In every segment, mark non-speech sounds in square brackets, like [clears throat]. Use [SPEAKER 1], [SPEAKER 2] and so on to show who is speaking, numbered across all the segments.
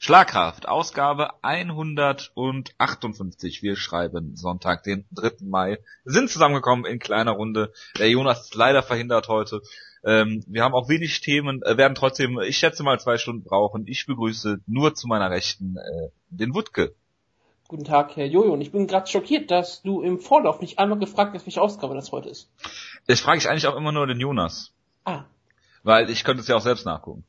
[SPEAKER 1] Schlagkraft, Ausgabe 158. Wir schreiben Sonntag, den 3. Mai. Wir sind zusammengekommen in kleiner Runde. Der Jonas ist leider verhindert heute. Ähm, wir haben auch wenig Themen, äh, werden trotzdem, ich schätze mal, zwei Stunden brauchen. Ich begrüße nur zu meiner Rechten äh, den Wutke.
[SPEAKER 2] Guten Tag, Herr Jojo. Und ich bin gerade schockiert, dass du im Vorlauf nicht einmal gefragt hast, welche Ausgabe das heute ist.
[SPEAKER 1] Ich frage ich eigentlich auch immer nur den Jonas.
[SPEAKER 2] Ah.
[SPEAKER 1] Weil ich könnte es ja auch selbst nachgucken.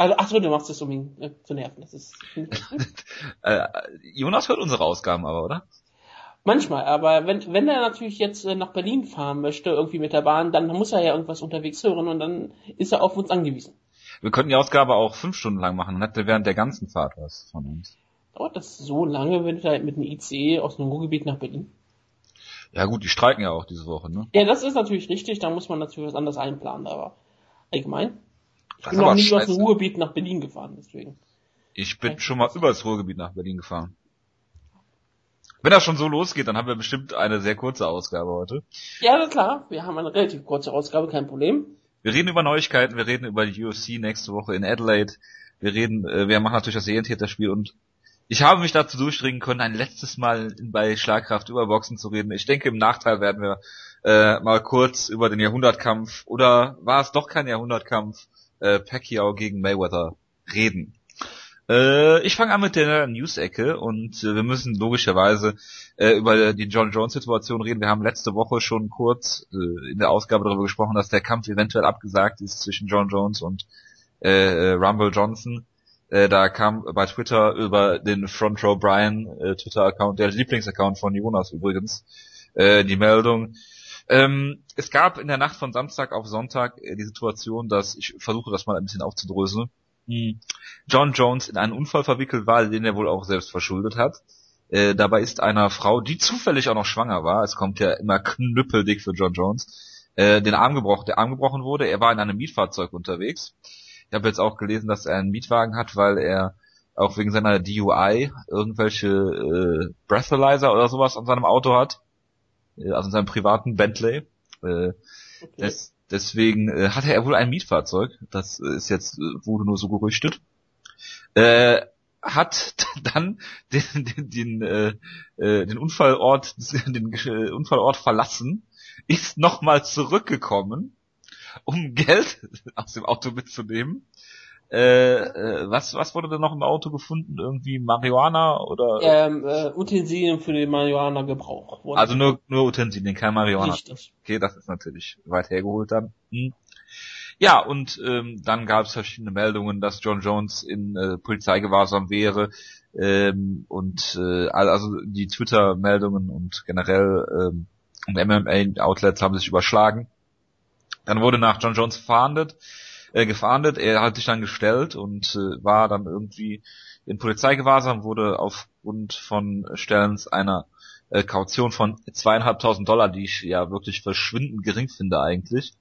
[SPEAKER 2] Also, ach so, du machst es, um ihn äh, zu nerven. Das ist. [laughs]
[SPEAKER 1] äh, Jonas hört unsere Ausgaben aber, oder?
[SPEAKER 2] Manchmal, aber wenn, wenn er natürlich jetzt äh, nach Berlin fahren möchte, irgendwie mit der Bahn, dann muss er ja irgendwas unterwegs hören und dann ist er auf uns angewiesen.
[SPEAKER 1] Wir könnten die Ausgabe auch fünf Stunden lang machen, dann hätte während der ganzen Fahrt was von uns.
[SPEAKER 2] Dauert das so lange, wenn du mit einem ICE aus dem Ruhrgebiet nach Berlin?
[SPEAKER 1] Ja gut, die streiken ja auch diese Woche, ne?
[SPEAKER 2] Ja, das ist natürlich richtig, da muss man natürlich was anderes einplanen, aber allgemein. Ich bin noch nie aus
[SPEAKER 1] scheiße.
[SPEAKER 2] dem Ruhrgebiet nach Berlin gefahren, deswegen.
[SPEAKER 1] Ich bin schon mal übers Ruhrgebiet nach Berlin gefahren. Wenn das schon so losgeht, dann haben wir bestimmt eine sehr kurze Ausgabe heute.
[SPEAKER 2] Ja, na klar, wir haben eine relativ kurze Ausgabe, kein Problem.
[SPEAKER 1] Wir reden über Neuigkeiten, wir reden über die UFC nächste Woche in Adelaide. Wir reden, äh, wir machen natürlich das Serientäter-Spiel und ich habe mich dazu durchdringen können, ein letztes Mal bei Schlagkraft über Boxen zu reden. Ich denke, im Nachteil werden wir äh, mal kurz über den Jahrhundertkampf oder war es doch kein Jahrhundertkampf äh, Pacquiao gegen Mayweather reden. Äh, ich fange an mit der News-Ecke und äh, wir müssen logischerweise äh, über die John Jones-Situation reden. Wir haben letzte Woche schon kurz äh, in der Ausgabe darüber gesprochen, dass der Kampf eventuell abgesagt ist zwischen John Jones und äh, äh, Rumble Johnson. Äh, da kam bei Twitter über den Front Row Brian äh, Twitter-Account, der Lieblingsaccount von Jonas übrigens, äh, die Meldung. Ähm, es gab in der Nacht von Samstag auf Sonntag äh, die Situation, dass ich versuche das mal ein bisschen aufzudröseln. John Jones in einen Unfall verwickelt war, den er wohl auch selbst verschuldet hat. Äh, dabei ist einer Frau, die zufällig auch noch schwanger war, es kommt ja immer knüppeldick für John Jones, äh, den Arm gebrochen, der Arm gebrochen wurde. Er war in einem Mietfahrzeug unterwegs. Ich habe jetzt auch gelesen, dass er einen Mietwagen hat, weil er auch wegen seiner DUI irgendwelche äh, Breathalyzer oder sowas an seinem Auto hat, also in seinem privaten Bentley. Äh,
[SPEAKER 2] Okay.
[SPEAKER 1] des, deswegen äh, hatte er wohl ein Mietfahrzeug. Das äh, ist jetzt äh, wurde nur so gerüchtet. Äh, hat [laughs] dann den, den, den, äh, äh, den Unfallort [laughs] den äh, Unfallort verlassen, ist nochmal zurückgekommen, um Geld [laughs] aus dem Auto mitzunehmen. Äh, äh, was was wurde denn noch im Auto gefunden? Irgendwie Marihuana oder
[SPEAKER 2] ähm, äh, Utensilien für den Marihuana-Gebrauch.
[SPEAKER 1] also nur nur Utensilien, kein Marihuana.
[SPEAKER 2] Richtig.
[SPEAKER 1] Okay, das ist natürlich weit hergeholt dann. Hm. Ja, und ähm, dann gab es verschiedene Meldungen, dass John Jones in äh, Polizeigewahrsam wäre. Ähm, und äh, also die Twitter-Meldungen und generell ähm, und MMA-Outlets haben sich überschlagen. Dann wurde nach John Jones verfahndet, äh, gefahndet. Er hat sich dann gestellt und äh, war dann irgendwie in Polizeigewahrsam, wurde aufgrund von Stellens einer äh, Kaution von zweieinhalbtausend Dollar, die ich ja wirklich verschwindend gering finde eigentlich,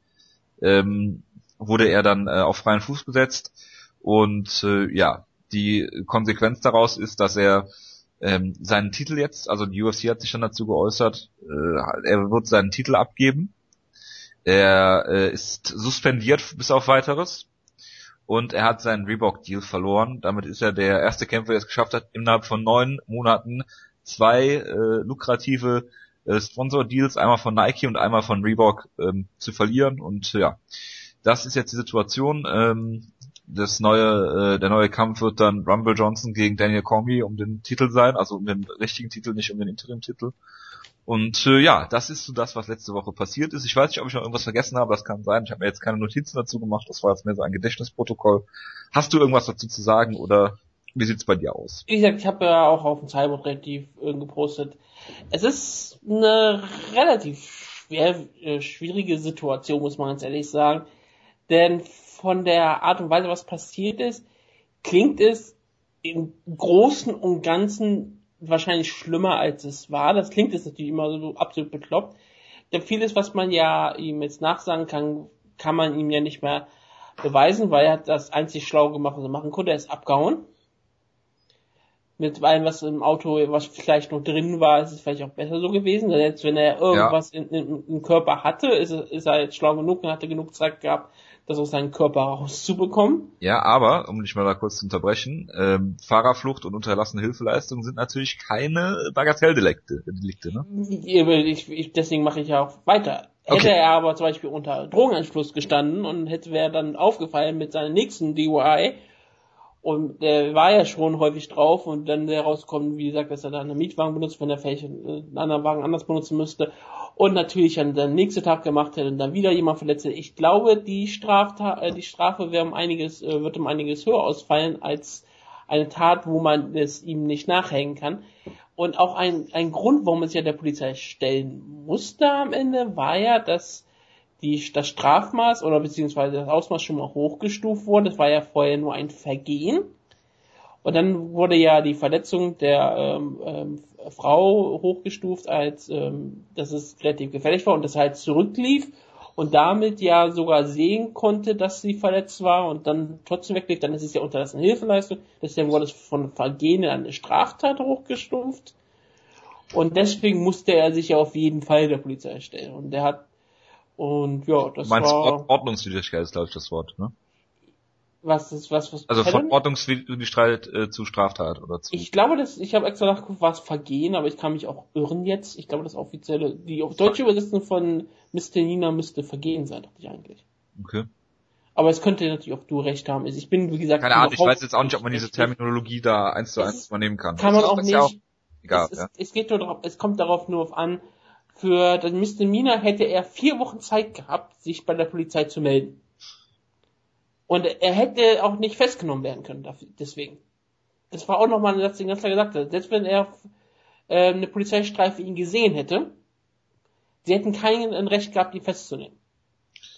[SPEAKER 1] ähm, wurde er dann äh, auf freien Fuß gesetzt und äh, ja, die Konsequenz daraus ist, dass er ähm, seinen Titel jetzt, also die UFC hat sich dann dazu geäußert, äh, er wird seinen Titel abgeben. Er äh, ist suspendiert bis auf weiteres und er hat seinen Reebok-Deal verloren. Damit ist er der erste Kämpfer, der es geschafft hat, innerhalb von neun Monaten zwei äh, lukrative äh, Sponsor-Deals, einmal von Nike und einmal von Reebok, ähm, zu verlieren. Und ja, das ist jetzt die Situation. Ähm, das neue, äh, der neue Kampf wird dann Rumble Johnson gegen Daniel Cormier um den Titel sein, also um den richtigen Titel, nicht um den Interim-Titel. Und äh, ja, das ist so das, was letzte Woche passiert ist. Ich weiß nicht, ob ich noch irgendwas vergessen habe, das kann sein. Ich habe mir jetzt keine Notizen dazu gemacht, das war jetzt mehr so ein Gedächtnisprotokoll. Hast du irgendwas dazu zu sagen oder wie sieht's bei dir aus?
[SPEAKER 2] Wie gesagt, ich habe ja auch auf dem Cyborg relativ äh, gepostet. Es ist eine relativ schwer, äh, schwierige Situation, muss man ganz ehrlich sagen. Denn von der Art und Weise, was passiert ist, klingt es im Großen und Ganzen wahrscheinlich schlimmer, als es war. Das klingt jetzt natürlich immer so absolut bekloppt. Denn vieles, was man ja ihm jetzt nachsagen kann, kann man ihm ja nicht mehr beweisen, weil er hat das einzig schlau gemacht, was er machen konnte. Er ist abgehauen. Mit allem, was im Auto, was vielleicht noch drin war, ist es vielleicht auch besser so gewesen. Denn jetzt, wenn er irgendwas in, in, im Körper hatte, ist, er- ist er jetzt schlau genug und hatte genug Zeit gehabt, das aus seinem Körper rauszubekommen.
[SPEAKER 1] Ja, aber, um dich mal da kurz zu unterbrechen, ähm, Fahrerflucht und unterlassene Hilfeleistung sind natürlich keine Bagatelldelikte, Delikte, ne?
[SPEAKER 2] Ich, ich, deswegen mache ich ja auch weiter. Okay. Hätte er aber zum Beispiel unter Drogenanschluss gestanden und hätte wäre dann aufgefallen mit seinem nächsten DUI und der war ja schon häufig drauf und dann herauskommt, wie gesagt, dass er dann einen Mietwagen benutzt, wenn er vielleicht einen anderen Wagen anders benutzen müsste und natürlich dann den nächsten Tag gemacht hätte und dann wieder jemand verletzt hätte. Ich glaube, die Straftat, äh, die Strafe wäre um einiges, äh, wird um einiges höher ausfallen als eine Tat, wo man es ihm nicht nachhängen kann. Und auch ein, ein Grund, warum es ja der Polizei stellen musste am Ende, war ja, dass die, das Strafmaß oder beziehungsweise das Ausmaß schon mal hochgestuft wurde. Das war ja vorher nur ein Vergehen. Und dann wurde ja die Verletzung der ähm, ähm, Frau hochgestuft, als ähm, dass es relativ gefährlich war und das halt zurücklief und damit ja sogar sehen konnte, dass sie verletzt war und dann trotzdem weglief, dann ist es ja unterlassene Hilfeleistung, deswegen wurde es von Vergehen in eine Straftat hochgestuft. Und deswegen musste er sich ja auf jeden Fall der Polizei stellen. Und der hat, und ja, das
[SPEAKER 1] Meinst
[SPEAKER 2] war...
[SPEAKER 1] Ordnungswidrigkeit ist, glaube ich, das Wort, ne?
[SPEAKER 2] Was ist was was?
[SPEAKER 1] Also von Ordnungswidrigkeit äh, zu Straftat oder zu.
[SPEAKER 2] Ich glaube, dass ich habe extra nachgeguckt, was Vergehen, aber ich kann mich auch irren jetzt. Ich glaube, das offizielle, die deutsche Übersetzung von Misdemeanor müsste Vergehen sein, dachte ich eigentlich.
[SPEAKER 1] Okay.
[SPEAKER 2] Aber es könnte natürlich auch du recht haben. Also ich bin, wie gesagt,
[SPEAKER 1] keine Ahnung. Ich weiß jetzt auch nicht, ob man diese Terminologie da eins zu eins übernehmen kann.
[SPEAKER 2] Kann man auch nicht. Ja auch
[SPEAKER 1] egal,
[SPEAKER 2] es,
[SPEAKER 1] ja.
[SPEAKER 2] es, es geht nur darauf, es kommt darauf nur an. Für den Misdemeanor hätte er vier Wochen Zeit gehabt, sich bei der Polizei zu melden. Und er hätte auch nicht festgenommen werden können deswegen. Das war auch nochmal ein Satz, den ganz klar gesagt hat. Selbst wenn er äh, eine Polizeistreife ihn gesehen hätte, sie hätten kein Recht gehabt, ihn festzunehmen.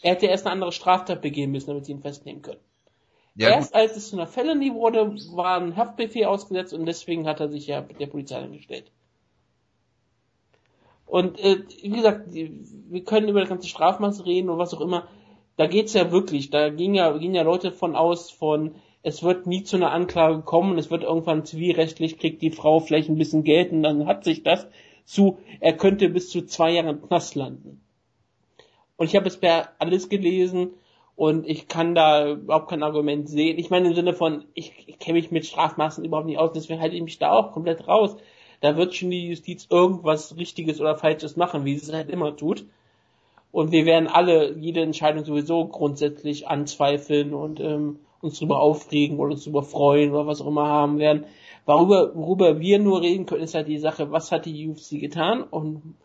[SPEAKER 2] Er hätte erst eine andere Straftat begehen müssen, damit sie ihn festnehmen können. Ja, erst als es zu einer Felony wurde, war ein Haftbefehl ausgesetzt und deswegen hat er sich ja der Polizei angestellt. Und äh, wie gesagt, wir können über das ganze Strafmaß reden und was auch immer da geht's ja wirklich, da gehen ja, gehen ja Leute von aus von, es wird nie zu einer Anklage kommen, es wird irgendwann zivilrechtlich, kriegt die Frau vielleicht ein bisschen Geld und dann hat sich das zu, er könnte bis zu zwei Jahre im Knast landen. Und ich habe es bei alles gelesen und ich kann da überhaupt kein Argument sehen. Ich meine im Sinne von, ich, ich kenne mich mit Strafmaßen überhaupt nicht aus, deswegen halte ich mich da auch komplett raus. Da wird schon die Justiz irgendwas Richtiges oder Falsches machen, wie sie es halt immer tut. Und wir werden alle jede Entscheidung sowieso grundsätzlich anzweifeln und ähm, uns darüber aufregen oder uns darüber freuen oder was auch immer haben werden. Worüber, worüber wir nur reden können, ist halt die Sache, was hat die UFC getan und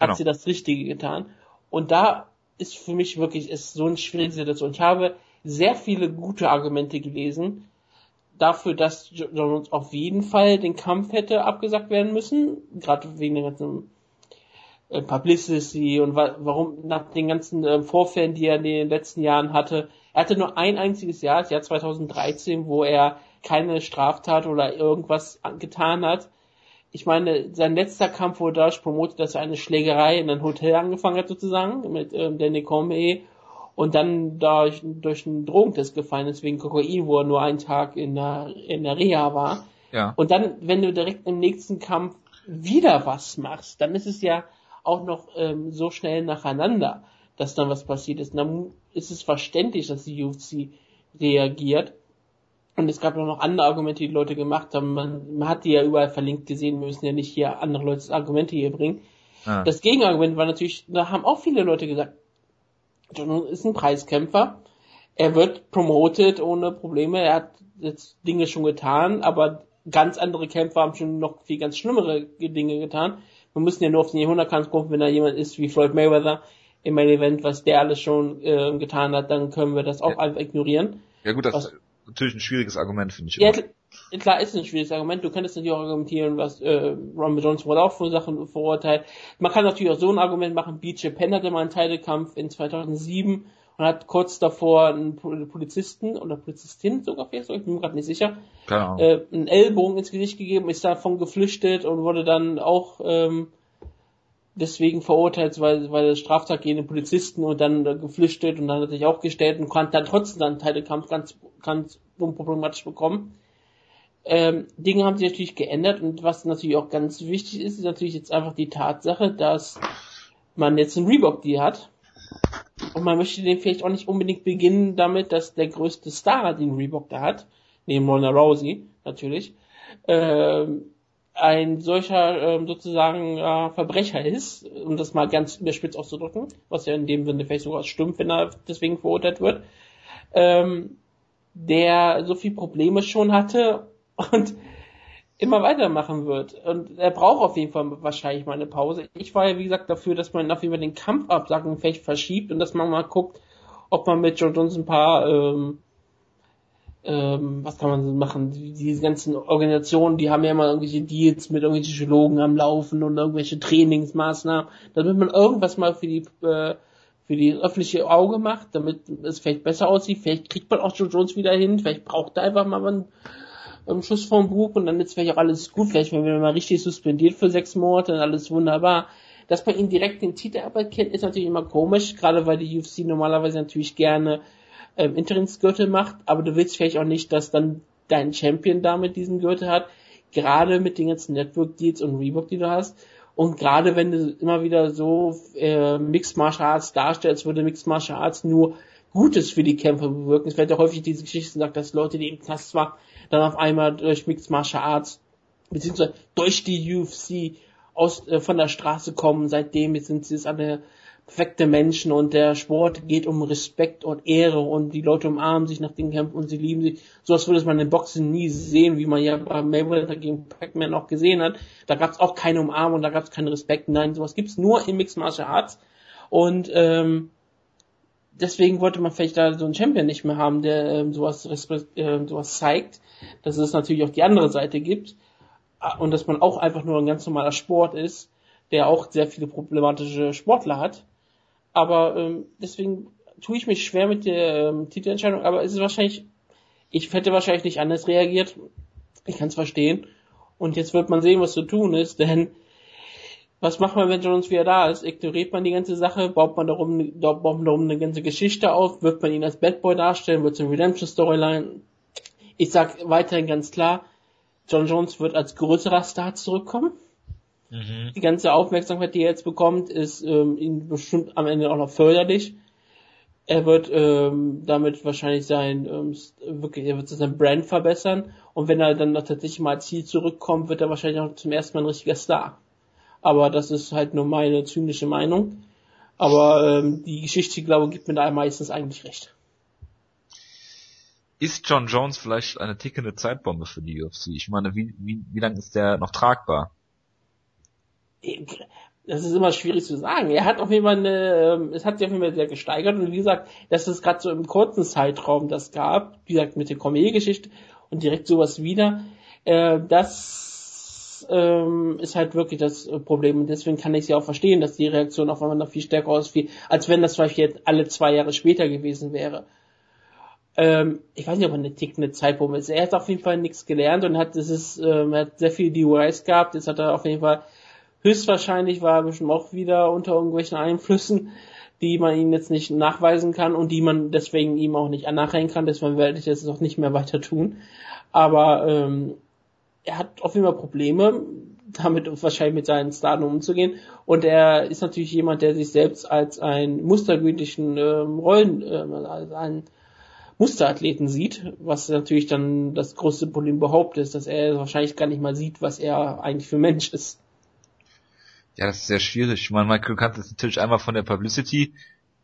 [SPEAKER 2] hat genau. sie das Richtige getan? Und da ist für mich wirklich ist so eine schwierige Situation. Ich habe sehr viele gute Argumente gelesen dafür, dass Jones auf jeden Fall den Kampf hätte abgesagt werden müssen, gerade wegen der ganzen äh, Publicity und wa warum nach den ganzen äh, Vorfällen, die er in den letzten Jahren hatte. Er hatte nur ein einziges Jahr, das Jahr 2013, wo er keine Straftat oder irgendwas getan hat. Ich meine, sein letzter Kampf wurde dadurch promotet, dass er eine Schlägerei in einem Hotel angefangen hat sozusagen mit ähm, Danny Cormier und dann durch, durch einen Drogentest gefallen ist wegen Kokain, wo er nur einen Tag in der, in der Reha war.
[SPEAKER 1] Ja.
[SPEAKER 2] Und dann, wenn du direkt im nächsten Kampf wieder was machst, dann ist es ja auch noch ähm, so schnell nacheinander, dass dann was passiert ist. dann ist es verständlich, dass die UFC reagiert. Und es gab noch andere Argumente, die, die Leute gemacht haben. Man, man hat die ja überall verlinkt gesehen. Wir müssen ja nicht hier andere Leute Argumente hier bringen. Ah. Das Gegenargument war natürlich, da haben auch viele Leute gesagt, John ist ein Preiskämpfer. Er wird promoted ohne Probleme. Er hat jetzt Dinge schon getan, aber ganz andere Kämpfer haben schon noch viel ganz schlimmere Dinge getan. Wir müssen ja nur auf den Jahrhundertkampf gucken, wenn da jemand ist wie Floyd Mayweather im Main Event, was der alles schon äh, getan hat, dann können wir das auch ja. einfach ignorieren.
[SPEAKER 1] Ja gut, das was, ist natürlich ein schwieriges Argument, finde ich.
[SPEAKER 2] Ja, immer. Klar ist ein schwieriges Argument. Du könntest natürlich auch argumentieren, was äh, Ron Jones wurde auch für Sachen verurteilt. Man kann natürlich auch so ein Argument machen. BJ Penn hatte mal einen Titelkampf in 2007 und hat kurz davor einen Polizisten oder Polizistin sogar vielleicht, ich bin mir gerade nicht sicher, äh, einen Ellbogen ins Gesicht gegeben, ist davon geflüchtet und wurde dann auch ähm, deswegen verurteilt, weil, weil es Straftat gegen den Polizisten und dann äh, geflüchtet und dann hat sich auch gestellt und konnte dann trotzdem seinen Teilekampf ganz, ganz unproblematisch bekommen. Ähm, Dinge haben sich natürlich geändert und was natürlich auch ganz wichtig ist, ist natürlich jetzt einfach die Tatsache, dass man jetzt einen Reebok-Deal hat. Und man möchte den vielleicht auch nicht unbedingt beginnen damit, dass der größte Star, den Reebok da hat, neben Ronda Rousey natürlich, ähm, ein solcher ähm, sozusagen äh, Verbrecher ist, um das mal ganz überspitzt auszudrücken, was ja in dem Sinne vielleicht sogar stimmt, wenn er deswegen verurteilt wird, ähm, der so viel Probleme schon hatte und immer weitermachen wird. Und er braucht auf jeden Fall wahrscheinlich mal eine Pause. Ich war ja, wie gesagt, dafür, dass man auf jeden Fall den Kampfabsagen vielleicht verschiebt und dass man mal guckt, ob man mit Joe Jones ein paar ähm, ähm, was kann man machen? Diese ganzen Organisationen, die haben ja immer irgendwelche Deals mit irgendwelchen Psychologen am Laufen und irgendwelche Trainingsmaßnahmen, damit man irgendwas mal für die äh, für die öffentliche Auge macht, damit es vielleicht besser aussieht. Vielleicht kriegt man auch Joe Jones wieder hin. Vielleicht braucht er einfach mal einen, einen Schuss vom Buch und dann ist vielleicht auch alles gut. Vielleicht werden wir mal richtig suspendiert für sechs Monate, dann alles wunderbar. Dass man ihn direkt den Titel aberkennt, ist natürlich immer komisch, gerade weil die UFC normalerweise natürlich gerne ähm, Interimsgürtel macht, aber du willst vielleicht auch nicht, dass dann dein Champion damit diesen Gürtel hat, gerade mit den ganzen Network-Deals und Reebok, die du hast. Und gerade wenn du immer wieder so äh, Mixed Martial Arts darstellst, würde Mixed Martial Arts nur Gutes für die Kämpfer bewirken. Es wird ja häufig diese Geschichte gesagt, dass Leute, die im Knast waren, dann auf einmal durch Mixed Martial Arts beziehungsweise durch die UFC aus äh, von der Straße kommen. Seitdem sind sie es alle perfekte Menschen und der Sport geht um Respekt und Ehre und die Leute umarmen sich nach den Kämpfen und sie lieben sich. So was würde man in Boxen nie sehen, wie man ja bei Mayweather gegen Pac-Man auch gesehen hat. Da gab es auch keine Umarmung, da gab es keinen Respekt. Nein, sowas gibt's nur in Mixed Martial Arts. Und ähm, deswegen wollte man vielleicht da so einen Champion nicht mehr haben, der ähm, sowas, äh, sowas zeigt, dass es natürlich auch die andere Seite gibt und dass man auch einfach nur ein ganz normaler Sport ist, der auch sehr viele problematische Sportler hat aber ähm, deswegen tue ich mich schwer mit der ähm, Titelentscheidung, aber es ist wahrscheinlich, ich hätte wahrscheinlich nicht anders reagiert. Ich kann es verstehen. Und jetzt wird man sehen, was zu tun ist, [laughs] denn was macht man, wenn Jones wieder da ist? Ignoriert man die ganze Sache? Baut man darum, baut man darum eine ganze Geschichte auf? Wird man ihn als Bad Boy darstellen? Wird es eine Redemption Storyline? Ich sag weiterhin ganz klar, John Jones wird als größerer Star zurückkommen. Mhm. Die ganze Aufmerksamkeit, die er jetzt bekommt, ist ähm, ihm bestimmt am Ende auch noch förderlich. Er wird ähm, damit wahrscheinlich sein, ähm, wirklich, er wird sein Brand verbessern und wenn er dann noch tatsächlich mal als Ziel zurückkommt, wird er wahrscheinlich auch zum ersten Mal ein richtiger Star. Aber das ist halt nur meine zynische Meinung. Aber ähm, die Geschichte, glaube ich, gibt mir da meistens eigentlich recht.
[SPEAKER 1] Ist John Jones vielleicht eine tickende Zeitbombe für die UFC? Ich meine, wie, wie, wie lange ist der noch tragbar?
[SPEAKER 2] das ist immer schwierig zu sagen. Er hat auf jeden Fall eine, ähm, es hat sich auf jeden Fall sehr gesteigert und wie gesagt, dass es gerade so im kurzen Zeitraum das gab, wie gesagt, mit der Comedy-Geschichte und direkt sowas wieder, äh, das ähm, ist halt wirklich das Problem und deswegen kann ich sie auch verstehen, dass die Reaktion auf einmal noch viel stärker ausfiel, als wenn das vielleicht jetzt alle zwei Jahre später gewesen wäre. Ähm, ich weiß nicht, ob er eine tickende Zeitbombe ist. Er hat auf jeden Fall nichts gelernt und hat, es ist, ähm, hat sehr viele DUIs gehabt, jetzt hat er auf jeden Fall Höchstwahrscheinlich war er bestimmt auch wieder unter irgendwelchen Einflüssen, die man ihm jetzt nicht nachweisen kann und die man deswegen ihm auch nicht nachhängen kann. Deswegen werde ich das auch nicht mehr weiter tun. Aber ähm, er hat auf jeden Fall Probleme, damit wahrscheinlich mit seinen Stardom umzugehen. Und er ist natürlich jemand, der sich selbst als einen mustergültigen ähm, Rollen, äh, als einen Musterathleten sieht, was natürlich dann das größte Problem überhaupt ist, dass er wahrscheinlich gar nicht mal sieht, was er eigentlich für Mensch ist.
[SPEAKER 1] Ja, das ist sehr schwierig. Ich meine, du kannst es natürlich einmal von der Publicity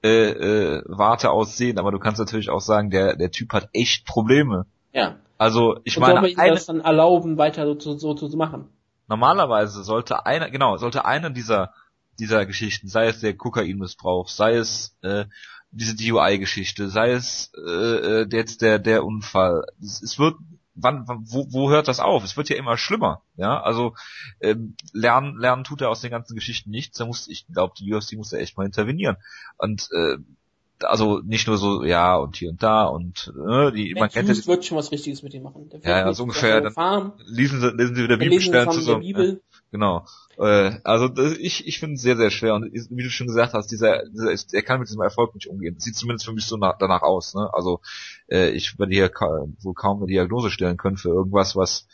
[SPEAKER 1] äh, äh, Warte aus sehen, aber du kannst natürlich auch sagen, der der Typ hat echt Probleme.
[SPEAKER 2] Ja.
[SPEAKER 1] Also ich Und meine,
[SPEAKER 2] soll man das dann erlauben, weiter so, so, so zu machen.
[SPEAKER 1] Normalerweise sollte einer, genau, sollte einer dieser dieser Geschichten, sei es der Kokainmissbrauch, sei es äh, diese DUI-Geschichte, sei es äh, äh jetzt der der Unfall. Es, es wird wann, wo, wo hört das auf? Es wird ja immer schlimmer, ja. Also ähm, lernen, lernen tut er aus den ganzen Geschichten nichts. Da muss, ich glaube, die UFC muss ja echt mal intervenieren. Und äh, also nicht nur so, ja, und hier und da und äh, die
[SPEAKER 2] man kennt ja, wird schon was Richtiges mit ihm machen.
[SPEAKER 1] ja, ja, so ungefähr. Dann lesen sie, lesen sie wieder Bibelstellen zu so. Bibel. Genau. Äh, also das, ich, ich finde es sehr, sehr schwer. Und wie du schon gesagt hast, dieser, dieser er kann mit diesem Erfolg nicht umgehen. Das sieht zumindest für mich so nach, danach aus. Ne? Also äh, ich werde hier ka wohl kaum eine Diagnose stellen können für irgendwas, was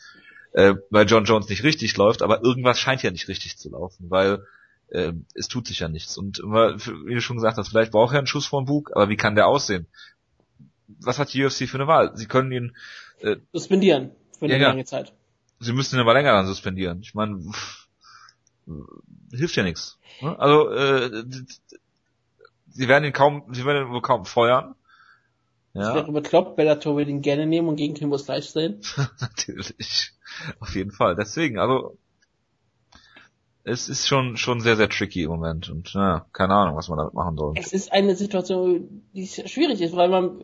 [SPEAKER 1] äh, bei John Jones nicht richtig läuft, aber irgendwas scheint ja nicht richtig zu laufen, weil äh, es tut sich ja nichts. Und wie du schon gesagt hast, vielleicht braucht er einen Schuss vom Bug, aber wie kann der aussehen? Was hat die UFC für eine Wahl? Sie können ihn
[SPEAKER 2] äh, suspendieren für eine ja, lange Zeit.
[SPEAKER 1] Sie müssen ihn aber länger dann suspendieren. Ich meine, hilft ja nichts. Ne? Also äh, sie werden ihn kaum, sie werden ihn wohl kaum feuern.
[SPEAKER 2] Ja. Das wäre bekloppt, Bellator will ihn gerne nehmen und gegen Kimbo Slice sehen. [laughs]
[SPEAKER 1] Natürlich. Auf jeden Fall. Deswegen, also es ist schon schon sehr sehr tricky im Moment und naja, keine Ahnung, was man damit machen soll.
[SPEAKER 2] Es ist eine Situation, die schwierig ist, weil man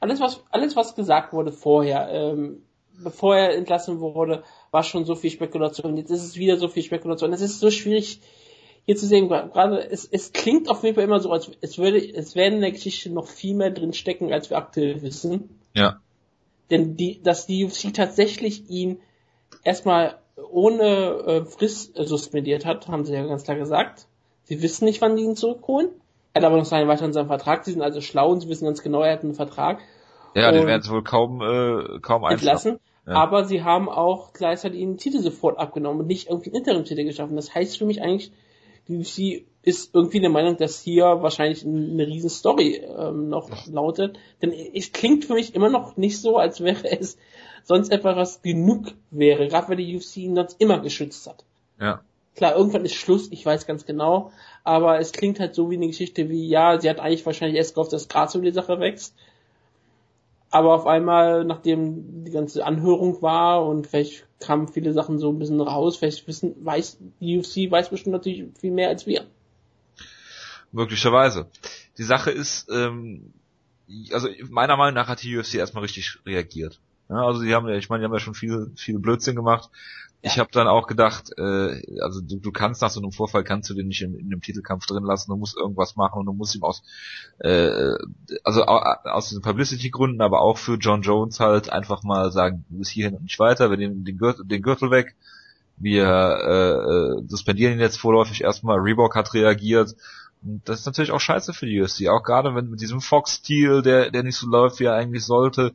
[SPEAKER 2] alles was alles was gesagt wurde vorher, ähm, bevor er entlassen wurde, war schon so viel Spekulation. Jetzt ist es wieder so viel Spekulation. Es ist so schwierig hier zu sehen. Gerade es, es klingt auf jeden Fall immer so, als es würde es werden in der Geschichte noch viel mehr drin stecken, als wir aktuell wissen.
[SPEAKER 1] Ja.
[SPEAKER 2] Denn die, dass die UFC tatsächlich ihn erstmal ohne äh, Frist äh, suspendiert hat, haben sie ja ganz klar gesagt. Sie wissen nicht, wann die ihn zurückholen. Er hat aber noch seinen weiteren seinen Vertrag. Sie sind also schlau und sie wissen ganz genau, er hat einen Vertrag.
[SPEAKER 1] Ja, den werden sie wohl kaum äh, kaum
[SPEAKER 2] entlassen. Ja. Aber sie haben auch gleichzeitig ihnen Titel sofort abgenommen und nicht irgendwie einen Interim-Titel geschaffen. Das heißt für mich eigentlich, die UFC ist irgendwie der Meinung, dass hier wahrscheinlich eine riesen Story ähm, noch lautet. Denn es klingt für mich immer noch nicht so, als wäre es sonst etwas genug wäre, gerade weil die UFC ihn sonst immer geschützt hat.
[SPEAKER 1] Ja.
[SPEAKER 2] Klar, irgendwann ist Schluss, ich weiß ganz genau, aber es klingt halt so wie eine Geschichte wie, ja, sie hat eigentlich wahrscheinlich erst gehofft, dass Graz um die Sache wächst. Aber auf einmal, nachdem die ganze Anhörung war und vielleicht kamen viele Sachen so ein bisschen raus, vielleicht wissen, weiß, die UFC weiß bestimmt natürlich viel mehr als wir.
[SPEAKER 1] Möglicherweise. Die Sache ist, ähm, also meiner Meinung nach hat die UFC erstmal richtig reagiert. Ja, also die haben ja, ich meine, die haben ja schon viel, viel Blödsinn gemacht. Ja. Ich habe dann auch gedacht, äh, also du, du kannst nach so einem Vorfall kannst du den nicht in, in dem Titelkampf drin lassen, du musst irgendwas machen und du musst ihm aus, äh, also aus diesen Publicity-Gründen, aber auch für John Jones halt einfach mal sagen, du bist hierhin und nicht weiter, wir nehmen den Gürtel, den Gürtel weg, wir äh, äh, suspendieren ihn jetzt vorläufig erstmal, Reebok hat reagiert, und das ist natürlich auch scheiße für die UFC, auch gerade wenn mit diesem Fox-Stil, der, der nicht so läuft, wie er eigentlich sollte,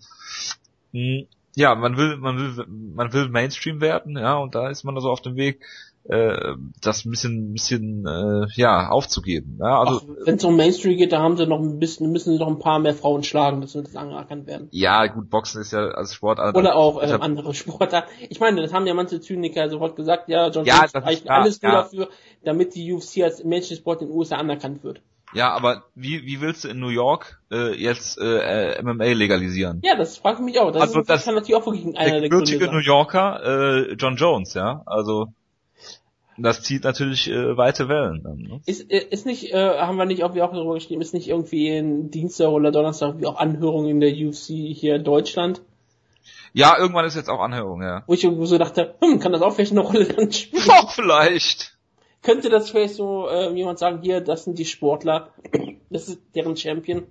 [SPEAKER 1] ja, man will, man will, man will Mainstream werden, ja, und da ist man also auf dem Weg, äh, das ein bisschen, bisschen, äh, ja, aufzugeben. Ja, also
[SPEAKER 2] wenn es um Mainstream geht, da haben sie noch ein bisschen, müssen sie noch ein paar mehr Frauen schlagen, dass wir das anerkannt werden.
[SPEAKER 1] Ja, gut, Boxen ist ja als Sport
[SPEAKER 2] oder auch äh, andere [laughs] Sportarten. Ich meine, das haben ja manche Zyniker sofort gesagt. Ja, John ja, Jones reicht alles nur ja. dafür, damit die UFC als Mainstream-Sport in den USA anerkannt wird.
[SPEAKER 1] Ja, aber wie, wie willst du in New York äh, jetzt äh, äh MMA legalisieren?
[SPEAKER 2] Ja, das frage ich mich auch. Das,
[SPEAKER 1] also
[SPEAKER 2] ist,
[SPEAKER 1] das kann natürlich auch wirklich einer der, der Gründe New Yorker äh, John Jones, ja. Also das zieht natürlich äh, weite Wellen. Dann,
[SPEAKER 2] ne? Ist, äh, ist nicht, äh, haben wir nicht irgendwie auch darüber geschrieben, ist nicht irgendwie in Dienstag oder Donnerstag wie auch Anhörung in der UFC hier in Deutschland?
[SPEAKER 1] Ja, irgendwann ist jetzt auch Anhörung, ja.
[SPEAKER 2] Wo ich irgendwo so dachte, hm, kann das auch vielleicht eine Rolle dann
[SPEAKER 1] spielen? [laughs] Doch, vielleicht
[SPEAKER 2] könnte das vielleicht so äh, jemand sagen, hier, das sind die Sportler, das ist deren Champion.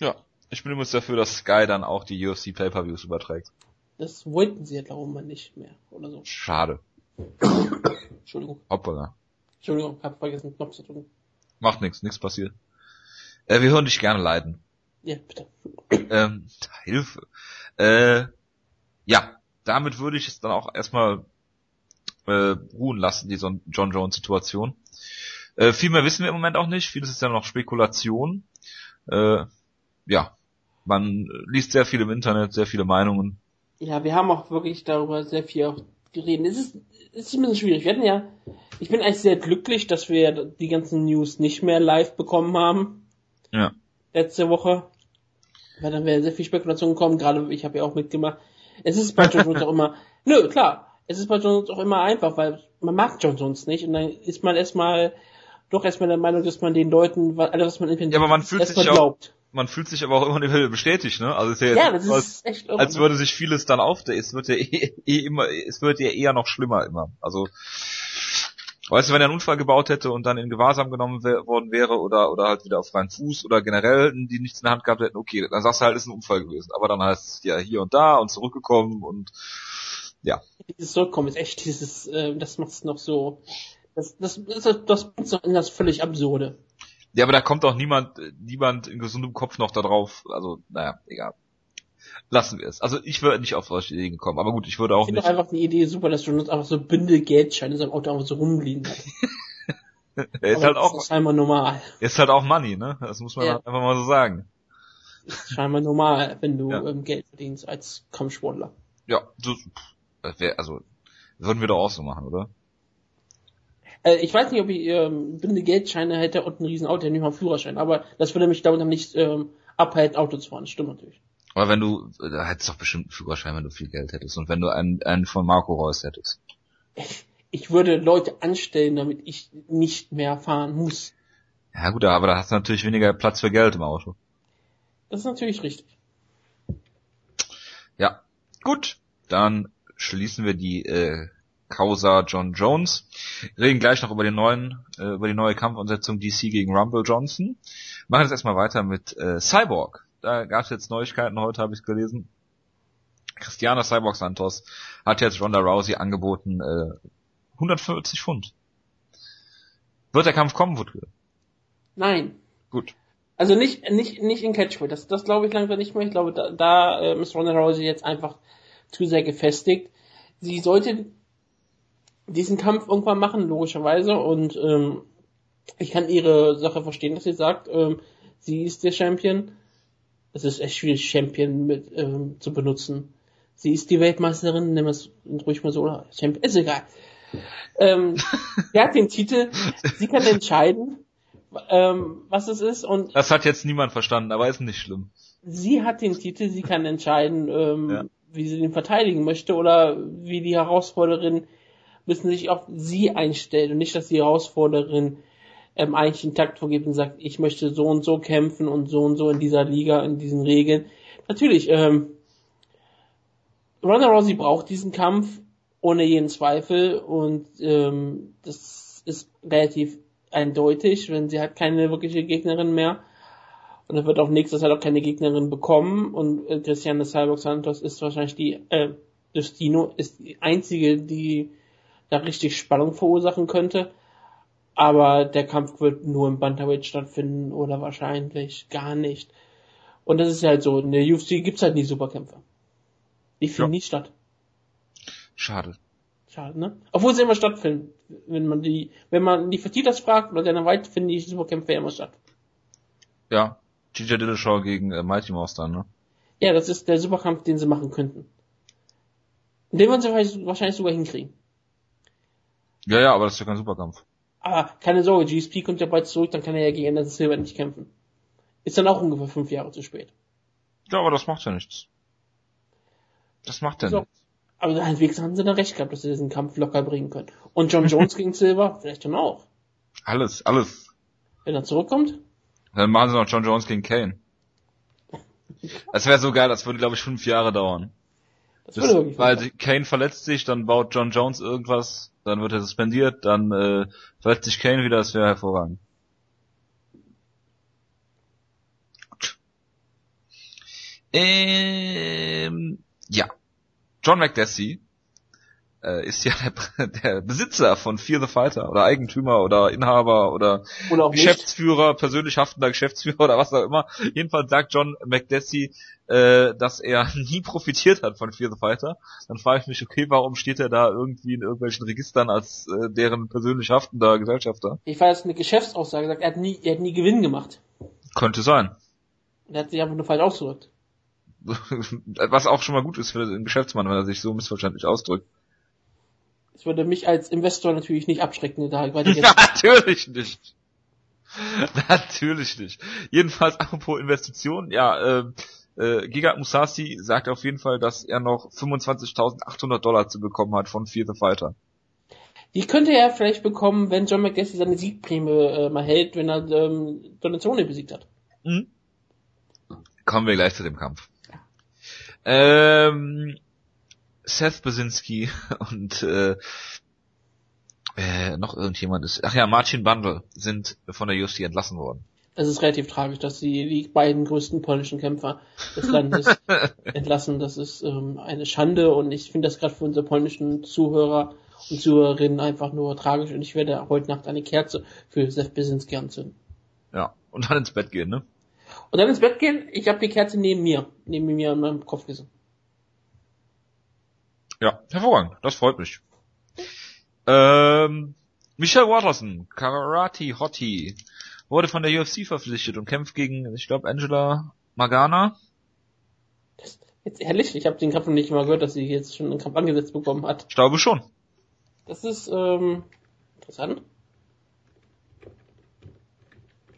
[SPEAKER 1] Ja, ich bin übrigens dafür, dass Sky dann auch die UFC Pay-Per-Views überträgt.
[SPEAKER 2] Das wollten sie ja, glaube ich, nicht mehr, oder so.
[SPEAKER 1] Schade.
[SPEAKER 2] Entschuldigung.
[SPEAKER 1] Hoppala.
[SPEAKER 2] Entschuldigung, hab vergessen, Knopf zu drücken.
[SPEAKER 1] Macht nichts, nichts passiert. Äh, wir hören dich gerne leiden.
[SPEAKER 2] Ja, bitte.
[SPEAKER 1] Ähm, Hilfe. Äh, ja, damit würde ich es dann auch erstmal äh, ruhen lassen, die John Jones Situation. Äh, viel mehr wissen wir im Moment auch nicht, vieles ist ja noch Spekulation. Äh, ja, man liest sehr viel im Internet, sehr viele Meinungen.
[SPEAKER 2] Ja, wir haben auch wirklich darüber sehr viel auch geredet. Es ist, es ist ein bisschen schwierig. Wir hatten ja, ich bin eigentlich sehr glücklich, dass wir die ganzen News nicht mehr live bekommen haben.
[SPEAKER 1] Ja.
[SPEAKER 2] Letzte Woche. Weil dann wäre sehr viel Spekulation gekommen, gerade ich habe ja auch mitgemacht. Es ist bei John Jones auch immer, nö, klar, es ist bei Jones auch immer einfach, weil man mag John Jones nicht und dann ist man erstmal doch erstmal der Meinung, dass man den Leuten alles, was man
[SPEAKER 1] ja, aber man fühlt sich glaubt. Auch, man fühlt sich aber auch immer bestätigt, ne? Also es ist ja,
[SPEAKER 2] ja das als, ist echt
[SPEAKER 1] als würde sich vieles dann auf, es wird ja eh, [laughs] eh immer, es wird ja eher noch schlimmer immer. Also Weißt du, wenn er einen Unfall gebaut hätte und dann in Gewahrsam genommen worden wäre oder oder halt wieder auf freien Fuß oder generell die nichts in der Hand gehabt hätten, okay, dann sagst du halt, ist ein Unfall gewesen. Aber dann heißt es ja hier und da und zurückgekommen und ja.
[SPEAKER 2] Dieses Zurückkommen ist echt dieses, äh, das macht es noch so, das, das, das, das bringt noch in das völlig Absurde.
[SPEAKER 1] Ja, aber da kommt auch niemand, niemand in gesundem Kopf noch da drauf. Also, naja, egal. Lassen wir es. Also ich würde nicht auf solche Ideen kommen, aber gut, ich würde auch
[SPEAKER 2] ich
[SPEAKER 1] nicht.
[SPEAKER 2] einfach die Idee super, dass du uns einfach so Bündel Geldscheine in seinem Auto einfach so rumliegen hat. [laughs]
[SPEAKER 1] er ist halt auch,
[SPEAKER 2] ist scheinbar normal.
[SPEAKER 1] er ist halt auch Money, ne? Das muss man
[SPEAKER 2] Ja.
[SPEAKER 1] halt einfach mal so sagen.
[SPEAKER 2] Ist scheinbar normal, wenn du
[SPEAKER 1] Ja.
[SPEAKER 2] ähm, Geld verdienst als Kampfsportler.
[SPEAKER 1] Ja, das wär, also, würden wir doch auch so machen, oder?
[SPEAKER 2] Äh, ich weiß nicht, ob ich ähm, blinde Geldscheine hätte und ein riesen Auto, nicht mal einen Führerschein, aber das würde mich damit nicht ähm, abhalten, Auto zu fahren. Stimmt natürlich.
[SPEAKER 1] Aber wenn du, da hättest du doch bestimmt einen Führerschein, wenn du viel Geld hättest. Und wenn du einen, einen von Marco Reus hättest.
[SPEAKER 2] Ich würde Leute anstellen, damit ich nicht mehr fahren muss.
[SPEAKER 1] Ja gut, aber da hast du natürlich weniger Platz für Geld im Auto.
[SPEAKER 2] Das ist natürlich richtig.
[SPEAKER 1] Ja, gut. Dann schließen wir die äh, Causa John Jones. Reden gleich noch über den neuen, äh, über die neue Kampfansetzung DC gegen Rumble Johnson. Machen jetzt erstmal weiter mit äh, Cyborg. Da gab es jetzt Neuigkeiten, heute habe ich gelesen. Christiana Cyborg Santos hat jetzt Ronda Rousey angeboten äh, 140 Pfund. Wird der Kampf kommen, Woodville?
[SPEAKER 2] Nein.
[SPEAKER 1] Gut.
[SPEAKER 2] Also nicht, nicht, nicht in Catchweight. Das, das glaube ich langsam nicht mehr. Ich glaube, da, da ähm, ist Ronda Rousey jetzt einfach zu sehr gefestigt. Sie sollte diesen Kampf irgendwann machen, logischerweise. Und ähm, ich kann ihre Sache verstehen, dass sie sagt, ähm, sie ist der Champion. Es ist echt schwierig, Champion mit ähm, zu benutzen. Sie ist die Weltmeisterin, nehmen wir es ruhig mal so, oder Champion, ist egal. Ähm, [laughs] sie hat den Titel, sie kann entscheiden, ähm, was es ist und
[SPEAKER 1] Das hat jetzt niemand verstanden, aber ist nicht schlimm.
[SPEAKER 2] sie hat den Titel, sie kann entscheiden, ähm,
[SPEAKER 1] Ja.
[SPEAKER 2] Wie sie den verteidigen möchte oder wie die Herausforderin müssen sich auf sie einstellen und nicht, dass die Herausforderin ähm, eigentlich einen Takt vorgibt und sagt, ich möchte so und so kämpfen und so und so in dieser Liga, in diesen Regeln. Natürlich, ähm, Ronda Rousey braucht diesen Kampf ohne jeden Zweifel und ähm, das ist relativ eindeutig, wenn sie hat keine wirkliche Gegnerin mehr und er wird auch nächstes Jahr auch keine Gegnerin bekommen und äh, Cristiano Cyborg Santos ist wahrscheinlich die äh, Destino ist die einzige, die da richtig Spannung verursachen könnte. Aber der Kampf wird nur im Bantamweight stattfinden oder wahrscheinlich gar nicht. Und das ist ja halt so, in der UFC gibt's halt nie Superkämpfe. Die finden
[SPEAKER 1] Ja.
[SPEAKER 2] nie statt.
[SPEAKER 1] Schade.
[SPEAKER 2] Schade, ne? Obwohl sie immer stattfinden. Wenn man die, wenn man die Fertitas fragt oder Dana White, finden die Superkämpfe immer statt.
[SPEAKER 1] Ja. GJ Dillashaw gegen äh, Mighty Mouse dann, ne?
[SPEAKER 2] Ja, das ist der Superkampf, den sie machen könnten. Den würden sie wahrscheinlich- wahrscheinlich sogar hinkriegen.
[SPEAKER 1] Ja, ja, aber das ist ja kein Superkampf.
[SPEAKER 2] Aber keine Sorge, GSP kommt ja bald zurück, dann kann er ja gegen Anderson Silver nicht kämpfen. Ist dann auch ungefähr fünf Jahre zu spät.
[SPEAKER 1] Ja, aber das macht ja nichts. Das macht ja
[SPEAKER 2] So.
[SPEAKER 1] nichts.
[SPEAKER 2] Aber halbwegs haben sie dann recht gehabt, dass sie diesen Kampf locker bringen können. Und John Jones [laughs] gegen Silver, vielleicht dann auch.
[SPEAKER 1] Alles, alles.
[SPEAKER 2] Wenn er zurückkommt,
[SPEAKER 1] Dann machen sie noch John Jones gegen Kane. Das wäre so geil, das würde, glaube ich, fünf Jahre dauern.
[SPEAKER 2] das
[SPEAKER 1] Das, weil die- Kane verletzt sich, dann baut John Jones irgendwas, dann wird er suspendiert, dann äh, verletzt sich Kane wieder, das wäre hervorragend. Ähm, ja. John McDessie äh, ist ja der, der Besitzer von Fear the Fighter oder Eigentümer oder Inhaber oder
[SPEAKER 2] Oder auch nicht.
[SPEAKER 1] Geschäftsführer, persönlich haftender Geschäftsführer oder was auch immer. Jedenfalls sagt John McDessie, äh, dass er [laughs] nie profitiert hat von Fear the Fighter. Dann frage ich mich, okay, warum steht er da irgendwie in irgendwelchen Registern als äh, deren persönlich haftender Gesellschafter?
[SPEAKER 2] Ich weiß, eine Geschäftsaussage sagt, er hat nie, er hat nie Gewinn gemacht.
[SPEAKER 1] Könnte sein.
[SPEAKER 2] Er hat sich einfach nur falsch ausgedrückt. [laughs]
[SPEAKER 1] Was auch schon mal gut ist für den Geschäftsmann, wenn er sich so missverständlich ausdrückt.
[SPEAKER 2] Das würde mich als Investor natürlich nicht abschrecken, da [laughs] weil ich jetzt
[SPEAKER 1] Natürlich nicht. Natürlich nicht. Jedenfalls apropos Investitionen, ja, äh, äh, Giga Musasi sagt auf jeden Fall, dass er noch 25.800 Dollar zu bekommen hat von Fear the Fighter.
[SPEAKER 2] Die könnte er vielleicht bekommen, wenn John McDessie seine Siegprämie äh, mal hält, wenn er ähm, Donatione besiegt hat.
[SPEAKER 1] Mhm. Kommen wir gleich zu dem Kampf. Ähm, Seth Basinski [laughs] und äh, äh, noch irgendjemand ist. Ach ja, Marcin Bundle sind von der UFC entlassen worden.
[SPEAKER 2] Es ist relativ tragisch, dass sie die beiden größten polnischen Kämpfer des Landes [laughs] entlassen. Das ist ähm, eine Schande und ich finde das gerade für unsere polnischen Zuhörer und Zuhörerinnen einfach nur tragisch und ich werde heute Nacht eine Kerze für Seth Basinski anzünden.
[SPEAKER 1] Ja. Und dann ins Bett gehen, ne?
[SPEAKER 2] Und dann ins Bett gehen, ich habe die Kerze neben mir, neben mir an meinem Kopfkissen.
[SPEAKER 1] Ja, hervorragend. Das freut mich. Ähm, Michelle Watterson, Karate Hottie, wurde von der UFC verpflichtet und kämpft gegen, ich glaube, Angela Magana.
[SPEAKER 2] Jetzt ehrlich, ich habe den Kampf noch nicht mal gehört, dass sie jetzt schon einen Kampf angesetzt bekommen hat.
[SPEAKER 1] Ich glaube schon.
[SPEAKER 2] Das ist ähm, interessant.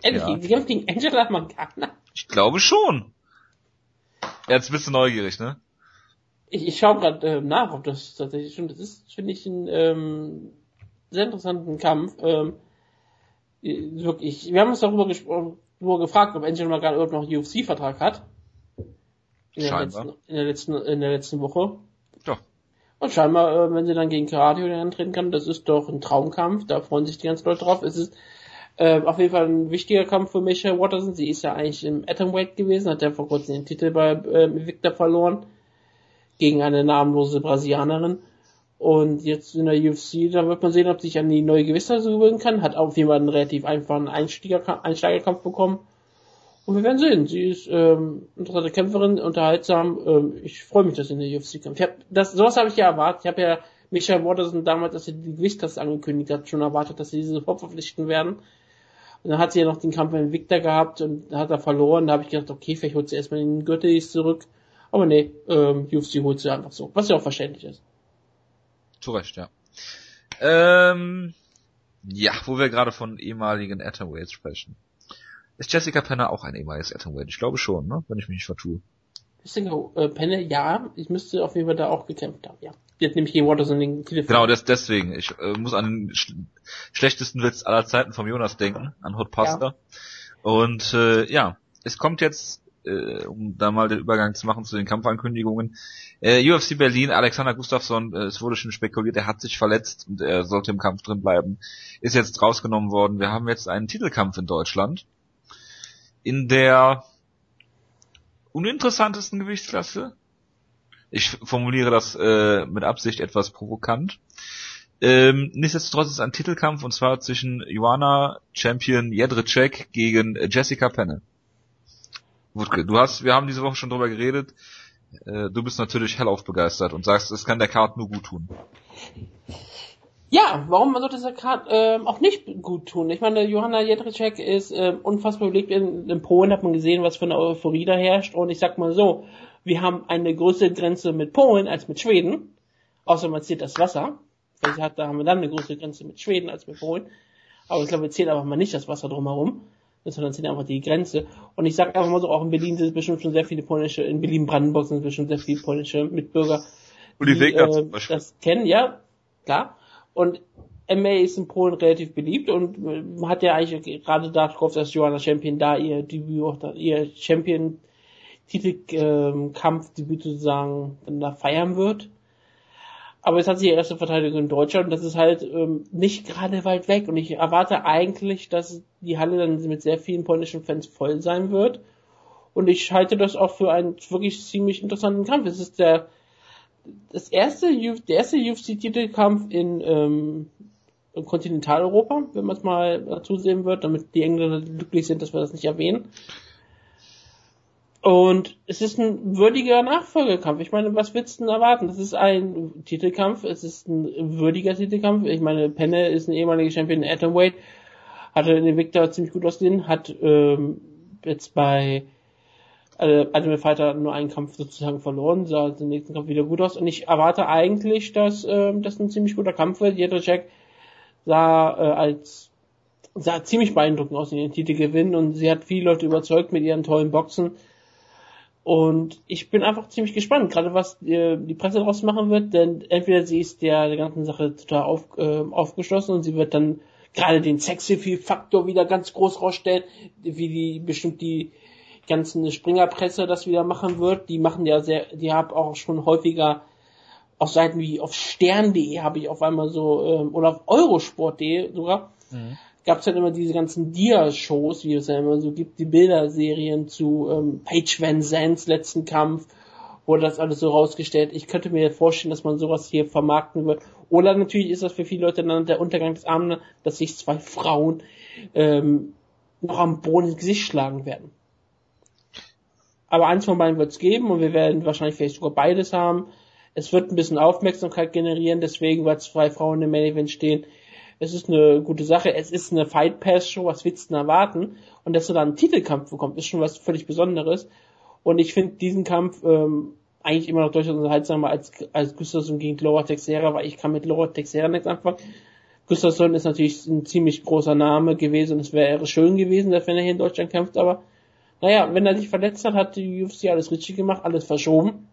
[SPEAKER 2] Ehrlich, ja. sie kämpft gegen Angela Magana?
[SPEAKER 1] Ich glaube schon. Jetzt bist du neugierig, ne?
[SPEAKER 2] Ich, ich schaue gerade äh, nach, ob das tatsächlich schon. Das ist, finde ich, ein ähm, sehr interessanten Kampf. Ähm, wirklich. Wir haben uns darüber gesprochen, nur gefragt, ob Angela Magana überhaupt noch einen UFC-Vertrag hat. In der, letzten, in der letzten, in der letzten Woche.
[SPEAKER 1] Doch.
[SPEAKER 2] Und scheinbar, äh, wenn sie dann gegen Karate antreten kann, das ist doch ein Traumkampf. Da freuen sich die ganzen Leute drauf. Es ist äh, auf jeden Fall ein wichtiger Kampf für Michelle Watterson. Sie ist ja eigentlich im Atomweight gewesen, hat ja vor kurzem den Titel bei äh, Victor verloren. Gegen eine namenlose Brasilianerin. Und jetzt in der UFC, da wird man sehen, ob sich an die neue Gewissheit gewöhnen kann. Hat auf jeden Fall einen relativ einfachen Einsteiger Einsteigerkampf bekommen. Und wir werden sehen. Sie ist ähm, interessante Kämpferin, unterhaltsam. Ähm, ich freue mich, dass sie in der UFC kämpft. Ich hab, das, sowas habe ich ja erwartet. Ich habe ja Michael Watterson damals, als sie die Gewichtsklasse angekündigt hat, schon erwartet, dass sie diese sofort verpflichten werden. Und dann hat sie ja noch den Kampf mit Victor gehabt und hat er verloren. Da habe ich gedacht, okay, vielleicht holt sie erstmal den Gürtel zurück. Aber nee, ähm, UFC holt sie einfach so. Was ja auch verständlich ist.
[SPEAKER 1] Zu Recht, ja. Ähm, ja, wo wir gerade von ehemaligen Atomweights sprechen. Ist Jessica Penner auch ein ehemaliges Atomweight? Ich glaube schon, ne? Wenn ich mich nicht vertue.
[SPEAKER 2] Jessica äh, Penner, ja. Ich müsste auf jeden Fall da auch gekämpft haben, ja. Die hat nämlich gegen Watterson den
[SPEAKER 1] Telefon. Genau, das, deswegen. Ich äh, muss an den sch schlechtesten Witz aller Zeiten vom Jonas denken, an Hot Pasta. Ja. Und äh, ja, es kommt jetzt äh, um da mal den Übergang zu machen zu den Kampfankündigungen. Äh, UFC Berlin, Alexander Gustafsson, äh, es wurde schon spekuliert, er hat sich verletzt und er sollte im Kampf drin bleiben. Ist jetzt rausgenommen worden. Wir haben jetzt einen Titelkampf in Deutschland. In der uninteressantesten Gewichtsklasse. Ich formuliere das äh, mit Absicht etwas provokant. Ähm, nichtsdestotrotz ist es ein Titelkampf und zwar zwischen Joanna Champion Jedrzejczyk gegen Jessica Penne. Wutke, du hast, wir haben diese Woche schon drüber geredet. Äh, du bist natürlich hellauf begeistert und sagst, es kann der Card nur gut tun.
[SPEAKER 2] Ja, warum sollte es der Card äh, auch nicht gut tun? Ich meine, Johanna Jedrzejczyk ist äh, unfassbar beliebt in, in Polen, hat man gesehen, was für eine Euphorie da herrscht. Und ich sag mal so, wir haben eine größere Grenze mit Polen als mit Schweden. Außer man zählt das Wasser. Hat, da haben wir dann eine größere Grenze mit Schweden als mit Polen. Aber ich glaube, wir zählen einfach mal nicht das Wasser drumherum sondern sind einfach die Grenze. Und ich sage einfach mal so, auch in Berlin sind es bestimmt schon sehr viele polnische, in Berlin-Brandenburg sind es bestimmt sehr viele polnische Mitbürger,
[SPEAKER 1] die, die äh,
[SPEAKER 2] das kennen, ja, klar. Und MA ist in Polen relativ beliebt und man äh, hat ja eigentlich gerade da drauf, dass Joanna Champion da ihr Debüt, ihr Champion Titelkampf Debüt sozusagen dann da feiern wird. Aber jetzt hat sie ihre erste Verteidigung in Deutschland und das ist halt ähm, nicht gerade weit weg. Und ich erwarte eigentlich, dass die Halle dann mit sehr vielen polnischen Fans voll sein wird. Und ich halte das auch für einen wirklich ziemlich interessanten Kampf. Es ist der das erste der erste UFC-Titelkampf in, ähm, in Kontinentaleuropa, wenn man es mal dazu sehen wird, damit die Engländer glücklich sind, dass wir das nicht erwähnen. Und es ist ein würdiger Nachfolgekampf. Ich meine, was willst du denn erwarten? Das ist ein Titelkampf, es ist ein würdiger Titelkampf. Ich meine, Penne ist ein ehemaliger Champion in Atomweight, hatte den Victor ziemlich gut ausgesehen, hat ähm, jetzt bei äh, Ultimate Fighter nur einen Kampf sozusagen verloren, sah den nächsten Kampf wieder gut aus. Und ich erwarte eigentlich, dass ähm, das ein ziemlich guter Kampf wird. Jeder Jack sah äh, als sah ziemlich beeindruckend aus in den Titelgewinn und sie hat viele Leute überzeugt mit ihren tollen Boxen und ich bin einfach ziemlich gespannt, gerade was äh, die Presse daraus machen wird, denn entweder sie ist der, der ganzen Sache total auf, äh, aufgeschlossen und sie wird dann gerade den Sexy-Faktor wieder ganz groß rausstellen, wie die bestimmt die ganzen Springerpresse das wieder machen wird. Die machen ja sehr, die haben auch schon häufiger auf Seiten wie auf stern.de habe ich auf einmal so, ähm, oder auf eurosport.de sogar, mhm gab es halt immer diese ganzen Dia-Shows, wie es ja immer so gibt, die Bilderserien zu ähm, Paige Van Zands letzten Kampf, wurde das alles so rausgestellt. Ich könnte mir vorstellen, dass man sowas hier vermarkten wird. Oder natürlich ist das für viele Leute dann der Untergang des Abends, dass sich zwei Frauen ähm, noch am Boden ins Gesicht schlagen werden. Aber eins von beiden wird es geben und wir werden wahrscheinlich vielleicht sogar beides haben. Es wird ein bisschen Aufmerksamkeit generieren, deswegen, weil zwei Frauen im Main Event stehen, es ist eine gute Sache, es ist eine Fight Pass Show, was willst du denn erwarten? Und dass du da einen Titelkampf bekommst, ist schon was völlig Besonderes. Und ich finde diesen Kampf ähm, eigentlich immer noch durchaus unterhaltsamer als, als Gustafsson gegen Lower Texera, weil ich kann mit Lower Texera nichts anfangen. Gustafsson ist natürlich ein ziemlich großer Name gewesen und es wäre schön gewesen, wenn er hier in Deutschland kämpft, aber naja, wenn er sich verletzt hat, hat die UFC alles richtig gemacht, alles verschoben,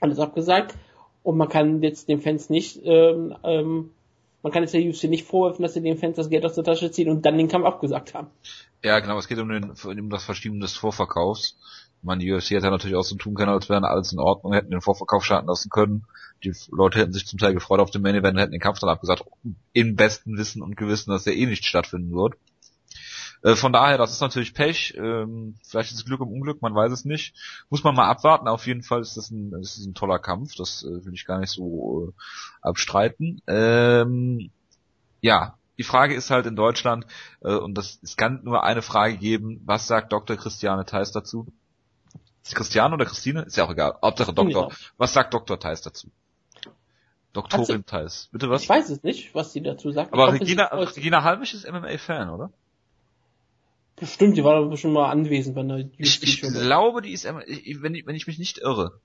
[SPEAKER 2] alles abgesagt und man kann jetzt den Fans nicht, ähm, ähm, man kann jetzt der UFC nicht vorwerfen, dass sie den Fans das Geld aus der Tasche ziehen und dann den Kampf abgesagt haben.
[SPEAKER 1] Ja, genau, es geht um, den, um das Verschieben des Vorverkaufs man, die UFC hätte natürlich auch so tun können, als wäre alles in Ordnung, hätten den Vorverkauf starten lassen können. Die Leute hätten sich zum Teil gefreut auf den Main Event, hätten den Kampf dann abgesagt, im besten Wissen und Gewissen, dass der eh nicht stattfinden wird. Äh, von daher, das ist natürlich Pech. Ähm, vielleicht ist es Glück im Unglück, man weiß es nicht. Muss man mal abwarten. Auf jeden Fall ist das ein, ist das ein toller Kampf. Das äh, will ich gar nicht so äh, abstreiten. Ähm, ja, die Frage ist halt in Deutschland, äh, und das, es kann nur eine Frage geben, was sagt Dr. Christiane Theis dazu? Ist Christiane oder Christine? Ist ja auch egal. Hauptsache Doktor. Was sagt Dr. Theis dazu? Doktorin Theis. Bitte was?
[SPEAKER 2] Ich weiß es nicht, was sie dazu sagt.
[SPEAKER 1] Aber Regina, Regina Halmich ist MMA-Fan, oder?
[SPEAKER 2] Bestimmt, die war doch schon mal anwesend bei der
[SPEAKER 1] Ich, ich glaube, die ist, wenn ich, wenn ich mich nicht irre.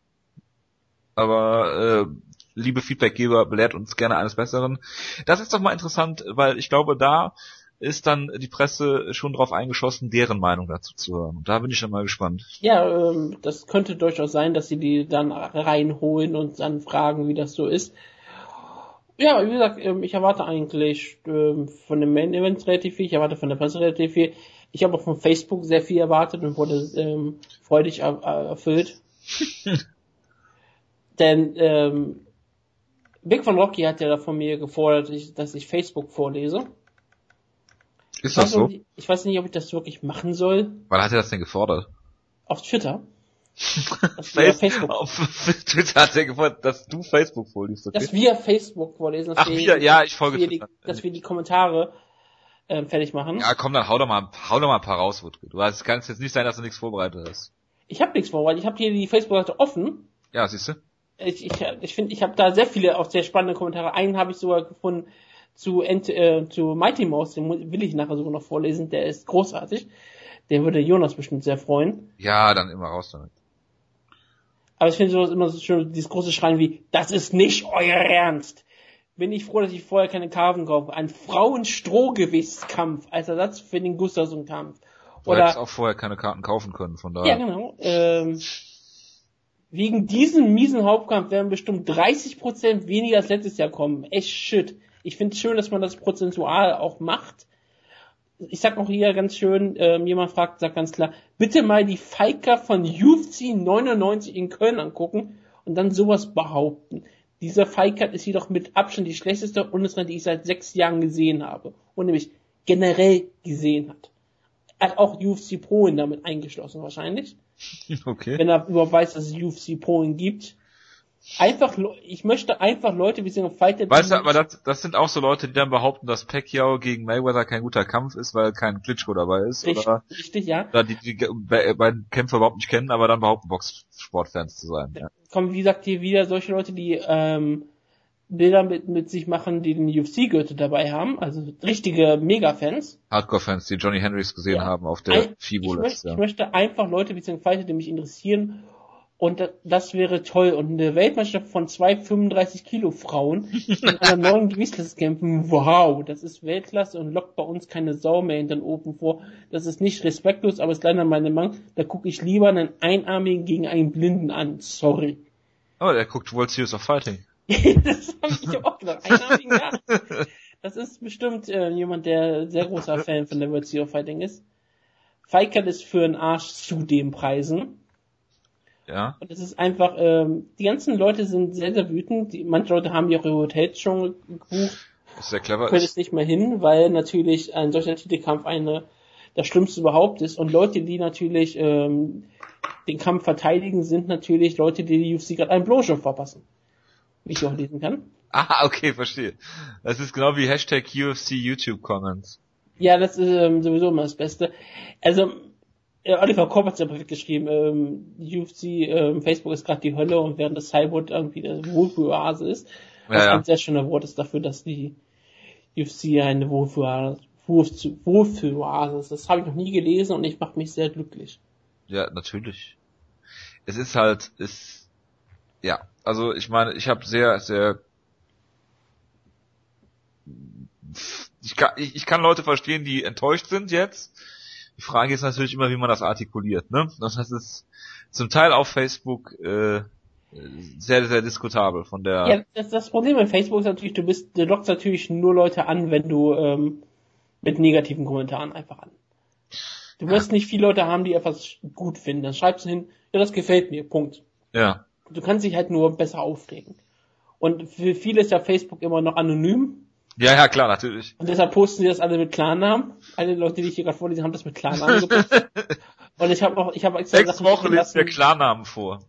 [SPEAKER 1] Aber äh, liebe Feedbackgeber, belehrt uns gerne eines Besseren. Das ist doch mal interessant, weil ich glaube, da ist dann die Presse schon drauf eingeschossen, deren Meinung dazu zu hören. Und da bin ich dann mal gespannt.
[SPEAKER 2] Ja, ähm, das könnte durchaus sein, dass sie die dann reinholen und dann fragen, wie das so ist. Ja, wie gesagt, ähm, ich erwarte eigentlich ähm, von den Main Events relativ viel, ich erwarte von der Presse relativ viel. Ich habe auch von Facebook sehr viel erwartet und wurde ähm, freudig er erfüllt. [laughs] Denn ähm, Big von Rocky hat ja da von mir gefordert, dass ich Facebook vorlese.
[SPEAKER 1] Ist das so?
[SPEAKER 2] Ich weiß nicht, ob ich das wirklich machen soll.
[SPEAKER 1] Wann hat er das denn gefordert?
[SPEAKER 2] Auf Twitter. [laughs]
[SPEAKER 1] Face Facebook. Auf Twitter hat er gefordert, dass du Facebook vorliest.
[SPEAKER 2] Okay? Dass wir Facebook vorlesen.
[SPEAKER 1] Dass Ach, wir, ja, ich folge
[SPEAKER 2] dass wir, die, dass wir die Kommentare ähm, fertig machen.
[SPEAKER 1] Ja, komm, dann hau doch mal, hau doch mal ein paar raus, Wutke. Du hast, kann jetzt nicht sein, dass du nichts vorbereitet hast.
[SPEAKER 2] Ich habe nichts vorbereitet. Ich habe hier die Facebook-Seite offen.
[SPEAKER 1] Ja, siehst du?
[SPEAKER 2] Ich, ich, ich finde, ich habe da sehr viele auch sehr spannende Kommentare. Einen habe ich sogar gefunden, zu, äh, zu Mighty Mouse, den will ich nachher sogar noch vorlesen, der ist großartig. Der würde Jonas bestimmt sehr freuen.
[SPEAKER 1] Ja, dann immer raus damit.
[SPEAKER 2] Aber ich finde sowas immer so schön, dieses große Schreien wie, das ist nicht euer Ernst. Bin ich froh, dass ich vorher keine Karten kaufe. Ein Frauenstrohgewichtskampf als Ersatz für den Gustafsson-Kampf.
[SPEAKER 1] Du Oder hättest auch vorher keine Karten kaufen können, von daher.
[SPEAKER 2] Ja, genau. Ähm, wegen diesem miesen Hauptkampf werden bestimmt 30% weniger als letztes Jahr kommen. Echt shit. Ich finde es schön, dass man das prozentual auch macht. Ich sag noch hier ganz schön, ähm, jemand fragt, sagt ganz klar, bitte mal die Fiker von UFC 99 in Köln angucken und dann sowas behaupten. Dieser Fiker ist jedoch mit Abstand die schlechteste Bundesland, die ich seit sechs Jahren gesehen habe. Und nämlich generell gesehen hat. Er hat auch UFC Pro damit eingeschlossen wahrscheinlich. [laughs]
[SPEAKER 1] Okay.
[SPEAKER 2] Wenn er überhaupt weiß, dass es UFC Pro gibt einfach, ich möchte einfach Leute wie so Fighter.
[SPEAKER 1] Weißt du, aber das, das sind auch so Leute, die dann behaupten, dass Pacquiao gegen Mayweather kein guter Kampf ist, weil kein Klitschko dabei ist.
[SPEAKER 2] Richtig,
[SPEAKER 1] oder,
[SPEAKER 2] richtig ja.
[SPEAKER 1] Oder die, die beiden Kämpfer überhaupt nicht kennen, aber dann behaupten, Boxsportfans zu sein. Ja.
[SPEAKER 2] Kommen, wie gesagt, hier wieder solche Leute, die ähm, Bilder mit, mit sich machen, die den UFC-Gürtel dabei haben, also richtige Mega-Fans.
[SPEAKER 1] Hardcore-Fans, die Johnny Hendricks gesehen ja. haben auf der FIBO
[SPEAKER 2] ich, möchte, ich möchte einfach Leute wie Fighter, die mich interessieren und das wäre toll. Und eine Weltmeisterschaft von zwei 35 Kilo Frauen in einer neuen Gewichtsklasse kämpfen. Wow, das ist Weltklasse und lockt bei uns keine Sau mehr in den Open vor. Das ist nicht respektlos, aber ist leider meine Meinung. Da gucke ich lieber einen Einarmigen gegen einen Blinden an. Sorry.
[SPEAKER 1] Oh, der guckt World Series of Fighting. [laughs]
[SPEAKER 2] das habe ich auch gedacht. Einarmigen, ja. [laughs] Das ist bestimmt äh, jemand, der sehr großer Fan von der World Series of Fighting ist. Feikert ist für einen Arsch zu dem Preisen.
[SPEAKER 1] Ja.
[SPEAKER 2] Und es ist einfach, ähm, die ganzen Leute sind sehr, sehr wütend. Die, manche Leute haben ihre Hotels schon gebucht.
[SPEAKER 1] Was sehr clever
[SPEAKER 2] können es nicht mehr hin, weil natürlich ein solcher Titelkampf eine das Schlimmste überhaupt ist. Und Leute, die natürlich ähm, den Kampf verteidigen, sind natürlich Leute, die die UFC gerade einen Blowjob verpassen. Wie ich auch lesen kann. [laughs]
[SPEAKER 1] Ah, okay, verstehe. Das ist genau wie Hashtag UFC YouTube Comments.
[SPEAKER 2] Ja, das ist ähm, sowieso immer das Beste. Also äh, Oliver Kopp hat ja perfekt geschrieben, ähm, UFC, ähm, Facebook ist gerade die Hölle und während das Cyborg irgendwie das Wohlfühloase ist. Was ja, ein sehr schöner Wort ist dafür, dass die UFC eine Wohlfühloase. Wohlfühloase. Das habe ich noch nie gelesen und ich mache mich sehr glücklich.
[SPEAKER 1] Ja, natürlich. Es ist halt, ist, ja, also ich meine, ich habe sehr, sehr, ich kann, ich, ich kann Leute verstehen, die enttäuscht sind jetzt. Die Frage ist natürlich immer, wie man das artikuliert, ne? Das ist zum Teil auf Facebook äh, sehr, sehr diskutabel von der.
[SPEAKER 2] Ja, das, das Problem bei Facebook ist natürlich, du bist, du lockst natürlich nur Leute an, wenn du ähm, mit negativen Kommentaren einfach an. Du wirst nicht viele Leute haben, die etwas gut finden. Dann schreibst du hin, ja, das gefällt mir, Punkt.
[SPEAKER 1] Ja.
[SPEAKER 2] Du kannst dich halt nur besser aufregen. Und für viele ist ja Facebook immer noch anonym.
[SPEAKER 1] Ja, ja, klar, natürlich.
[SPEAKER 2] Und deshalb posten sie das alle mit Klarnamen. Alle Leute, die ich hier gerade vorlese, haben das mit Klarnamen gepostet. [laughs] Und ich habe auch, ich habe extra
[SPEAKER 1] Sechs Wochen liest der Klarnamen vor.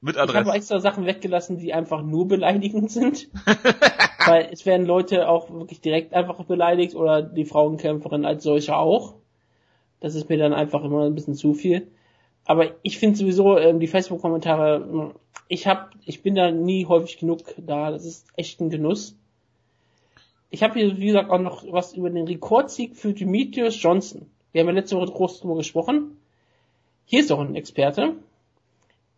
[SPEAKER 1] Mit Adresse.
[SPEAKER 2] Ich habe extra Sachen weggelassen, die einfach nur beleidigend sind. [laughs] Weil es werden Leute auch wirklich direkt einfach beleidigt oder die Frauenkämpferin als solche auch. Das ist mir dann einfach immer ein bisschen zu viel. Aber ich finde sowieso ähm, die Facebook-Kommentare, ich hab, ich bin da nie häufig genug da. Das ist echt ein Genuss. Ich habe hier, wie gesagt, auch noch was über den Rekordsieg für Demetrius Johnson. Wir haben ja letzte Woche groß darüber gesprochen. Hier ist doch ein Experte.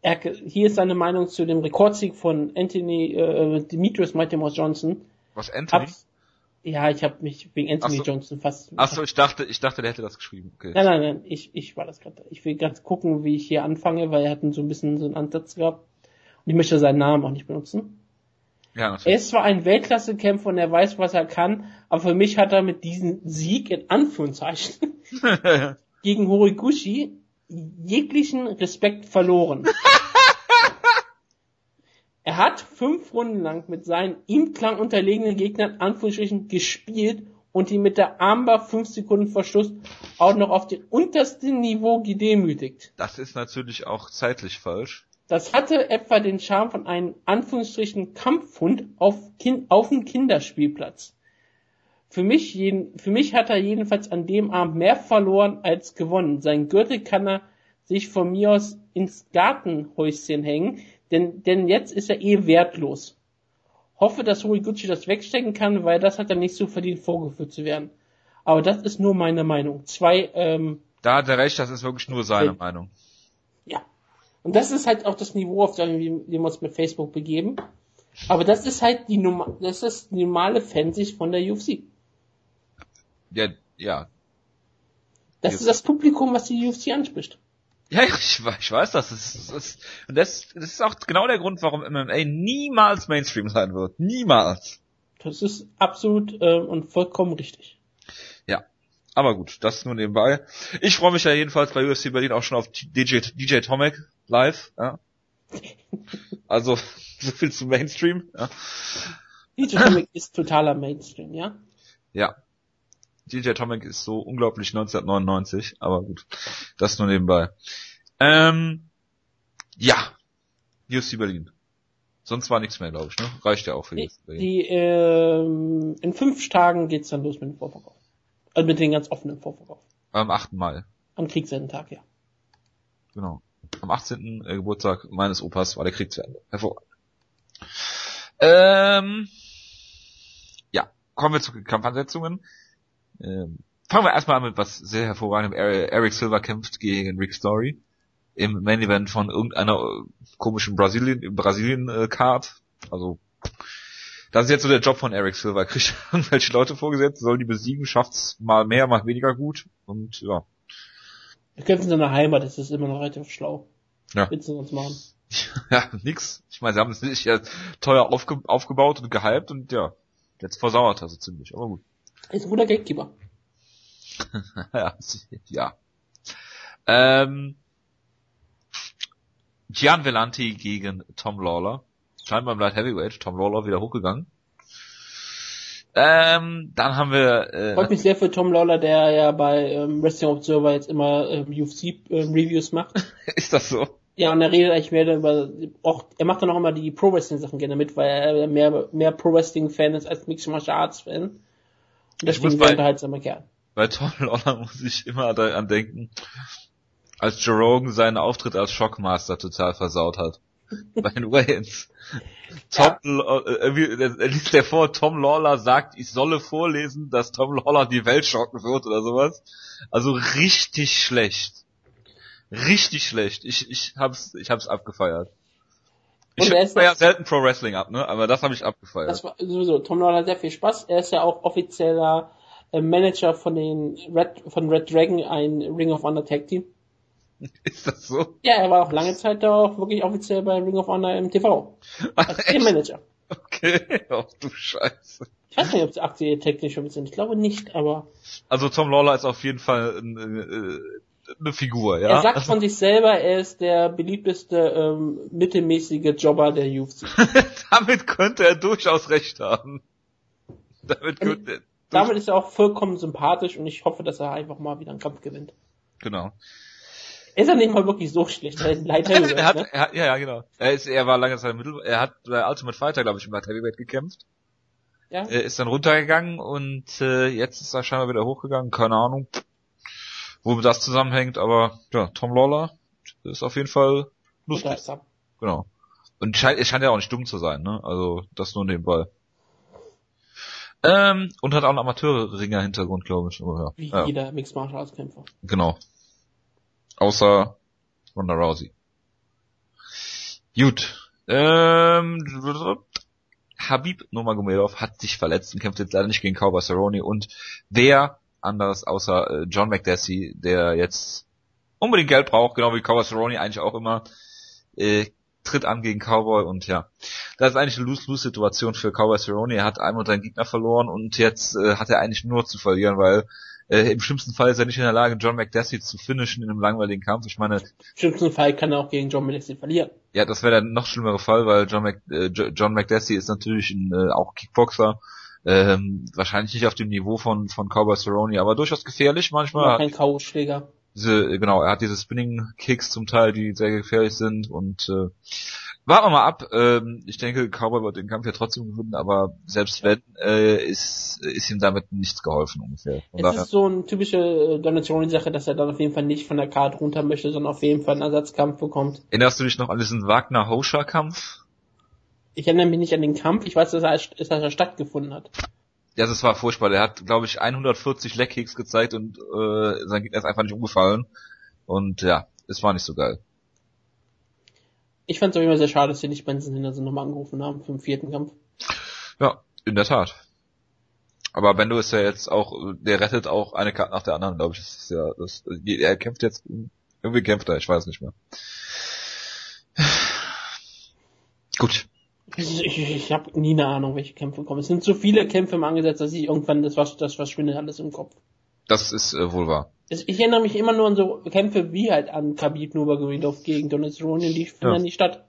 [SPEAKER 2] Er, hier ist seine Meinung zu dem Rekordsieg von Anthony äh, Demetrius Mighty Johnson.
[SPEAKER 1] Was Anthony? Hab's,
[SPEAKER 2] ja, ich habe mich wegen Anthony so. Johnson fast.
[SPEAKER 1] Achso, ich dachte, ich dachte, der hätte das geschrieben. Okay.
[SPEAKER 2] Nein, nein, nein, ich, ich war das gerade. Ich will ganz gucken, wie ich hier anfange, weil er hat so ein bisschen so einen Ansatz gehabt. Und ich möchte seinen Namen auch nicht benutzen. Ja, natürlich. Er ist zwar ein Weltklasse-Kämpfer und er weiß, was er kann, aber für mich hat er mit diesem Sieg in Anführungszeichen [laughs] gegen Horiguchi jeglichen Respekt verloren. [laughs] er hat fünf Runden lang mit seinen ihm klang unterlegenen Gegnern Anführungsstrichen gespielt und ihn mit der Armbar fünf Sekunden Verschluss auch noch auf dem untersten Niveau gedemütigt.
[SPEAKER 1] Das ist natürlich auch zeitlich falsch.
[SPEAKER 2] Das hatte etwa den Charme von einem Anführungsstrichen Kampfhund auf, kind, auf dem Kinderspielplatz. Für mich, jeden, für mich hat er jedenfalls an dem Abend mehr verloren als gewonnen. Sein Gürtel kann er sich von mir aus ins Gartenhäuschen hängen, denn, denn jetzt ist er eh wertlos. Hoffe, dass Horiguchi das wegstecken kann, weil das hat er nicht so verdient, vorgeführt zu werden. Aber das ist nur meine Meinung. Zwei, ähm,
[SPEAKER 1] Da hat er recht, das ist wirklich nur seine Meinung.
[SPEAKER 2] Und das ist halt auch das Niveau, auf dem wir uns mit Facebook begeben. Aber das ist halt die, Norm das ist die normale Fansicht von der UFC.
[SPEAKER 1] Ja, ja.
[SPEAKER 2] Das ist das Publikum, was die UFC anspricht.
[SPEAKER 1] Ja, ich, ich weiß das. Das ist, das, und das, das ist auch genau der Grund, warum MMA niemals Mainstream sein wird. Niemals.
[SPEAKER 2] Das ist absolut äh, und vollkommen richtig.
[SPEAKER 1] Ja. Aber gut, das nur nebenbei. Ich freue mich ja jedenfalls bei UFC Berlin auch schon auf DJ, DJ Tomek live. Ja. Also [laughs] so viel zum Mainstream. Ja.
[SPEAKER 2] DJ Tomek ist totaler Mainstream, ja?
[SPEAKER 1] Ja. DJ Tomek ist so unglaublich 1999, aber gut, das nur nebenbei. Ähm, ja, UFC Berlin. Sonst war nichts mehr, glaube ich, ne? Reicht ja auch für
[SPEAKER 2] die, Berlin. Die, ähm, in fünf Tagen geht's dann los mit dem Vorverkauf. Also mit dem ganz offenen Vorverkauf.
[SPEAKER 1] Am 8. Mai.
[SPEAKER 2] Am Kriegsendentag, ja.
[SPEAKER 1] Genau am 18. Äh, Geburtstag meines Opas war der Krieg zu Ende. Hervorragend. Ähm, ja, kommen wir zu Kampfansetzungen. Ähm, fangen wir erstmal an mit was sehr hervorragendem. Eric Silver kämpft gegen Rick Story im Main Event von irgendeiner äh, komischen Brasilien Brasilien äh, Card. Also das ist jetzt so der Job von Eric Silver. Kriegt [laughs] irgendwelche Leute vorgesetzt, soll die besiegen, schafft's mal mehr, mal weniger gut und ja.
[SPEAKER 2] Wir kämpfen in seiner Heimat, das ist immer noch relativ schlau.
[SPEAKER 1] Ja.
[SPEAKER 2] Willst du uns machen? [laughs]
[SPEAKER 1] Ja, nix. Ich meine, sie haben es nicht ja teuer aufge aufgebaut und gehypt und ja, jetzt versauert er so ziemlich, aber gut.
[SPEAKER 2] Ist ein guter Gatekeeper. [laughs]
[SPEAKER 1] ja, ja. Ähm, Gian Vellanti gegen Tom Lawler. Scheinbar im Light Heavyweight. Tom Lawler wieder hochgegangen. Ähm, dann haben wir.
[SPEAKER 2] Äh, Freut mich sehr für Tom Lawler, der ja bei ähm, Wrestling Observer jetzt immer ähm, UFC-Reviews ähm, macht. [laughs]
[SPEAKER 1] Ist das so?
[SPEAKER 2] Ja, und er redet eigentlich mehr über, auch, er macht dann auch immer die Pro Wrestling Sachen gerne mit, weil er mehr, mehr Pro Wrestling Fan ist als Mixed Martial Arts Fan. Und deswegen ein unterhaltsamer Kerl.
[SPEAKER 1] Bei Tom Lawler [laughs] muss ich immer daran denken, als Joe Rogan seinen Auftritt als Shockmaster total versaut hat. Bei den Wayans. Tom, ja. äh, liest der vor, Tom Lawler sagt, ich solle vorlesen, dass Tom Lawler die Welt schocken wird oder sowas. Also richtig schlecht. Richtig schlecht. Ich, ich hab's, ich hab's abgefeiert. Ich feiere ja selten Pro Wrestling ab, ne? Aber das habe ich abgefeiert.
[SPEAKER 2] Das war sowieso. Tom Lawler hat sehr viel Spaß. Er ist ja auch offizieller äh, Manager von den Red, von Red Dragon, ein Ring of Honor Tag Team. [laughs]
[SPEAKER 1] Ist das so?
[SPEAKER 2] Ja, er war auch lange Zeit da auch wirklich offiziell bei Ring of Honor im TV. Als [laughs] Team Manager.
[SPEAKER 1] Okay, [laughs] ach du Scheiße.
[SPEAKER 2] Ich weiß nicht, ob sie aktuell technisch schon sind. Ich glaube nicht, aber.
[SPEAKER 1] Also Tom Lawler ist auf jeden Fall eine, äh, eine Figur, ja.
[SPEAKER 2] Er sagt von sich selber, er ist der beliebteste ähm, mittelmäßige Jobber der UFC.
[SPEAKER 1] Damit könnte er durchaus recht haben. Damit könnte er
[SPEAKER 2] damit ist er auch vollkommen sympathisch und ich hoffe, dass er einfach mal wieder einen Kampf gewinnt.
[SPEAKER 1] Genau.
[SPEAKER 2] Ist er nicht mal wirklich so schlecht, er ist Light [laughs]
[SPEAKER 1] Heavyweight, er hat, ne? er hat, ja, ja, genau. Er ist, er war lange Zeit im Mittel, er hat bei Ultimate Fighter, glaube ich, im Light Heavyweight gekämpft. Ja. Er ist dann runtergegangen und äh, jetzt ist er scheinbar wieder hochgegangen, keine Ahnung, wo das zusammenhängt, aber ja, Tom Lawler ist auf jeden Fall lustig. Genau. Und scheint, er scheint ja auch nicht dumm zu sein, ne? Also das nur nebenbei. Ähm, und hat auch einen Amateurringer-Hintergrund, glaube ich. Aber,
[SPEAKER 2] ja. Wie ja. jeder Mixed Martial Arts Kämpfer.
[SPEAKER 1] Genau. Außer Ronda Rousey. Gut. Ähm, Habib Nurmagomedov hat sich verletzt und kämpft jetzt leider nicht gegen Cowboy Cerrone und wer anders außer äh, John McDessie, der jetzt unbedingt Geld braucht, genau wie Cowboy Cerrone eigentlich auch immer, äh, tritt an gegen Cowboy und ja, das ist eigentlich eine Lose-Lose-Situation für Cowboy Cerrone. Er hat einmal seinen Gegner verloren und jetzt äh, hat er eigentlich nur zu verlieren, weil äh, im schlimmsten Fall ist er nicht in der Lage, John McDessie zu finishen in einem langweiligen Kampf. Ich meine, im
[SPEAKER 2] schlimmsten Fall kann er auch gegen John McDessie verlieren.
[SPEAKER 1] Ja, das wäre der noch schlimmere Fall, weil John, Mc, äh, John McDessie ist natürlich ein, äh, auch Kickboxer. Ähm, wahrscheinlich nicht auf dem Niveau von von Cowboy Cerrone, aber durchaus gefährlich manchmal.
[SPEAKER 2] Kein K.O.-Schläger.
[SPEAKER 1] Diese, genau, er hat diese Spinning Kicks zum Teil, die sehr gefährlich sind und äh, Warten wir mal ab. Ähm, ich denke, Cowboy wird den Kampf ja trotzdem gewinnen, aber selbst wenn, äh, ist, ist ihm damit nichts geholfen ungefähr.
[SPEAKER 2] Von es daher. ist so eine typische äh, Donationi-Sache, dass er dann auf jeden Fall nicht von der Karte runter möchte, sondern auf jeden Fall einen Ersatzkampf bekommt.
[SPEAKER 1] Erinnerst du dich noch an diesen Wagner-Hoscher-Kampf?
[SPEAKER 2] Ich erinnere mich nicht an den Kampf, ich weiß, dass er, dass er stattgefunden hat.
[SPEAKER 1] Ja, das war furchtbar. Der hat, glaube ich, 140 Leckkicks gezeigt und äh, sein Gegner ist einfach nicht umgefallen. Und ja, es war nicht so geil.
[SPEAKER 2] Ich fand es immer sehr schade, dass sie nicht Benson Henderson nochmal angerufen haben für den vierten Kampf.
[SPEAKER 1] Ja, in der Tat. Aber Bendo ist ja jetzt auch, der rettet auch eine Karte nach der anderen, glaube ich. Das ist ja, das, er kämpft jetzt, irgendwie kämpft er, ich weiß nicht mehr. [sighs] Gut.
[SPEAKER 2] Ich, ich, ich habe nie eine Ahnung, welche Kämpfe kommen. Es sind so viele Kämpfe im Angesetzt, dass ich irgendwann das, was, das verschwindet alles im Kopf.
[SPEAKER 1] Das ist äh, wohl wahr.
[SPEAKER 2] Ich erinnere mich immer nur an so Kämpfe wie halt an Khabib Nurmagomedov gegen Donald Cerrone, die finden ja. nicht statt.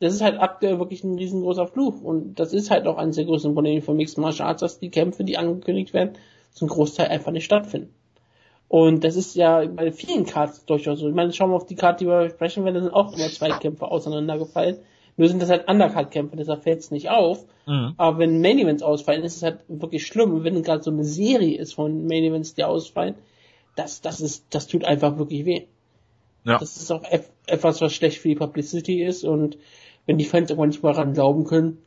[SPEAKER 2] Das ist halt aktuell wirklich ein riesengroßer Fluch und das ist halt auch eines der größten Probleme von Mixed Martial Arts, dass die Kämpfe, die angekündigt werden, zum Großteil einfach nicht stattfinden. Und das ist ja bei vielen Cards durchaus so. Ich meine, schauen wir auf die Karte, die wir sprechen werden, da sind auch immer zwei Kämpfe auseinandergefallen. Nur sind das halt Undercard-Kämpfe, deshalb fällt es nicht auf. Mhm. Aber wenn Main Events ausfallen, ist es halt wirklich schlimm. Und wenn gerade so eine Serie ist von Main Events, die ausfallen, das, das ist, das tut einfach wirklich weh. Ja. Das ist auch etwas, was schlecht für die Publicity ist und wenn die Fans irgendwann nicht mal daran glauben können,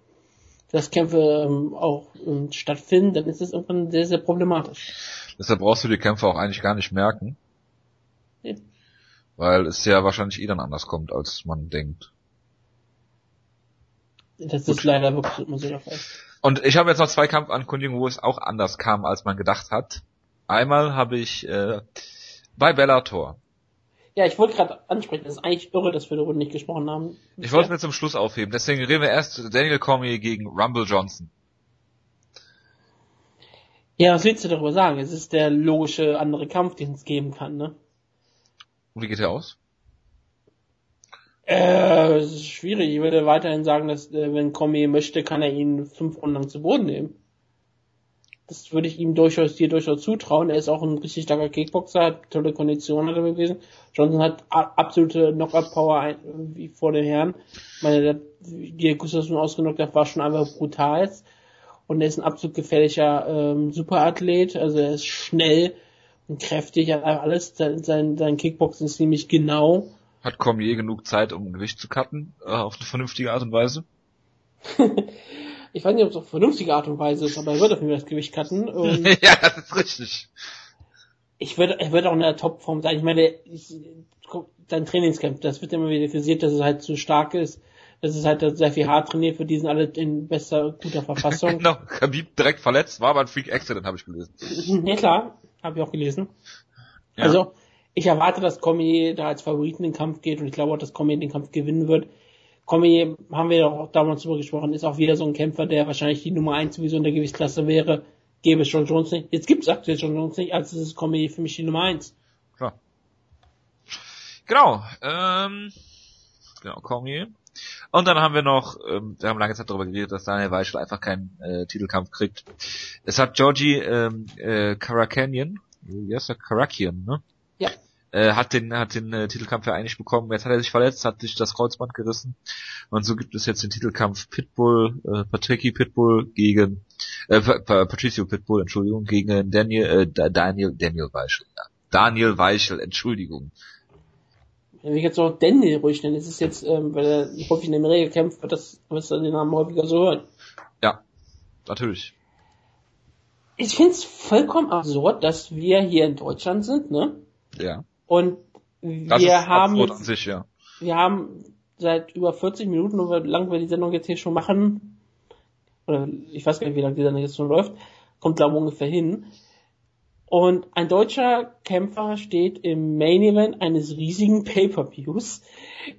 [SPEAKER 2] dass Kämpfe ähm, auch ähm, stattfinden, dann ist das irgendwann sehr, sehr problematisch.
[SPEAKER 1] Deshalb brauchst du die Kämpfe auch eigentlich gar nicht merken. Ja. Weil es ja wahrscheinlich eh dann anders kommt, als man denkt.
[SPEAKER 2] Das Gut. ist leider wirklich immer so der Fall.
[SPEAKER 1] Und ich habe jetzt noch zwei Kampfankündigungen, wo es auch anders kam, als man gedacht hat. Einmal habe ich äh, bei Bellator.
[SPEAKER 2] Ja, ich wollte gerade ansprechen, das ist eigentlich irre, dass wir darüber nicht gesprochen haben.
[SPEAKER 1] Ich wollte es mir zum Schluss aufheben, deswegen reden wir erst Daniel Cormier gegen Rumble Johnson.
[SPEAKER 2] Ja, was willst du darüber sagen? Es ist der logische andere Kampf, den es geben kann, ne?
[SPEAKER 1] Und wie geht der aus?
[SPEAKER 2] Äh, es ist schwierig. Ich würde weiterhin sagen, dass äh, wenn Cormier möchte, kann er ihn fünf Runden lang zu Boden nehmen. Das würde ich ihm durchaus, dir durchaus zutrauen. Er ist auch ein richtig starker Kickboxer, hat tolle Konditionen hat er gewesen. Johnson hat absolute Knockout-Power wie vor den Herren. Ich meine, der, die er Gustafsson ausgenockt hat, war schon einfach brutal. Und er ist ein absolut gefährlicher ähm, Superathlet. Also er ist schnell und kräftig, hat alles. Sein, sein Kickboxen ist nämlich genau
[SPEAKER 1] Hat Cormier genug Zeit, um Gewicht zu cutten, äh, auf eine vernünftige Art und Weise? [laughs]
[SPEAKER 2] ich weiß nicht, ob es auf vernünftige Art und Weise ist, aber er wird auf jeden Fall das Gewicht cutten. [laughs]
[SPEAKER 1] ja, das ist richtig.
[SPEAKER 2] Ich würde, er wird auch in der Topform sein. Ich meine, ich, sein Trainingscamp, das wird immer wieder kritisiert, dass es halt zu stark ist. Das ist halt sehr viel hart trainiert, für die sind alle in bester, guter Verfassung. [laughs]
[SPEAKER 1] genau, Khabib direkt verletzt, war aber ein Freak Accident, habe ich gelesen.
[SPEAKER 2] Ja klar, habe ich auch gelesen. Ja. Also, ich erwarte, dass Cormier da als Favoriten in den Kampf geht und ich glaube auch, dass Cormier den Kampf gewinnen wird. Cormier, haben wir auch damals drüber gesprochen, ist auch wieder so ein Kämpfer, der wahrscheinlich die Nummer 1 sowieso in der Gewichtsklasse wäre. Gäbe es John Jones nicht. Jetzt gibt es aktuell John Jones nicht, also ist Cormier für mich die Nummer 1.
[SPEAKER 1] Klar. Genau, ähm, genau, Cormier. Und dann haben wir noch, ähm, wir haben lange Zeit darüber geredet, dass Daniel Weichel einfach keinen äh, Titelkampf kriegt. Es hat Georgie ähm, äh, heißt er? Karakian, ne?
[SPEAKER 2] Ja.
[SPEAKER 1] Äh, hat den, hat den äh, Titelkampf ja eigentlich bekommen. Jetzt hat er sich verletzt, hat sich das Kreuzband gerissen. Und so gibt es jetzt den Titelkampf Pitbull, äh, Patricky Pitbull gegen, äh, Patricio Pitbull, Entschuldigung, gegen Daniel, äh, Daniel, Daniel Weichel. Ja. Daniel Weichel, Entschuldigung.
[SPEAKER 2] Wenn ich jetzt noch Daniel ruhig nenne, ist es jetzt, ähm, weil er häufig in Amerika kämpft, wird das, wirst du den Namen häufiger so hören.
[SPEAKER 1] Ja, natürlich.
[SPEAKER 2] Ich finde es vollkommen absurd, dass wir hier in Deutschland sind, ne?
[SPEAKER 1] Ja.
[SPEAKER 2] Und wir haben
[SPEAKER 1] sich, ja.
[SPEAKER 2] wir haben seit über 40 Minuten, wie lange wir die Sendung jetzt hier schon machen, oder ich weiß gar nicht, wie lange die Sendung jetzt schon läuft, kommt glaube ich ungefähr hin, und ein deutscher Kämpfer steht im Main Event eines riesigen Pay-per-Views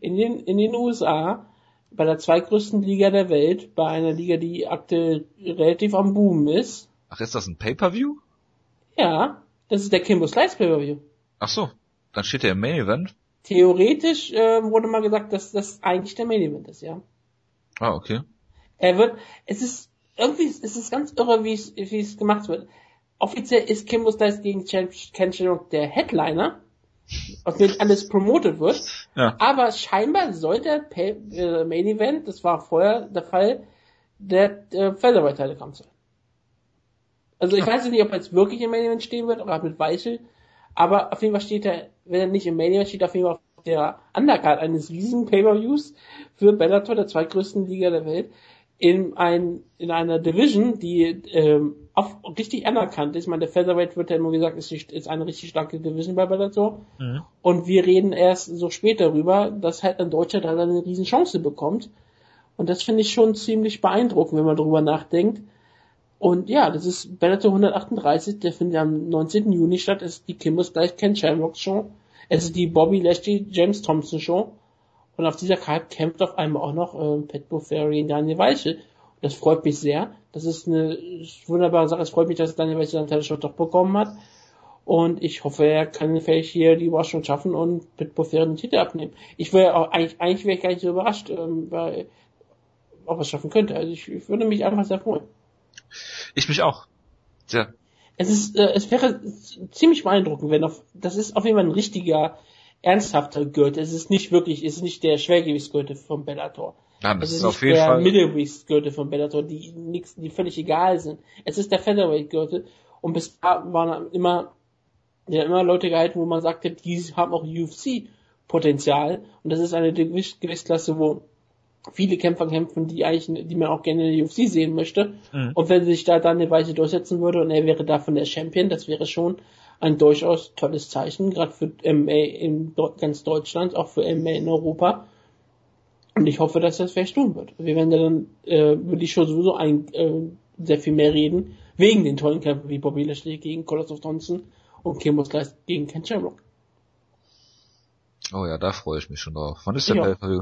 [SPEAKER 2] in den, in den USA bei der zweitgrößten Liga der Welt, bei einer Liga, die aktuell relativ am Boom ist.
[SPEAKER 1] Ach, ist das ein Pay-per-View?
[SPEAKER 2] Ja, das ist der Kimbo Slice Pay-per-View.
[SPEAKER 1] Ach so, dann steht er im Main Event?
[SPEAKER 2] Theoretisch äh, wurde mal gesagt, dass das eigentlich der Main Event ist, ja.
[SPEAKER 1] Ah, okay.
[SPEAKER 2] Er wird, es ist irgendwie, es ist ganz irre, wie es, wie es gemacht wird offiziell ist Kimbo Slice gegen Ken Shamrock der Headliner, aus dem alles promotet wird. Ja. Aber scheinbar sollte der äh, Main Event, das war vorher der Fall, der äh, Featherweight Title Kampf sein. Also ich weiß nicht, ob er jetzt wirklich im Main Event stehen wird oder mit Weichel, aber auf jeden Fall steht er, wenn er nicht im Main Event steht, auf jeden Fall auf der Undercard eines riesigen Pay-Per-Views für Bellator, der zweitgrößten Liga der Welt, in ein in einer Division, die ähm, auf, richtig anerkannt ist. Ich meine, der Featherweight wird ja immer gesagt, ist, ist eine richtig starke Division bei Bellator. Mhm. Und wir reden erst so spät darüber, dass halt ein Deutscher da eine riesen Chance bekommt. Und das finde ich schon ziemlich beeindruckend, wenn man darüber nachdenkt. Und ja, das ist Bellator 138, der findet am 19. Juni statt. Es ist die Kimbers gleich Ken Shamrock Show. Es ist die Bobby Lashley James Thompson Show. Und auf dieser Karte kämpft auf einmal auch noch äh, Pat Buffery und Daniel Weichel. Das freut mich sehr. Das ist eine wunderbare Sache. Es freut mich, dass Daniel Weichel seinen Title doch bekommen hat. Und ich hoffe, er kann vielleicht hier die Überraschung schaffen und Pat Buffery den Titel abnehmen. Ich wäre auch, eigentlich, eigentlich wäre ich gar nicht so überrascht, ähm, weil, ob er es schaffen könnte. Also ich, ich würde mich einfach sehr freuen.
[SPEAKER 1] Ich mich auch. Sehr.
[SPEAKER 2] Es ist, äh, es wäre ziemlich beeindruckend, wenn auf, das ist auf jeden Fall ein richtiger, ernsthafter Gürtel. Es ist nicht wirklich, es ist nicht der Schwergewichtsgürtel vom Bellator.
[SPEAKER 1] Ja, das
[SPEAKER 2] es
[SPEAKER 1] ist,
[SPEAKER 2] ist
[SPEAKER 1] auf jeden Fall.
[SPEAKER 2] Middleweight-Gürtel von Bellator, die nix, die völlig egal sind. Es ist der Featherweight-Gürtel und bis da waren immer, ja, immer Leute gehalten, wo man sagte, die haben auch UFC-Potenzial und das ist eine Gewichtsklasse, wo viele Kämpfer kämpfen, die eigentlich, die man auch gerne in der UFC sehen möchte. Mhm. Und wenn sich da dann eine Weise durchsetzen würde und er wäre davon der Champion, das wäre schon ein durchaus tolles Zeichen, gerade für MA in ganz Deutschland, auch für MA in Europa. Und ich hoffe, dass das vielleicht tun wird. Wir werden dann äh, über die Show sowieso ein, äh, sehr viel mehr reden, wegen den tollen Kämpfen wie Bobby Lashley gegen Colossal Thompson und Kimbo Slice gegen Ken Shamrock.
[SPEAKER 1] Oh ja, da freue ich mich schon drauf. Wann ist der pay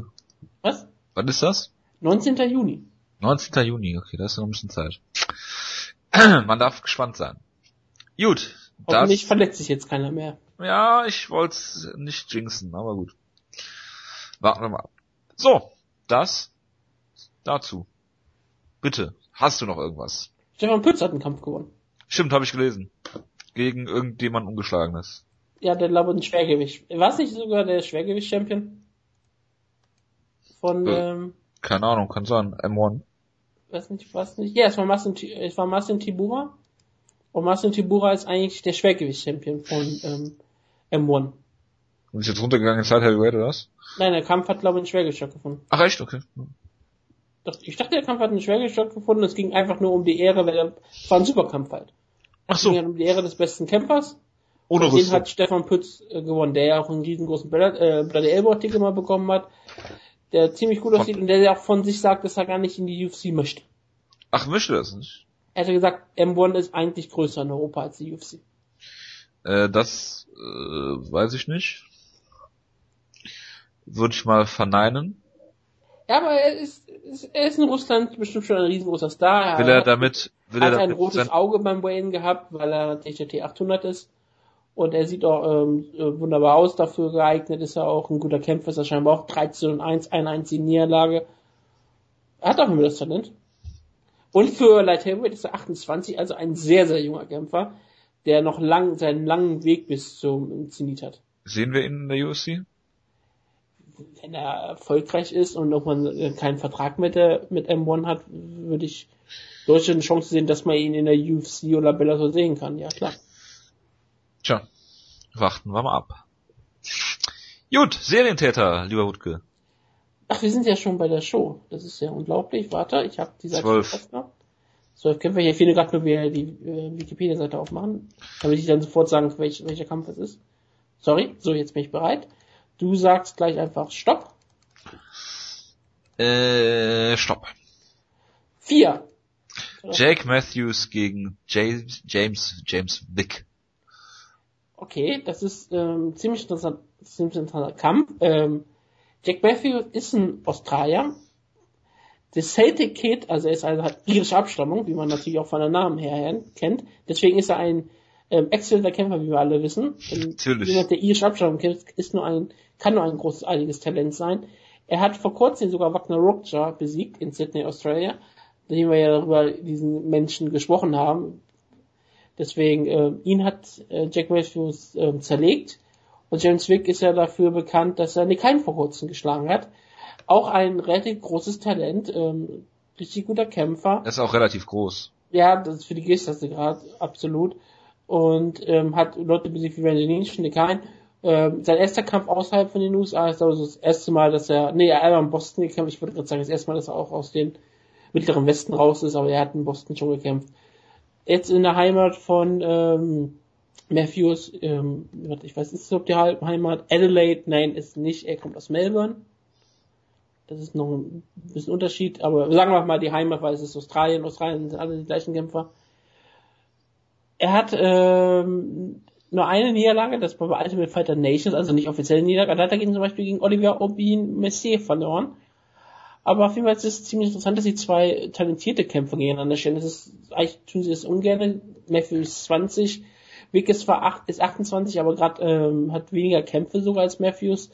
[SPEAKER 2] Was?
[SPEAKER 1] Wann ist das?
[SPEAKER 2] 19. Juni.
[SPEAKER 1] 19. Juni, okay, da ist noch ein bisschen Zeit. [clears throat] Man darf gespannt sein. Gut,
[SPEAKER 2] Hoffentlich das, verletzt sich jetzt keiner mehr.
[SPEAKER 1] Ja, ich wollte nicht jinxen, aber gut. Warten wir mal ab. So, das dazu. Bitte, hast du noch irgendwas?
[SPEAKER 2] Stefan Pütz hat einen Kampf gewonnen.
[SPEAKER 1] Stimmt, habe ich gelesen. Gegen irgendjemand ungeschlagenes.
[SPEAKER 2] Ja, der glaube ein Schwergewicht. War es nicht sogar der Schwergewicht-Champion? Von, äh, ähm,
[SPEAKER 1] Keine Ahnung, kann sein. M1.
[SPEAKER 2] Weiß nicht, was nicht. Ja, es war Marcin, es war Marcin Tibura. Und Marcin Tibura ist eigentlich der Schwergewicht-Champion von ähm, M1.
[SPEAKER 1] Und ist jetzt runtergegangen in Light Heavyweight oder was?
[SPEAKER 2] Nein, der Kampf hat, glaube ich, einen Schwergewicht stattgefunden.
[SPEAKER 1] Ach echt? Okay.
[SPEAKER 2] Doch, ich dachte, der Kampf hat einen Schwergewicht stattgefunden. Es ging einfach nur um die Ehre, weil es war ein Superkampf halt.
[SPEAKER 1] Ach
[SPEAKER 2] Es
[SPEAKER 1] so,
[SPEAKER 2] ging halt um die Ehre des besten Kämpfers.
[SPEAKER 1] ohne
[SPEAKER 2] Und den
[SPEAKER 1] Rüstung.
[SPEAKER 2] hat Stefan Pütz äh, gewonnen, der ja auch einen riesengroßen Blood, äh, Bloody Elbow Artikel mal bekommen hat, der ziemlich gut aussieht und der ja auch von sich sagt, dass er gar nicht in die UFC möchte.
[SPEAKER 1] Ach, möchte das nicht?
[SPEAKER 2] Er hatte gesagt, M1 ist eigentlich größer in Europa als die UFC.
[SPEAKER 1] Äh, das äh, weiß ich nicht. Würde ich mal verneinen.
[SPEAKER 2] Ja, aber er ist, er ist in Russland bestimmt schon ein riesengroßer Star.
[SPEAKER 1] Will er damit, will er
[SPEAKER 2] hat ein
[SPEAKER 1] damit
[SPEAKER 2] rotes
[SPEAKER 1] sein,
[SPEAKER 2] Auge beim Wayne gehabt, weil er TJT 800 ist. Und er sieht auch ähm, äh, wunderbar aus, dafür geeignet ist er auch ein guter Kämpfer, ist er scheinbar auch 13 und 1, eine einzige Niederlage. Er hat auch immer das Talent. Und für Light Heavyweight ist er 28, also ein sehr, sehr junger Kämpfer, der noch lang, seinen langen Weg bis zum Zenit hat.
[SPEAKER 1] sehen wir ihn in der UFC?
[SPEAKER 2] Wenn er erfolgreich ist und nochmal keinen Vertrag mit, der, mit M1 hat, würde ich durchaus eine Chance sehen, dass man ihn in der UFC oder Bellator sehen kann, ja klar.
[SPEAKER 1] Tja, warten wir mal ab. Gut, Serientäter, lieber Wutke.
[SPEAKER 2] Ach, wir sind ja schon bei der Show. Das ist ja unglaublich. Warte, ich habe die Seite aufgemacht. Zwölf Kämpfer. Ich finde gerade nur wieder die äh, Wikipedia-Seite aufmachen, damit ich dann sofort sagen, welch, welcher Kampf es ist. Sorry, so jetzt bin ich bereit. Du sagst gleich einfach Stopp.
[SPEAKER 1] Äh, stopp.
[SPEAKER 2] Vier.
[SPEAKER 1] Jake Matthews gegen James, James, James Vick.
[SPEAKER 2] Okay, das ist ähm, ziemlich interessant, ziemlich interessanter Kampf. Ähm, Jack Matthews ist ein Australier. Der Celtic Kid, also er ist also hat irische Abstammung, wie man natürlich auch von der Namen her kennt. Deswegen ist er ein ähm, exzellenter Kämpfer, wie wir alle wissen.
[SPEAKER 1] Natürlich.
[SPEAKER 2] Jemand, der irische Abstammung kämpft, ist nur ein, kann nur ein großartiges Talent sein. Er hat vor kurzem sogar Wagner Rockjar besiegt in Sydney, Australia, nachdem wir ja darüber diesen Menschen gesprochen haben. Deswegen, äh, ihn hat äh, Jack Matthews äh, zerlegt. Und James Wick ist ja dafür bekannt, dass er Nick Hein vor kurzem geschlagen hat. Auch ein relativ großes Talent, ähm, richtig guter Kämpfer.
[SPEAKER 1] Er ist auch relativ groß.
[SPEAKER 2] Ja, das ist für die Gestasse gerade absolut. Und ähm, hat Leute besiegt wie Randy Lynch, Nick Hein. Ähm, sein erster Kampf außerhalb von den USA ist also das erste Mal, dass er, nee, er hat in Boston gekämpft. Ich würde gerade sagen, das erste Mal, dass er auch aus den mittleren Westen raus ist, aber er hat in Boston schon gekämpft. Jetzt in der Heimat von ähm, Matthews, ähm, ich weiß nicht, ob die Heimat Adelaide, nein, ist nicht, er kommt aus Melbourne. Das ist noch ein bisschen Unterschied, aber sagen wir mal die Heimat, weil es ist Australien, Australien sind alle die gleichen Kämpfer. Er hat ähm, nur eine Niederlage, das war bei Ultimate Fighter Nations, also nicht offizielle Niederlage. Da hat er gegen, zum Beispiel gegen Olivier Aubin Messier verloren. Aber auf jeden Fall ist es ziemlich interessant, dass sie zwei talentierte Kämpfer gegeneinander stellen. Das ist, eigentlich tun sie das ungern. Matthews ist 20, Wick ist zwar 8, ist 28, aber gerade ähm, hat weniger Kämpfe sogar als Matthews.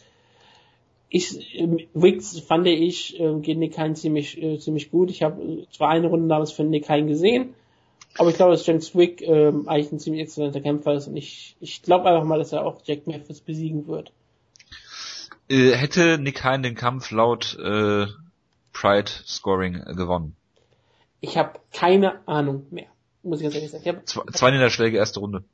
[SPEAKER 2] Ich, ähm, Wicks fand ich äh, gegen Nick Hein ziemlich, äh, ziemlich gut. Ich habe zwar eine Runde damals für Nick Hein gesehen, aber ich glaube, dass James Wick ähm, eigentlich ein ziemlich exzellenter Kämpfer ist und ich, ich glaube einfach mal, dass er auch Jack Matthews besiegen wird.
[SPEAKER 1] Äh, hätte Nick Hein den Kampf laut äh, Pride Scoring gewonnen.
[SPEAKER 2] Ich habe keine Ahnung mehr, muss ich ganz ehrlich sagen. Ich, hab,
[SPEAKER 1] Zwei, zwei Niederschläge, erste Runde.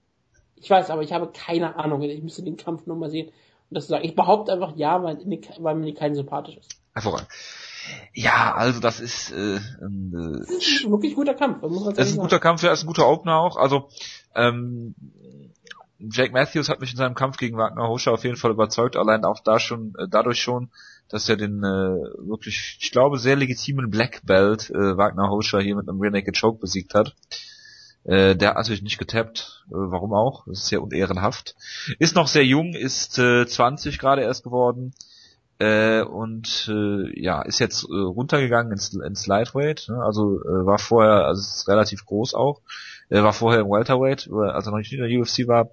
[SPEAKER 2] ich weiß, aber ich habe keine Ahnung. Ich müsste den Kampf nochmal sehen und das sagen. Ich behaupte einfach ja, weil, weil mir Nick Hein sympathisch ist.
[SPEAKER 1] Hervorragend. Ja, also das ist, äh,
[SPEAKER 2] Das
[SPEAKER 1] äh,
[SPEAKER 2] ist ein wirklich guter Kampf, man
[SPEAKER 1] das ist ein guter Kampf, ja, ist ein guter Opener auch. Also ähm, Jake Matthews hat mich in seinem Kampf gegen Wagner Hoscher auf jeden Fall überzeugt, allein auch da schon, äh, dadurch schon, dass er den äh, wirklich, ich glaube, sehr legitimen Black Belt äh, Wagner Hoscher hier mit einem Rear Naked Choke besiegt hat. Äh, der hat natürlich nicht getappt, äh, warum auch? Das ist sehr unehrenhaft. Ist noch sehr jung, ist äh, 20 gerade erst geworden. Äh, und äh, ja, ist jetzt äh, runtergegangen ins, ins Lightweight, ne? also äh, war vorher, also ist relativ groß auch, äh, war vorher im Welterweight, als er noch nicht in der UFC war,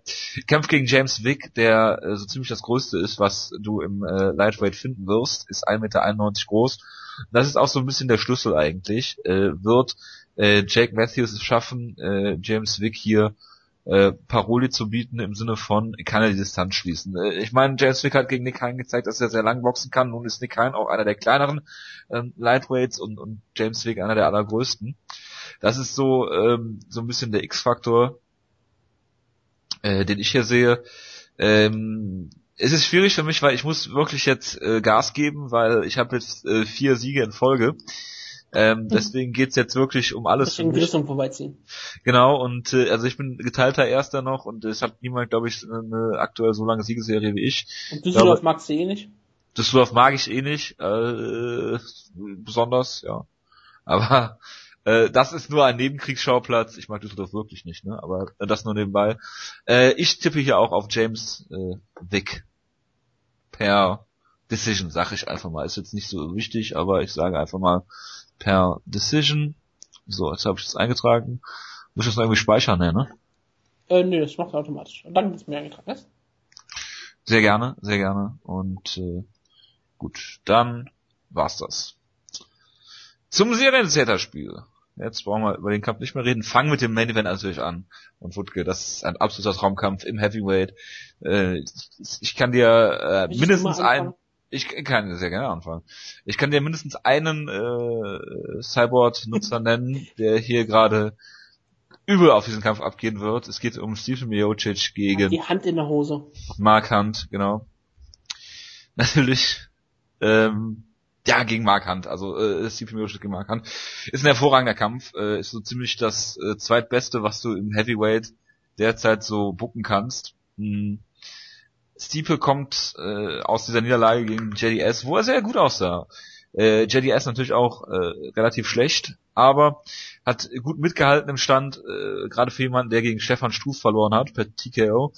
[SPEAKER 1] kämpft gegen James Wick, der äh, so ziemlich das Größte ist, was du im äh, Lightweight finden wirst, ist 1,91 Meter groß. Das ist auch so ein bisschen der Schlüssel eigentlich, äh, wird äh, Jake Matthews es schaffen, äh, James Wick hier äh, Paroli zu bieten im Sinne von, kann er die Distanz schließen. Äh, ich meine, James Wick hat gegen Nick Hein gezeigt, dass er sehr lang boxen kann. Nun ist Nick Hein auch einer der kleineren ähm, Lightweights und, und James Wick einer der allergrößten. Das ist so ähm, so ein bisschen der X-Faktor, äh, den ich hier sehe. Ähm, es ist schwierig für mich, weil ich muss wirklich jetzt äh, Gas geben, weil ich habe jetzt äh, vier Siege in Folge. Ähm, hm. deswegen geht's jetzt wirklich um alles.
[SPEAKER 2] Deswegen Rüstung vorbeiziehen.
[SPEAKER 1] Genau, und äh, also ich bin geteilter Erster noch und es hat niemand, glaube ich, eine aktuell so lange Siegeserie wie ich.
[SPEAKER 2] Und Düsseldorf magst du eh nicht?
[SPEAKER 1] Düsseldorf mag ich eh nicht, äh, besonders, ja. Aber äh, das ist nur ein Nebenkriegsschauplatz. Ich mag Düsseldorf wirklich nicht, ne? Aber äh, das nur nebenbei. Äh, ich tippe hier auch auf James äh, Vick. Per Decision, sag ich einfach mal. Ist jetzt nicht so wichtig, aber ich sage einfach mal per Decision. So, jetzt habe ich das eingetragen. Muss ich das noch irgendwie speichern, ne? ne?
[SPEAKER 2] Äh, nee, das macht automatisch. Danke, dass du mir eingetragen hast.
[SPEAKER 1] Sehr gerne, sehr gerne. Und äh, gut, dann war's das. Zum Seriensetter-Spiel. Jetzt brauchen wir über den Kampf nicht mehr reden. Fangen mit dem Main Event natürlich an. Und Wutke, das ist ein absoluter Traumkampf im Heavyweight. Äh, ich, kann dir äh, mindestens ein, ich kann sehr gerne anfangen. Ich kann dir mindestens einen äh, Cyborg-Nutzer [laughs] nennen, der hier gerade übel auf diesen Kampf abgehen wird. Es geht um Stephen Miocic gegen
[SPEAKER 2] die Hand in der Hose.
[SPEAKER 1] Mark Hunt, genau. Natürlich ähm, ja, gegen Mark Hunt, also äh, Stephen Miocic gegen Mark Hunt. Ist ein hervorragender Kampf, äh, ist so ziemlich das äh, zweitbeste, was du im Heavyweight derzeit so bucken kannst. Hm. Stipe kommt äh, aus dieser Niederlage gegen JDS, wo er sehr gut aussah. Äh, JDS natürlich auch äh, relativ schlecht, aber hat gut mitgehalten im Stand, äh, gerade für jemanden, der gegen Stefan Stuf verloren hat per TKO.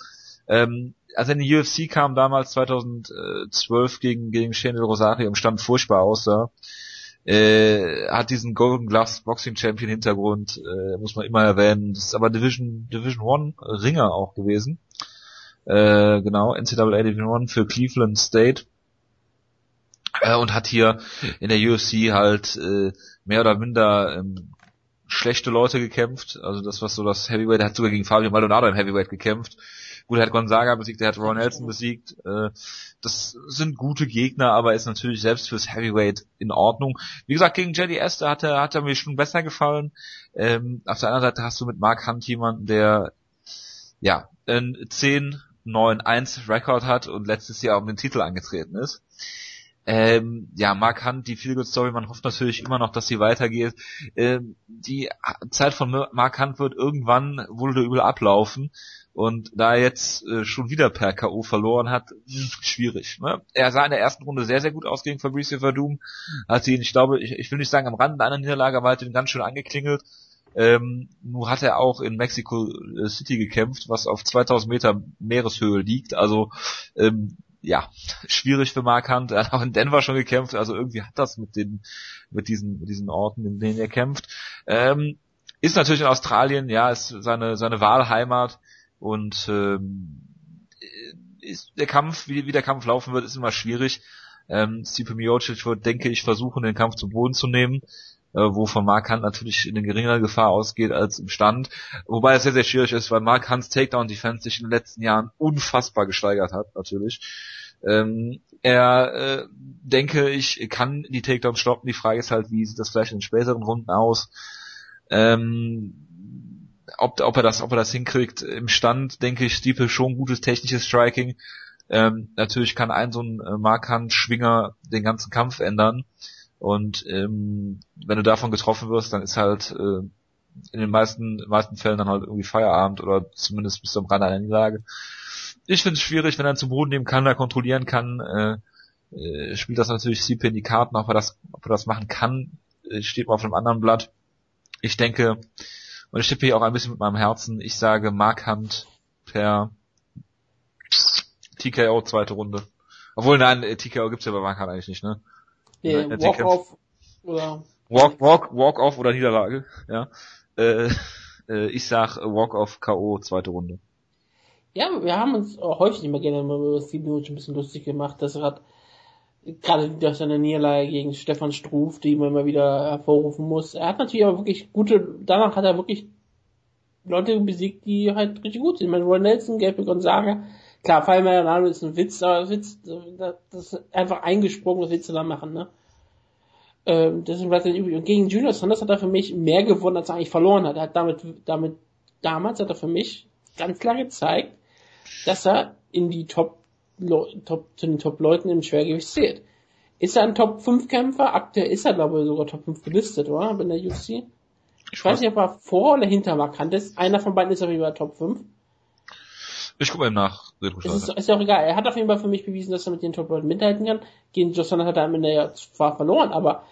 [SPEAKER 1] Ähm, als er in die UFC kam damals 2012 gegen gegen Shane Rosario im Stand furchtbar aussah, äh, hat diesen Golden Gloves Boxing Champion Hintergrund, äh, muss man immer erwähnen. Das ist aber Division Division One Ringer auch gewesen. Äh, genau, NCAA Division One für Cleveland State. Äh, und hat hier in der UFC halt äh, mehr oder minder ähm, schlechte Leute gekämpft. Also das, was so das Heavyweight, er hat sogar gegen Fabio Maldonado im Heavyweight gekämpft. Gut, er hat Gonzaga besiegt, er hat Ron Nelson besiegt. Äh, das sind gute Gegner, aber ist natürlich selbst fürs Heavyweight in Ordnung. Wie gesagt, gegen JDS, da hat er, hat er mir schon besser gefallen. Ähm, auf der anderen Seite hast du mit Mark Hunt jemanden, der ja, ein 10 9-1 Rekord hat und letztes Jahr um den Titel angetreten ist. Ähm, ja, Mark Hunt, die Feel Good Story, man hofft natürlich immer noch, dass sie weitergeht. Ähm, die Zeit von Mark Hunt wird irgendwann wohl übel ablaufen. Und da er jetzt äh, schon wieder per K.O. verloren hat, schwierig. Ne? Er sah in der ersten Runde sehr, sehr gut aus gegen Fabricio Verdum. Hat ihn, ich glaube, ich, ich will nicht sagen am Rand einer Niederlage, aber hat ihn ganz schön angeklingelt. Ähm, nur hat er auch in Mexico City gekämpft, was auf 2000 Meter Meereshöhe liegt. Also ähm, ja, schwierig für Mark Hunt. Er hat auch in Denver schon gekämpft, also irgendwie hat das mit den, mit diesen, mit diesen Orten, in denen er kämpft. Ähm, ist natürlich in Australien, ja, ist seine, seine Wahlheimat und ähm, ist der Kampf, wie, wie der Kampf laufen wird, ist immer schwierig. Ähm, Stipe Miocic wird, denke ich, versuchen, den Kampf zu Boden zu nehmen äh, wo von Mark Hunt natürlich in eine geringere Gefahr ausgeht als im Stand. Wobei es sehr, sehr schwierig ist, weil Mark Hunts Takedown-Defense sich in den letzten Jahren unfassbar gesteigert hat, natürlich. Ähm, er, äh, denke ich, kann die Takedowns stoppen. Die Frage ist halt, wie sieht das vielleicht in späteren Runden aus? Ähm, ob, ob er das, ob er das hinkriegt. Im Stand denke ich, Stiepel schon gutes technisches Striking. Ähm, natürlich kann ein so ein äh, Markhand-Schwinger den ganzen Kampf ändern. Und ähm, wenn du davon getroffen wirst, dann ist halt äh, in den meisten, meisten Fällen dann halt irgendwie Feierabend oder zumindest bis zum Rand einer Niederlage. Ich finde es schwierig, wenn er zum Boden nehmen kann, da kontrollieren kann, äh, äh, spielt das natürlich CP in die Karten, ob er das, ob er das machen kann, äh, steht mal auf einem anderen Blatt. Ich denke, und ich tippe hier auch ein bisschen mit meinem Herzen, ich sage Mark Hunt per TKO zweite Runde. Obwohl, nein, TKO gibt's ja bei Mark Hunt eigentlich nicht, ne?
[SPEAKER 2] Nee, Walk-Off oder...
[SPEAKER 1] Walk, walk, walk off oder Niederlage, ja. Äh, äh, ich sag Walk-Off K.O. zweite Runde.
[SPEAKER 2] Ja, wir haben uns häufig immer gerne über Steve Miocic ein bisschen lustig gemacht, dass er hat gerade durch seine Niederlage gegen Stefan Struf, die man immer wieder hervorrufen muss. Er hat natürlich aber wirklich gute, danach hat er wirklich Leute besiegt, die halt richtig gut sind. Ich meine, Roy Nelson, Gabriel Gonzaga, Klar, Fall Maldonado ist ein Witz, aber Witz, das ist einfach eingesprungen, was willst du da machen, ne? Ähm, deswegen bleibt er übrig. Und gegen Junior Sanders hat er für mich mehr gewonnen, als er eigentlich verloren hat. Er hat damit, damit, damals hat er für mich ganz klar gezeigt, dass er in die Top Top, zu den Top-Leuten im Schwergewicht zählt. Ist er ein Top-5-Kämpfer? Aktuell ist er, glaube ich, sogar Top 5 gelistet, oder? In der UFC? Ich, weiß nicht, ob er vor oder hinter Markant ist. Einer von beiden ist auf jeden Fall Top 5.
[SPEAKER 1] Ich gucke mal nach.
[SPEAKER 2] Ist, ist, ist ja auch egal. Er hat auf jeden Fall für mich bewiesen, dass er mit den Top-Leuten mithalten kann. Gegen Johnson hat er am Ende ja zwar verloren, aber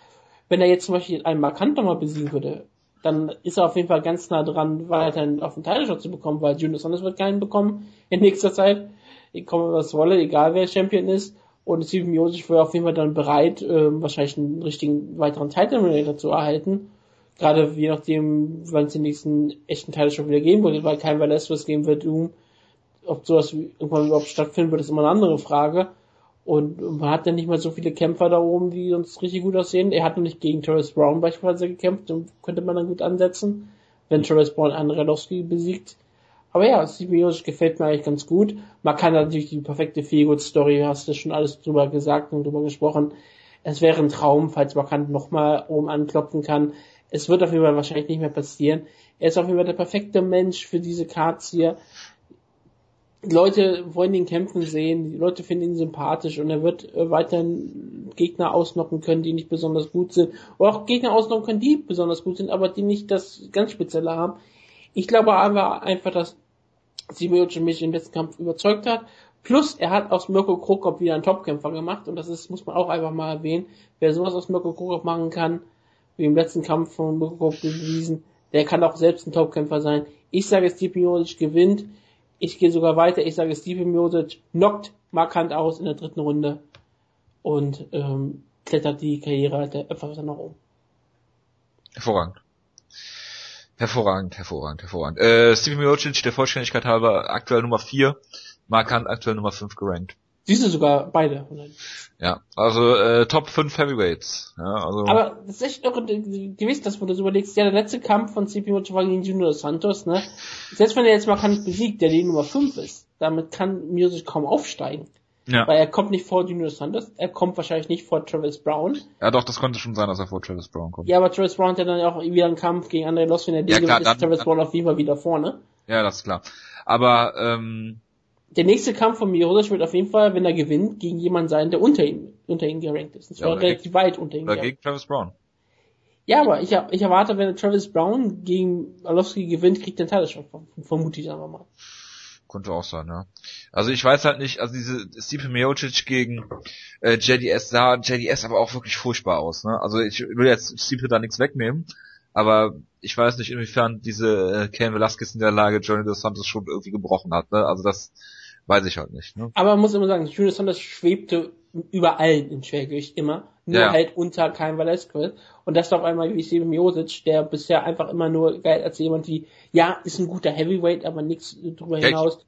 [SPEAKER 2] wenn er jetzt zum Beispiel einen Markant nochmal besiegen würde, dann ist er auf jeden Fall ganz nah dran, weiterhin auf den Title zu bekommen, weil Junior Sanders wird keinen bekommen in nächster Zeit. Ich komme was wolle, egal wer Champion ist. Und Steven Miocic wäre auf jeden Fall dann bereit, äh, wahrscheinlich einen richtigen weiteren Title Relator zu erhalten. Gerade je nachdem, wann es den nächsten echten Title schon wieder geben wird, weil kein Velasquez geben wird, um, ob sowas irgendwann überhaupt stattfinden wird, ist immer eine andere Frage. Und man hat ja nicht mal so viele Kämpfer da oben, die sonst richtig gut aussehen. Er hat noch nicht gegen Travis Brown beispielsweise gekämpft, dann könnte man dann gut ansetzen, wenn Travis Brown einen Radowski besiegt. Aber ja, Simeotic gefällt mir eigentlich ganz gut. Man kann natürlich die perfekte Feelgood-Story, hast du schon alles drüber gesagt und drüber gesprochen. Es wäre ein Traum, falls Markant nochmal oben anklopfen kann. Es wird auf jeden Fall wahrscheinlich nicht mehr passieren. Er ist auf jeden Fall der perfekte Mensch für diese Cards hier. Leute wollen ihn kämpfen sehen, die Leute finden ihn sympathisch und er wird äh, weiterhin Gegner ausnocken können, die nicht besonders gut sind. Oder auch Gegner ausnocken können, die besonders gut sind, aber die nicht das ganz Spezielle haben. Ich glaube aber einfach, dass Simeovic mich im letzten Kampf überzeugt hat. Plus, er hat aus Mirko Krokop wieder einen Topkämpfer gemacht und das ist, muss man auch einfach mal erwähnen. Wer sowas aus Mirko Krokop machen kann, wie im letzten Kampf von Mirko Krokop bewiesen, der kann auch selbst ein Topkämpfer sein. Ich sage, Stipe Miocic gewinnt. Ich gehe sogar weiter. Ich sage, Stipe Miocic knockt markant aus in der dritten Runde und ähm, klettert die Karriere halt etwas nach oben.
[SPEAKER 1] Hervorragend. Hervorragend, hervorragend, hervorragend. Äh, Stevie Miocic, der Vollständigkeit halber, aktuell Nummer 4, Markant aktuell Nummer 5 gerankt.
[SPEAKER 2] Siehst du sogar beide.
[SPEAKER 1] Ja, also äh, Top 5 Heavyweights. Ja, also
[SPEAKER 2] Aber das ist echt irre, gewiss, dass du das überlegst. Ja, der letzte Kampf von CP Miocic war gegen Junior Santos, ne? Selbst wenn er jetzt Markant besiegt, der die Nummer 5 ist, damit kann Miocic kaum aufsteigen. Ja. Weil er kommt nicht vor Junior Sanders, er kommt wahrscheinlich nicht vor Travis Brown.
[SPEAKER 1] Ja doch, das konnte schon sein, dass er vor Travis Brown kommt.
[SPEAKER 2] Ja, aber Travis Brown hat ja dann auch wieder einen Kampf gegen André Loss, wenn er ja, klar, ist Travis Brown auf jeden Fall wieder vorne.
[SPEAKER 1] Ja, das ist klar. Aber ähm,
[SPEAKER 2] der nächste Kampf von Mirotic wird auf jeden Fall, wenn er gewinnt, gegen jemanden sein, der unter ihm, unter ihm gerankt ist. Und zwar ja, relativ gegen, weit unter ihm.
[SPEAKER 1] Oder gegen Travis Brown.
[SPEAKER 2] Ja, aber ich, ich erwarte, wenn Travis Brown gegen Arlovski gewinnt, kriegt er den Teil vermute ich einfach mal.
[SPEAKER 1] Könnte auch sein, ja. Also ich weiß halt nicht, also diese Stipe Miocic gegen äh, JDS sah JDS aber auch wirklich furchtbar aus, ne? Also ich will jetzt Stipe da nichts wegnehmen, aber ich weiß nicht, inwiefern diese äh, Ken Velasquez in der Lage Johnny Dos Santos schon irgendwie gebrochen hat, ne? Also das weiß ich halt nicht, ne?
[SPEAKER 2] Aber man muss immer sagen, Johnny Dos Santos schwebte überall in Schwergewicht immer, nur ja. halt unter Kein Velasquez. Und das auf einmal wie Steven Miosic, der bisher einfach immer nur geil als jemand wie, ja, ist ein guter Heavyweight, aber nichts drüber hinaus, Echt?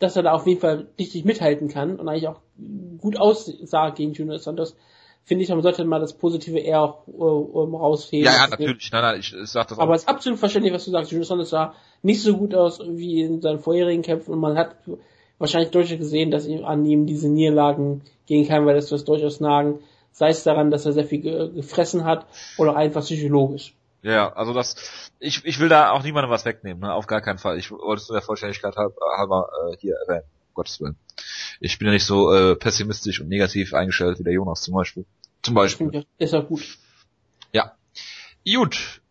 [SPEAKER 2] dass er da auf jeden Fall richtig mithalten kann und eigentlich auch gut aussah gegen Junior Santos. Finde ich, man sollte mal das Positive eher auch um, rausheben.
[SPEAKER 1] Ja, ja, natürlich. Nein, nein, ich, ich sag das
[SPEAKER 2] Aber es ist absolut verständlich, was du sagst. Junior Santos sah nicht so gut aus wie in seinen vorherigen Kämpfen und man hat wahrscheinlich durchaus gesehen, dass ihm an ihm diese Niederlagen gegen keinen das durchaus nagen. Sei es daran, dass er sehr viel ge gefressen hat oder einfach psychologisch.
[SPEAKER 1] Ja, also das, ich, ich will da auch niemandem was wegnehmen, ne? auf gar keinen Fall. Ich wollte es nur der Vollständigkeit halber äh, hier erwähnen, Gottes Willen. Ich bin ja nicht so äh, pessimistisch und negativ eingestellt wie der Jonas zum Beispiel. Zum Beispiel.
[SPEAKER 2] Ist auch gut.
[SPEAKER 1] Ja. Gut.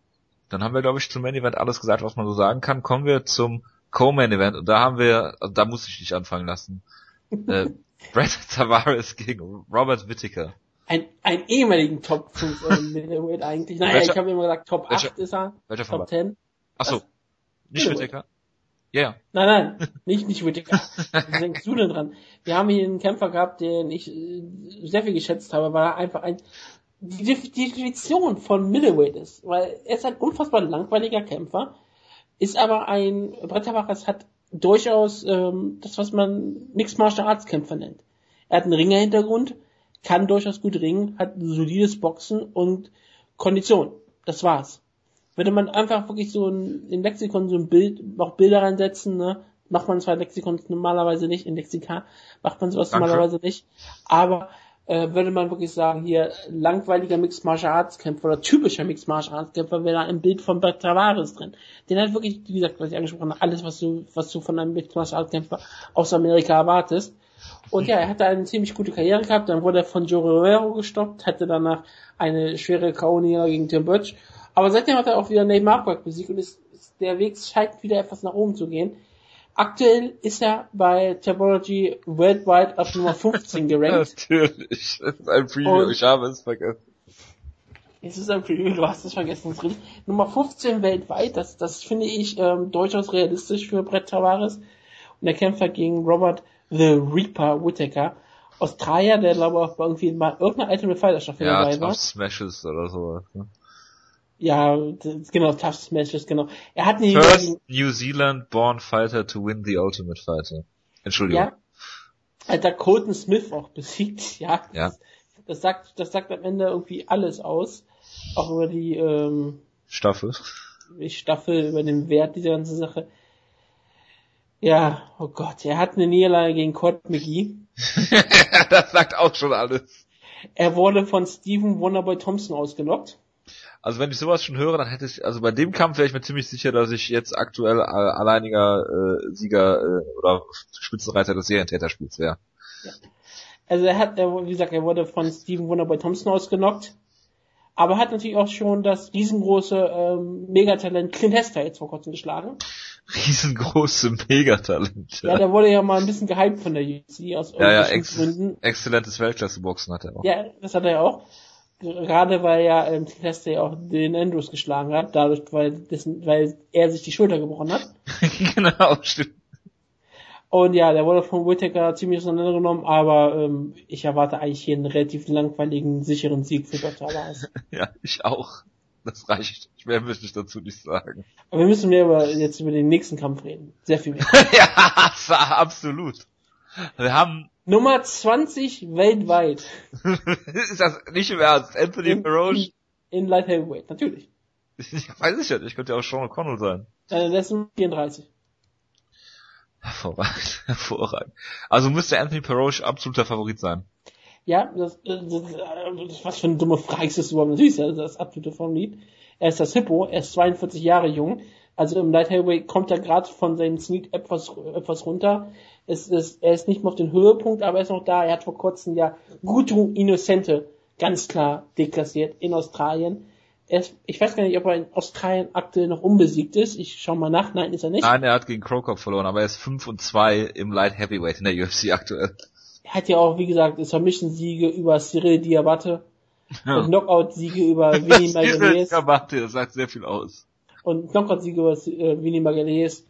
[SPEAKER 1] Dann haben wir, glaube ich, zum Main Event alles gesagt, was man so sagen kann. Kommen wir zum Co-Main Event und da haben wir, also da muss ich dich anfangen lassen. äh, [laughs] Brett Tavares gegen Robert Whittaker.
[SPEAKER 2] Ein, ein ehemaligen Top 5 äh, [laughs] eigentlich. Naja, welcher, ich habe immer gesagt, Top 8 welcher, ist er.
[SPEAKER 1] Welcher Top 10. Achso. Nicht Whittaker? Ja, yeah.
[SPEAKER 2] Nein, nein, nicht, nicht Whittaker. [laughs] Wie denkst du denn dran? Wir haben hier einen Kämpfer gehabt, den ich äh, sehr viel geschätzt habe, weil er einfach ein, die Definition von Middleweight ist. Weil er ist ein unfassbar langweiliger Kämpfer, ist aber ein, Brett Tavares hat durchaus ähm, das, was man Mixed Martial Arts Kämpfer nennt. Er hat einen Ringer-Hintergrund, kann durchaus gut ringen, hat solides Boxen und Kondition. Das war's. Würde man einfach wirklich so ein, in Lexikon so ein Bild, auch Bilder reinsetzen, ne? Macht man zwar Lexikon normalerweise nicht, in Lexika macht man sowas Danke. normalerweise nicht, aber äh, würde man wirklich sagen, hier langweiliger Mixed Martial Arts Kämpfer oder typischer Mixed Martial Arts Kämpfer wäre da ein Bild von Bert Tavares drin. Den hat wirklich, wie gesagt, was ich angesprochen habe, alles, was du, was du von einem Mixed Martial Arts Kämpfer aus Amerika erwartest. Und ja, er hatte eine ziemlich gute Karriere gehabt, dann wurde er von Joe Romero gestoppt, hatte danach eine schwere ko gegen Tim Birch. Aber seitdem hat er auch wieder Nate Marquardt besiegt und ist, ist, der Weg scheint wieder etwas nach oben zu gehen. Aktuell ist er bei Tabology weltweit auf Nummer 15 [laughs] gerankt.
[SPEAKER 1] Natürlich, das ist ein Preview, und ich habe es vergessen.
[SPEAKER 2] Es ist ein Preview, du hast es vergessen drin. Nummer 15 weltweit, das, das finde ich ähm, durchaus realistisch für Brett Tavares. Und er kämpft halt gegen Robert The Reaper Whittaker. Australier, der glaube ich auch irgendwie mal irgendeine Ultimate Fighter Staffel
[SPEAKER 1] ja, dabei war. Tough Smashes oder sowas. Ne?
[SPEAKER 2] Ja, genau, Tough Smashes, genau. Er hat nie
[SPEAKER 1] First New Zealand born fighter to win the Ultimate Fighter. Entschuldigung. Ja.
[SPEAKER 2] Hat er Colton Smith auch besiegt, [laughs] ja.
[SPEAKER 1] Ja.
[SPEAKER 2] Das sagt, das sagt am Ende irgendwie alles aus auch über die ähm,
[SPEAKER 1] Staffel.
[SPEAKER 2] Die Staffel, über den Wert dieser ganzen Sache. Ja, oh Gott, er hat eine Niederlage gegen Court McGee. [laughs]
[SPEAKER 1] das sagt auch schon alles.
[SPEAKER 2] Er wurde von Steven Wonderboy Thompson ausgelockt.
[SPEAKER 1] Also wenn ich sowas schon höre, dann hätte ich, also bei dem Kampf wäre ich mir ziemlich sicher, dass ich jetzt aktuell alleiniger äh, Sieger äh, oder Spitzenreiter des Serientäterspiels wäre. Ja.
[SPEAKER 2] Also er hat, er, wie gesagt, er wurde von Steven Wonderboy Thompson ausgenockt aber hat natürlich auch schon das riesengroße ähm, Megatalent Clint Hester jetzt vor kurzem geschlagen.
[SPEAKER 1] Riesengroße Megatalent.
[SPEAKER 2] Ja. der wurde ja mal ein bisschen gehypt von der UFC aus
[SPEAKER 1] ja, ja, ex Gründen. Exzellentes Weltklasse-Boxen hat er auch.
[SPEAKER 2] Ja, das hat er ja auch. Gerade weil ja ähm, Clint Hester ja auch den Andrews geschlagen hat, dadurch, weil, dessen, weil er sich die Schulter gebrochen hat. [laughs]
[SPEAKER 1] genau, stimmt.
[SPEAKER 2] Und ja, der wurde von Whittaker ziemlich auseinandergenommen, aber ähm, ich erwarte eigentlich hier einen relativ langweiligen, sicheren Sieg für Dr. [laughs]
[SPEAKER 1] Ja, ich auch. Das reicht. Mehr möchte ich dazu nicht sagen.
[SPEAKER 2] Aber wir müssen mehr über, jetzt über den nächsten Kampf reden. Sehr viel mehr. [laughs]
[SPEAKER 1] ja, absolut. Wir haben
[SPEAKER 2] Nummer 20 weltweit. [laughs]
[SPEAKER 1] ist das nicht im Ernst? Anthony Peroche?
[SPEAKER 2] In Light Heavyweight, natürlich.
[SPEAKER 1] Ich weiß ich ja nicht, könnte ja auch Sean O'Connell sein.
[SPEAKER 2] Äh, der ist 34.
[SPEAKER 1] Hervorragend, [laughs] hervorragend. Also müsste Anthony Peroche absoluter Favorit sein.
[SPEAKER 2] Ja, das, das, das was für eine dumme Frage ist das überhaupt? Natürlich ist das absolute Favorit. Er ist das Hippo, er ist 42 Jahre jung. Also im Light Heavyweight kommt er gerade von seinem Sneak etwas, etwas runter. Es ist, er ist nicht mehr auf den Höhepunkt, aber er ist noch da. Er hat vor kurzem ja Guto Innocente ganz klar deklassiert in Australien. Er ist, ich weiß gar nicht, ob er in Australien aktuell noch unbesiegt ist. Ich schau mal nach. Nein, ist er nicht.
[SPEAKER 1] Nein, er hat gegen Krokop verloren, aber er ist 5 und 2 im Light Heavyweight in der UFC aktuell.
[SPEAKER 2] Er hat ja auch, wie gesagt, Submission-Siege über Cyril Diabate ja. und Knockout-Siege über [laughs] Vinny Magalhaes.
[SPEAKER 1] Diabate, das sagt sehr viel aus.
[SPEAKER 2] Und Knockout-Siege über äh, Vinny Magalhaes.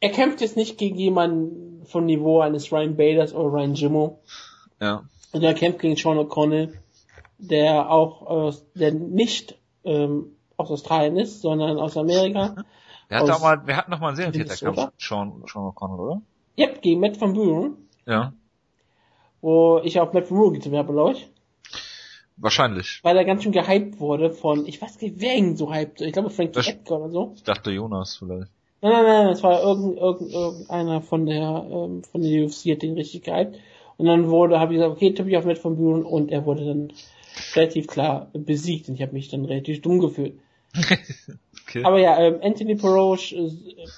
[SPEAKER 2] Er kämpft jetzt nicht gegen jemanden vom Niveau eines Ryan Baders oder Ryan Jimmo.
[SPEAKER 1] Ja.
[SPEAKER 2] Und er kämpft gegen Sean O'Connell der auch äh, der nicht ähm, aus Australien ist, sondern aus Amerika.
[SPEAKER 1] Der hat auch mal, wir hatten noch mal einen Serientäterkampf, Sean, Sean O'Connor, oder?
[SPEAKER 2] Ja, gegen Matt van Buren.
[SPEAKER 1] Ja.
[SPEAKER 2] Wo ich auch Matt Buren getippt habe, glaube ich.
[SPEAKER 1] Wahrscheinlich.
[SPEAKER 2] Weil er ganz schön gehypt wurde von, ich weiß nicht, wer ihn so hyped, ich glaube Frank Edgar oder so.
[SPEAKER 1] Ich dachte Jonas vielleicht.
[SPEAKER 2] Nein, nein, nein, es war irgend, irgend, irgendeiner von der, ähm, von der UFC hat den richtig gehypt. Und dann wurde, habe ich gesagt, okay, tippe ich auf Matt van Buren und er wurde dann relativ klar besiegt und ich habe mich dann relativ dumm gefühlt. [laughs] okay. Aber ja, ähm, Anthony Peroche, äh,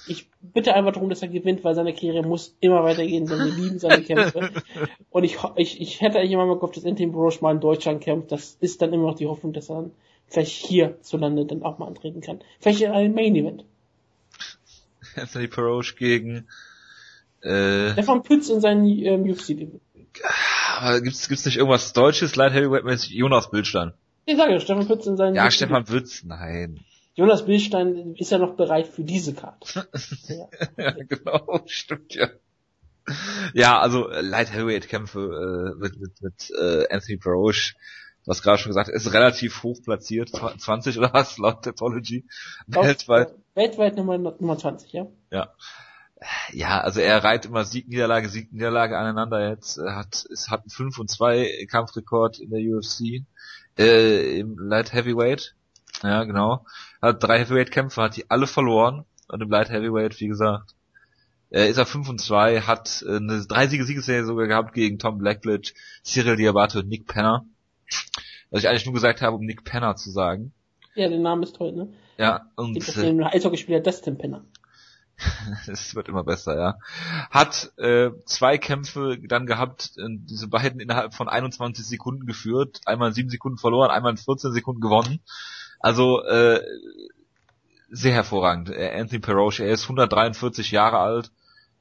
[SPEAKER 2] ich bitte einfach darum, dass er gewinnt, weil seine Karriere muss immer weitergehen, denn wir lieben seine Kämpfe. [laughs] Und ich, ich, ich hätte eigentlich immer mal gehofft, dass Anthony Peroche mal in Deutschland kämpft. Das ist dann immer noch die Hoffnung, dass er dann vielleicht hier zu Lande dann auch mal antreten kann. Vielleicht in einem Main Event. [laughs]
[SPEAKER 1] Anthony Peroche gegen äh,
[SPEAKER 2] Stefan Pütz in seinen ähm, UFC-Debüt.
[SPEAKER 1] Aber gibt's, gibt's nicht irgendwas Deutsches? Light Heavyweight mit Jonas Bildstein.
[SPEAKER 2] Ich sage ja, Stefan Pütz in seinen
[SPEAKER 1] Ja, Stefan Pütz, nein.
[SPEAKER 2] Jonas Bildstein ist ja noch bereit für diese Karte.
[SPEAKER 1] ja. [laughs] ja, genau, stimmt ja. Ja, also Light Heavyweight Kämpfe äh, mit, mit, mit äh, Anthony Peroche, was gerade schon gesagt, ist relativ hoch platziert, 20 oder was laut Topology weltweit.
[SPEAKER 2] Weltweit Nummer, Nummer 20, ja.
[SPEAKER 1] Ja ja, also er reiht immer Sieg, Niederlage, Sieg, Niederlage aneinander jetzt. Er hat, es hat einen 5 und 2 Kampfrekord in der UFC, äh, im Light Heavyweight. Ja, genau. Hat drei Heavyweight-Kämpfe, hat die alle verloren. Und im Light Heavyweight, wie gesagt, äh, ist er 5 und 2, hat äh, eine dreisige Siegesserie sogar gehabt gegen Tom Blackledge, Cyril Diabate und Nick Penner. Was ich eigentlich nur gesagt habe, um Nick Penner zu sagen.
[SPEAKER 2] Ja, der Name ist toll, ne?
[SPEAKER 1] Ja, und...
[SPEAKER 2] Gibt es den Eishockeyspieler Dustin Penner. [laughs]
[SPEAKER 1] es wird immer besser, ja. Hat äh, zwei Kämpfe dann gehabt, äh, diese beiden innerhalb von 21 Sekunden geführt, einmal in 7 Sekunden verloren, einmal in 14 Sekunden gewonnen. Also äh, sehr hervorragend. Äh, Anthony Peroche, er ist 143 Jahre alt.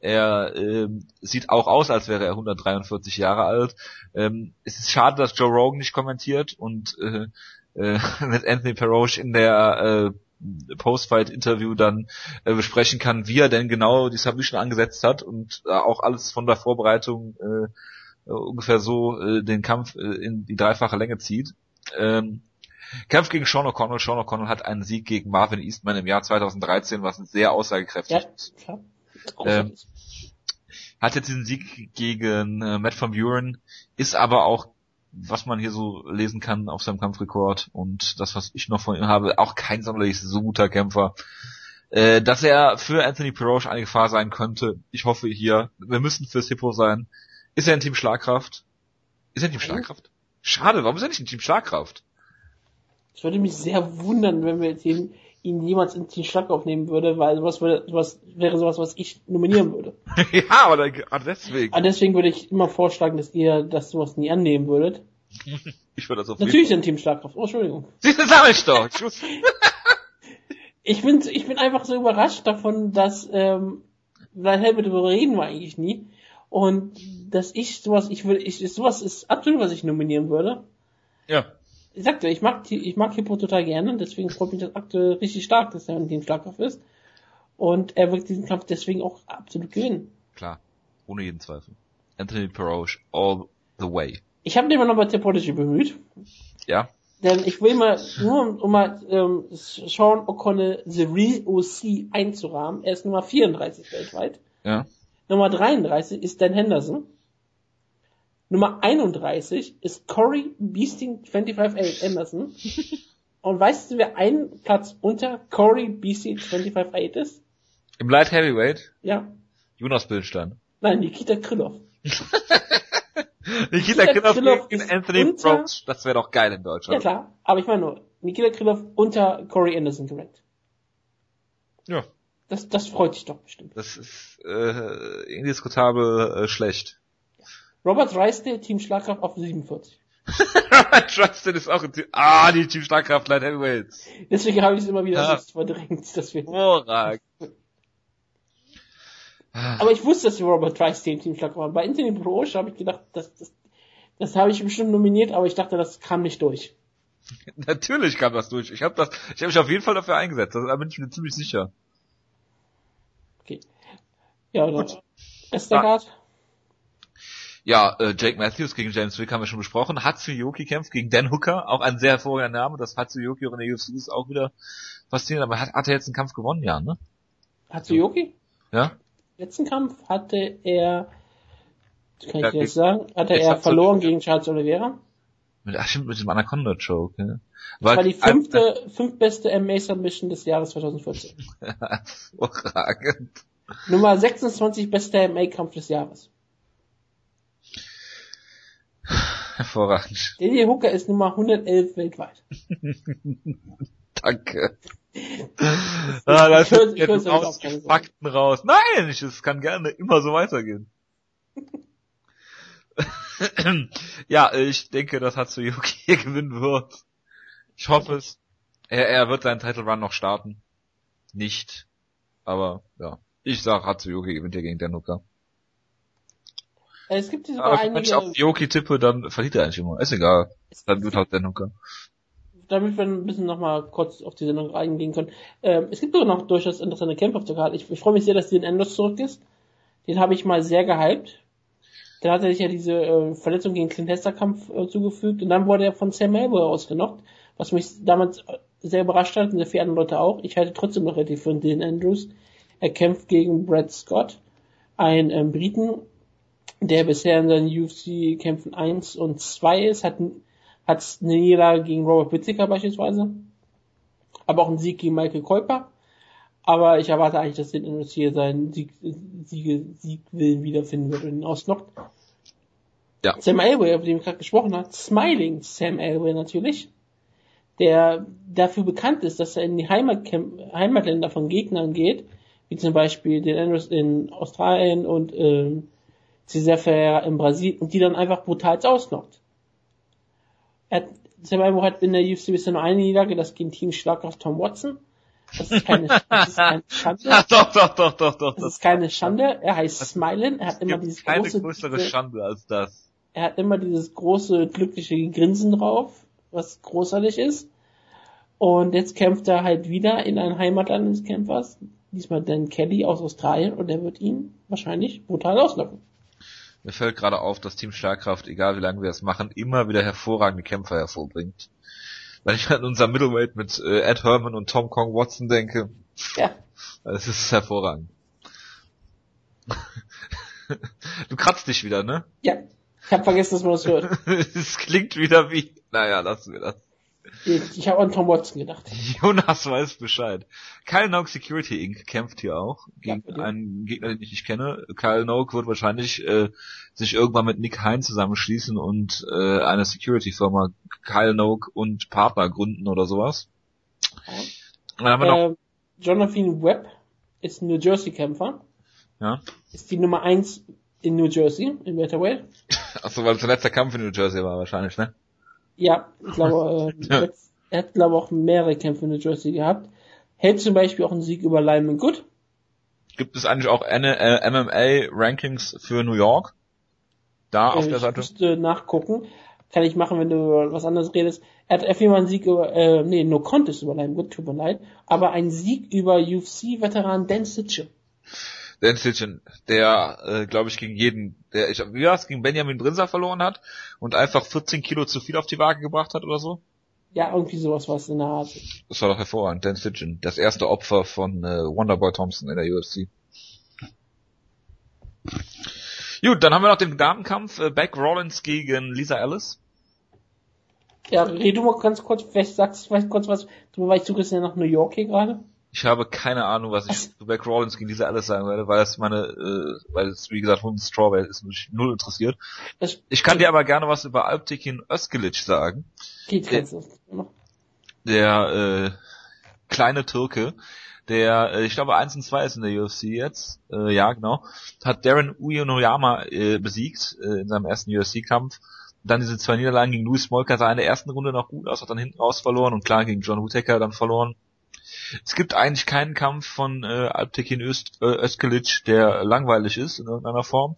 [SPEAKER 1] Er ähm, sieht auch aus, als wäre er 143 Jahre alt. Ähm, es ist schade, dass Joe Rogan nicht kommentiert und äh, äh, [laughs] mit Anthony Peroche in der äh, Post-Fight-Interview dann äh, besprechen kann, wie er denn genau die Submission angesetzt hat und äh, auch alles von der Vorbereitung äh, ungefähr so äh, den Kampf äh, in die dreifache Länge zieht. Ähm, Kampf gegen Sean O'Connell. Sean O'Connell hat einen Sieg gegen Marvin Eastman im Jahr 2013, was sehr aussagekräftig ja, ist. Klar. Ähm, hat jetzt diesen Sieg gegen äh, Matt van Buren, ist aber auch, was man hier so lesen kann auf seinem Kampfrekord und das, was ich noch von ihm habe, auch kein sonderlich so guter Kämpfer. Äh, dass er für Anthony Peroche eine Gefahr sein könnte, ich hoffe hier, wir müssen fürs Hippo sein. Ist er ein Team Schlagkraft? Ist er ein Team Schlagkraft? Schade, warum ist er nicht ein Team Schlagkraft?
[SPEAKER 2] Ich würde mich sehr wundern, wenn wir jetzt ihn jemals in den Schlag aufnehmen würde, weil sowas, würde, sowas wäre sowas, was ich nominieren würde. [laughs]
[SPEAKER 1] ja, aber ah, deswegen.
[SPEAKER 2] Und deswegen würde ich immer vorschlagen, dass ihr das sowas nie annehmen würdet.
[SPEAKER 1] Ich würde das auf
[SPEAKER 2] Natürlich ein Team Schlagkraft. Oh, Entschuldigung.
[SPEAKER 1] Siehst du, sag ich doch.
[SPEAKER 2] ich [laughs] bin, ich bin einfach so überrascht davon, dass, ähm, weil Helmut darüber reden wir eigentlich nie. Und dass ich sowas, ich würde, ich, sowas ist absolut, was ich nominieren würde.
[SPEAKER 1] Ja
[SPEAKER 2] ich sagte, ich mag, ich mag Hippo total gerne, deswegen freut mich das aktuell richtig stark, dass er in dem Schlagkraft ist. Und er wird diesen Kampf deswegen auch absolut gewinnen.
[SPEAKER 1] Klar, ohne jeden Zweifel. Anthony Peroche, all the way.
[SPEAKER 2] Ich habe den mal noch bei Topology bemüht.
[SPEAKER 1] Ja.
[SPEAKER 2] Denn ich will mal, nur um, um mal ähm, Sean O'Connell The Real OC einzurahmen, er ist Nummer 34 weltweit.
[SPEAKER 1] Ja.
[SPEAKER 2] Nummer 33 ist Dan Henderson. Nummer 31 ist Corey Beasting 25-8 Anderson. [laughs] Und weißt du, wer einen Platz unter Corey Beasting 25-8 ist?
[SPEAKER 1] Im Light Heavyweight?
[SPEAKER 2] Ja.
[SPEAKER 1] Jonas Bildstein.
[SPEAKER 2] Nein, Nikita Krylov. [laughs]
[SPEAKER 1] Nikita, Krylov, Krylov gegen Anthony unter, Brooks. Das wäre doch geil in Deutschland.
[SPEAKER 2] Ja klar, aber ich meine nur, Nikita Krylov unter Corey Anderson gerankt.
[SPEAKER 1] Ja.
[SPEAKER 2] Das, das freut dich doch bestimmt.
[SPEAKER 1] Das ist äh, indiskutabel äh, schlecht.
[SPEAKER 2] Robert Drysdale, Team Schlagkraft auf 47. [laughs]
[SPEAKER 1] Robert Drysdale ist auch ein Team, ah, die Team Schlagkraft Light Heavyweights.
[SPEAKER 2] Deswegen habe ich es immer wieder ja. verdrängt, dass wir...
[SPEAKER 1] Vorragend. [laughs]
[SPEAKER 2] Aber ich wusste, dass wir Robert Drysdale Team Schlagkraft waren. Bei Anthony Brosch habe ich gedacht, das, das, das habe ich bestimmt nominiert, aber ich dachte, das kam nicht durch. [laughs]
[SPEAKER 1] Natürlich kam das durch. Ich habe das, ich habe mich auf jeden Fall dafür eingesetzt. Da bin ich mir ziemlich sicher.
[SPEAKER 2] Okay. Ja, dann. Estergaard.
[SPEAKER 1] Ja, äh, Jake Matthews gegen James Wick haben wir schon besprochen. Hatsuyoki kämpft gegen Dan Hooker, auch ein sehr hervorragender Name. Das Hatsuyoki auch in der UFC ist auch wieder faszinierend. Aber hat, hat er jetzt einen Kampf gewonnen, ja, ne?
[SPEAKER 2] Hatsuyoki?
[SPEAKER 1] Ja.
[SPEAKER 2] Letzten Kampf hatte er, kann ich dir jetzt sagen, hatte er verloren gegen Charles Oliveira.
[SPEAKER 1] Mit, ach stimmt, mit dem Anaconda Choke, ja.
[SPEAKER 2] War, war die fünfte, äh, fünftbeste MA Submission des Jahres 2014. [laughs]
[SPEAKER 1] Hervorragend.
[SPEAKER 2] Nummer 26 bester MA Kampf des Jahres. [laughs]
[SPEAKER 1] Hervorragend.
[SPEAKER 2] Daniel Hooker ist Nummer 111 weltweit. [laughs]
[SPEAKER 1] Danke. ah, da sind jetzt aus die Fakten raus. Nein, ich, es kann gerne immer so weitergehen. [laughs] ja, ich denke, dass Hatsuyuki hier gewinnen wird. Ich hoffe es. Er, er wird seinen Title Run noch starten. Nicht. Aber, ja. Ich sag, Hatsuyuki gewinnt hier gegen Danuka.
[SPEAKER 2] Es gibt sogar
[SPEAKER 1] Aber
[SPEAKER 2] einige...
[SPEAKER 1] wenn ich auf Yoki tippe, dann verliert er eigentlich immer. Ist egal. Dann wird halt Sendung können.
[SPEAKER 2] Damit wir ein bisschen nochmal kurz auf die Sendung eingehen können. Ähm, es gibt sogar noch durchaus interessante Kämpfe auf der Karte. Ich, ich freue mich sehr, dass den Endos zurück ist. Den habe ich mal sehr gehypt. Dann hat er sich ja diese äh, Verletzung gegen Clint Hester Kampf äh, zugefügt und dann wurde er von Sam Melbourne ausgenockt, was mich damals sehr überrascht hat und sehr viele andere Leute auch. Ich halte trotzdem noch relativ von den Andrews. Er kämpft gegen Brad Scott, ein ähm, Briten, der bisher in seinen UFC-Kämpfen 1 und 2 ist, hat, hat eine Niederlage gegen Robert Whittaker beispielsweise, aber auch einen Sieg gegen Michael Kuiper. Aber ich erwarte eigentlich, dass den hier seinen Sieg, Siege, Siegwillen wiederfinden wird und ihn ausnockt. Ja. Sam Elway, über den ich gerade gesprochen habe, Smiling Sam Elway natürlich, der dafür bekannt ist, dass er in die Heimatcamp Heimatländer von Gegnern geht, wie zum Beispiel den Andrews in Australien und ähm, Cesar Ferreira in Brasilien und die dann einfach brutal ausnockt. Er hat, Ceballos hat in der UFC bisher nur eine Niederlage, das gegen Team Schlag auf Tom Watson. Das ist keine, das ist keine Schande. [laughs]
[SPEAKER 1] Doch, doch, doch, doch, doch.
[SPEAKER 2] Das ist keine Schande. Er heißt Smilen. Er hat immer dieses
[SPEAKER 1] keine
[SPEAKER 2] große,
[SPEAKER 1] größere Schande als das.
[SPEAKER 2] er hat immer dieses große glückliche Grinsen drauf, was großartig ist. Und jetzt kämpft er halt wieder in ein Heimatland des Kämpfers. Diesmal Dan Kelly aus Australien und er wird ihn wahrscheinlich brutal auslachen.
[SPEAKER 1] Mir fällt gerade auf, dass Team Schlagkraft, egal wie lange wir es machen, immer wieder hervorragende Kämpfer hervorbringt. Wenn ich an unser Middleweight mit äh, Ed Herman und Tom Kong Watson denke,
[SPEAKER 2] Ja,
[SPEAKER 1] es ist hervorragend. [laughs] du kratzt dich wieder, ne?
[SPEAKER 2] ja. Ich habe vergessen, dass man das hört. [laughs]
[SPEAKER 1] Es klingt wieder wie, naja, lassen wir das.
[SPEAKER 2] Ich, ich habe an Tom Watson gedacht. [laughs]
[SPEAKER 1] Jonas weiß Bescheid. Kyle Noak Security Inc. kämpft hier auch gegen
[SPEAKER 2] Ja,
[SPEAKER 1] einen Gegner, den ich nicht kenne. Kyle Noak wird wahrscheinlich äh, sich irgendwann mit Nick Hein zusammenschließen und äh, eine Security-Firma Kyle Noak und Partner gründen oder sowas. Und dann haben wir noch,
[SPEAKER 2] Äh, Jonathan Webb ist ein New Jersey Kämpfer.
[SPEAKER 1] ja,
[SPEAKER 2] Ist die Nummer eins in New Jersey, im Welterweight. [laughs]
[SPEAKER 1] achso, weil es der letzte Kampf in New Jersey war wahrscheinlich, ne?
[SPEAKER 2] Ja, ich glaube, [laughs] äh,
[SPEAKER 1] Ja.
[SPEAKER 2] er hat, glaube auch mehrere Kämpfe in New Jersey gehabt. Hält zum Beispiel auch einen Sieg über Lyman Good.
[SPEAKER 1] Gibt es eigentlich auch äh, MMA-Rankings für New York? Da auf
[SPEAKER 2] Äh,
[SPEAKER 1] der
[SPEAKER 2] ich
[SPEAKER 1] Seite?
[SPEAKER 2] müsste nachgucken. Kann ich machen, wenn du über was anderes redest. Er hat auf jeden Fall einen Sieg über, äh, nee, no contest über Lyman Good, tut mir leid. Aber einen Sieg über UFC-Veteran Dan Sitche.
[SPEAKER 1] Dan Sitchin, der, äh, glaube ich, gegen jeden, der, ich, wie war's, gegen Benjamin Brinzer verloren hat und einfach 14 Kilo zu viel auf die Waage gebracht hat oder so.
[SPEAKER 2] Ja, irgendwie sowas was in der Art.
[SPEAKER 1] Das war doch hervorragend. Dan Sitchin, das erste Opfer von äh, Wonderboy Thompson in der UFC. Gut, dann haben wir noch den Damenkampf, äh, Beck Rollins gegen Lisa Ellis.
[SPEAKER 2] Ja, red du mal ganz kurz, vielleicht sagst du vielleicht kurz was, du, weil ich suche jetzt ja nach New York hier gerade.
[SPEAKER 1] Ich habe keine Ahnung, was ich zu Beck Rollins gegen Lisa Ellis sagen werde, weil das meine, äh, weil es, wie gesagt, Hund Strawberry ist mich null interessiert.
[SPEAKER 2] Das
[SPEAKER 1] Ich kann dir aber gerne was über Alptekin Özkilic sagen.
[SPEAKER 2] noch.
[SPEAKER 1] der äh, kleine Türke, der, äh, ich glaube, 1 und 2 ist in der UFC jetzt, äh, ja genau, hat Darren Uenoyama äh, besiegt äh, in seinem ersten UFC-Kampf. Dann diese zwei Niederlagen gegen Louis Smolka sah in der ersten Runde noch gut aus, hat dann hinten raus verloren und klar gegen John Whittaker dann verloren. Es gibt eigentlich keinen Kampf von äh, Alptekin Öst, äh, Özkilic, der langweilig ist in irgendeiner Form.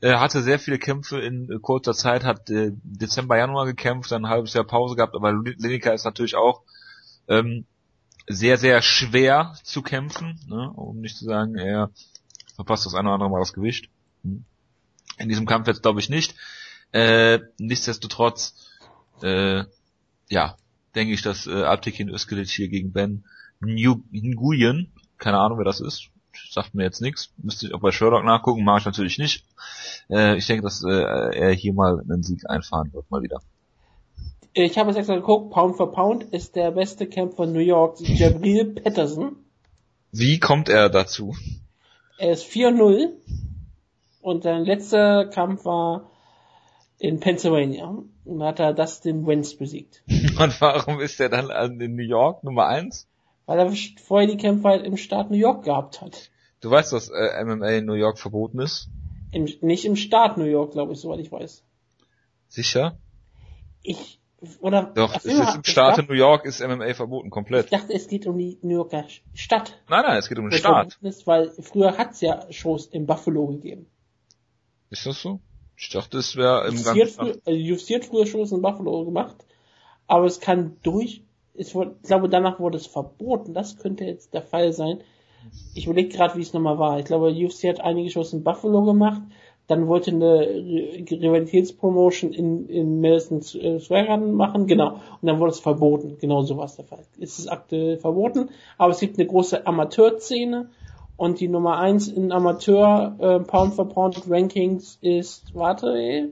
[SPEAKER 1] Er hatte sehr viele Kämpfe in äh, kurzer Zeit, hat äh, Dezember, Januar gekämpft, dann ein halbes Jahr Pause gehabt, aber Lineker ist natürlich auch ähm, sehr, sehr schwer zu kämpfen, ne? um nicht zu sagen, er verpasst das eine oder andere Mal das Gewicht. Hm. In diesem Kampf jetzt glaube ich nicht. Äh, nichtsdestotrotz, äh, ja, denke ich, dass äh, Abtekin Özkilic hier gegen Ben Nguyen, keine Ahnung wer das ist, sagt mir jetzt nichts, müsste ich auch bei Sherlock nachgucken, mache ich natürlich nicht. Äh, ich denke, dass äh, er hier mal einen Sieg einfahren wird, mal wieder.
[SPEAKER 2] Ich habe es extra geguckt, Pound for Pound ist der beste Kämpfer New York, Jabril Patterson.
[SPEAKER 1] Wie kommt er dazu?
[SPEAKER 2] Er ist 4-0 und sein letzter Kampf war in Pennsylvania und hat er Dustin Wentz besiegt. [laughs]
[SPEAKER 1] Und warum ist er dann an- in New York Nummer eins?
[SPEAKER 2] Weil er vorher die Kämpfe halt im Staat New York gehabt hat.
[SPEAKER 1] Du weißt, dass äh, MMA in New York verboten ist?
[SPEAKER 2] Im, nicht im Staat New York, glaube ich, soweit ich weiß.
[SPEAKER 1] Sicher?
[SPEAKER 2] Ich, oder,
[SPEAKER 1] Doch, es ist im
[SPEAKER 2] ich dachte-
[SPEAKER 1] New York ist MMA verboten,
[SPEAKER 2] Ich
[SPEAKER 1] komplett.
[SPEAKER 2] dachte, es geht um die New Yorker Stadt.
[SPEAKER 1] Nein, nein, es geht um den Staat.
[SPEAKER 2] Ist, weil früher hat's ja Shows in Buffalo gegeben.
[SPEAKER 1] Ist das so? Ich dachte, es wäre im ganzen
[SPEAKER 2] früher, also UFC hat früher Shows in Buffalo gemacht, aber es kann durch, ich glaube, danach wurde es verboten. Das könnte jetzt der Fall sein. Ich überlege gerade, wie es nochmal war. Ich glaube, UFC hat einige Shows in Buffalo gemacht, dann wollte eine Ri- Rivalitätspromotion in, in Madison äh, Square Garden machen, genau. Und dann wurde es verboten. Genau so war es der Fall. Es ist aktuell verboten, aber es gibt eine große Amateurszene und die Nummer eins in Amateur äh, Pound for Pound Rankings ist, warte, äh,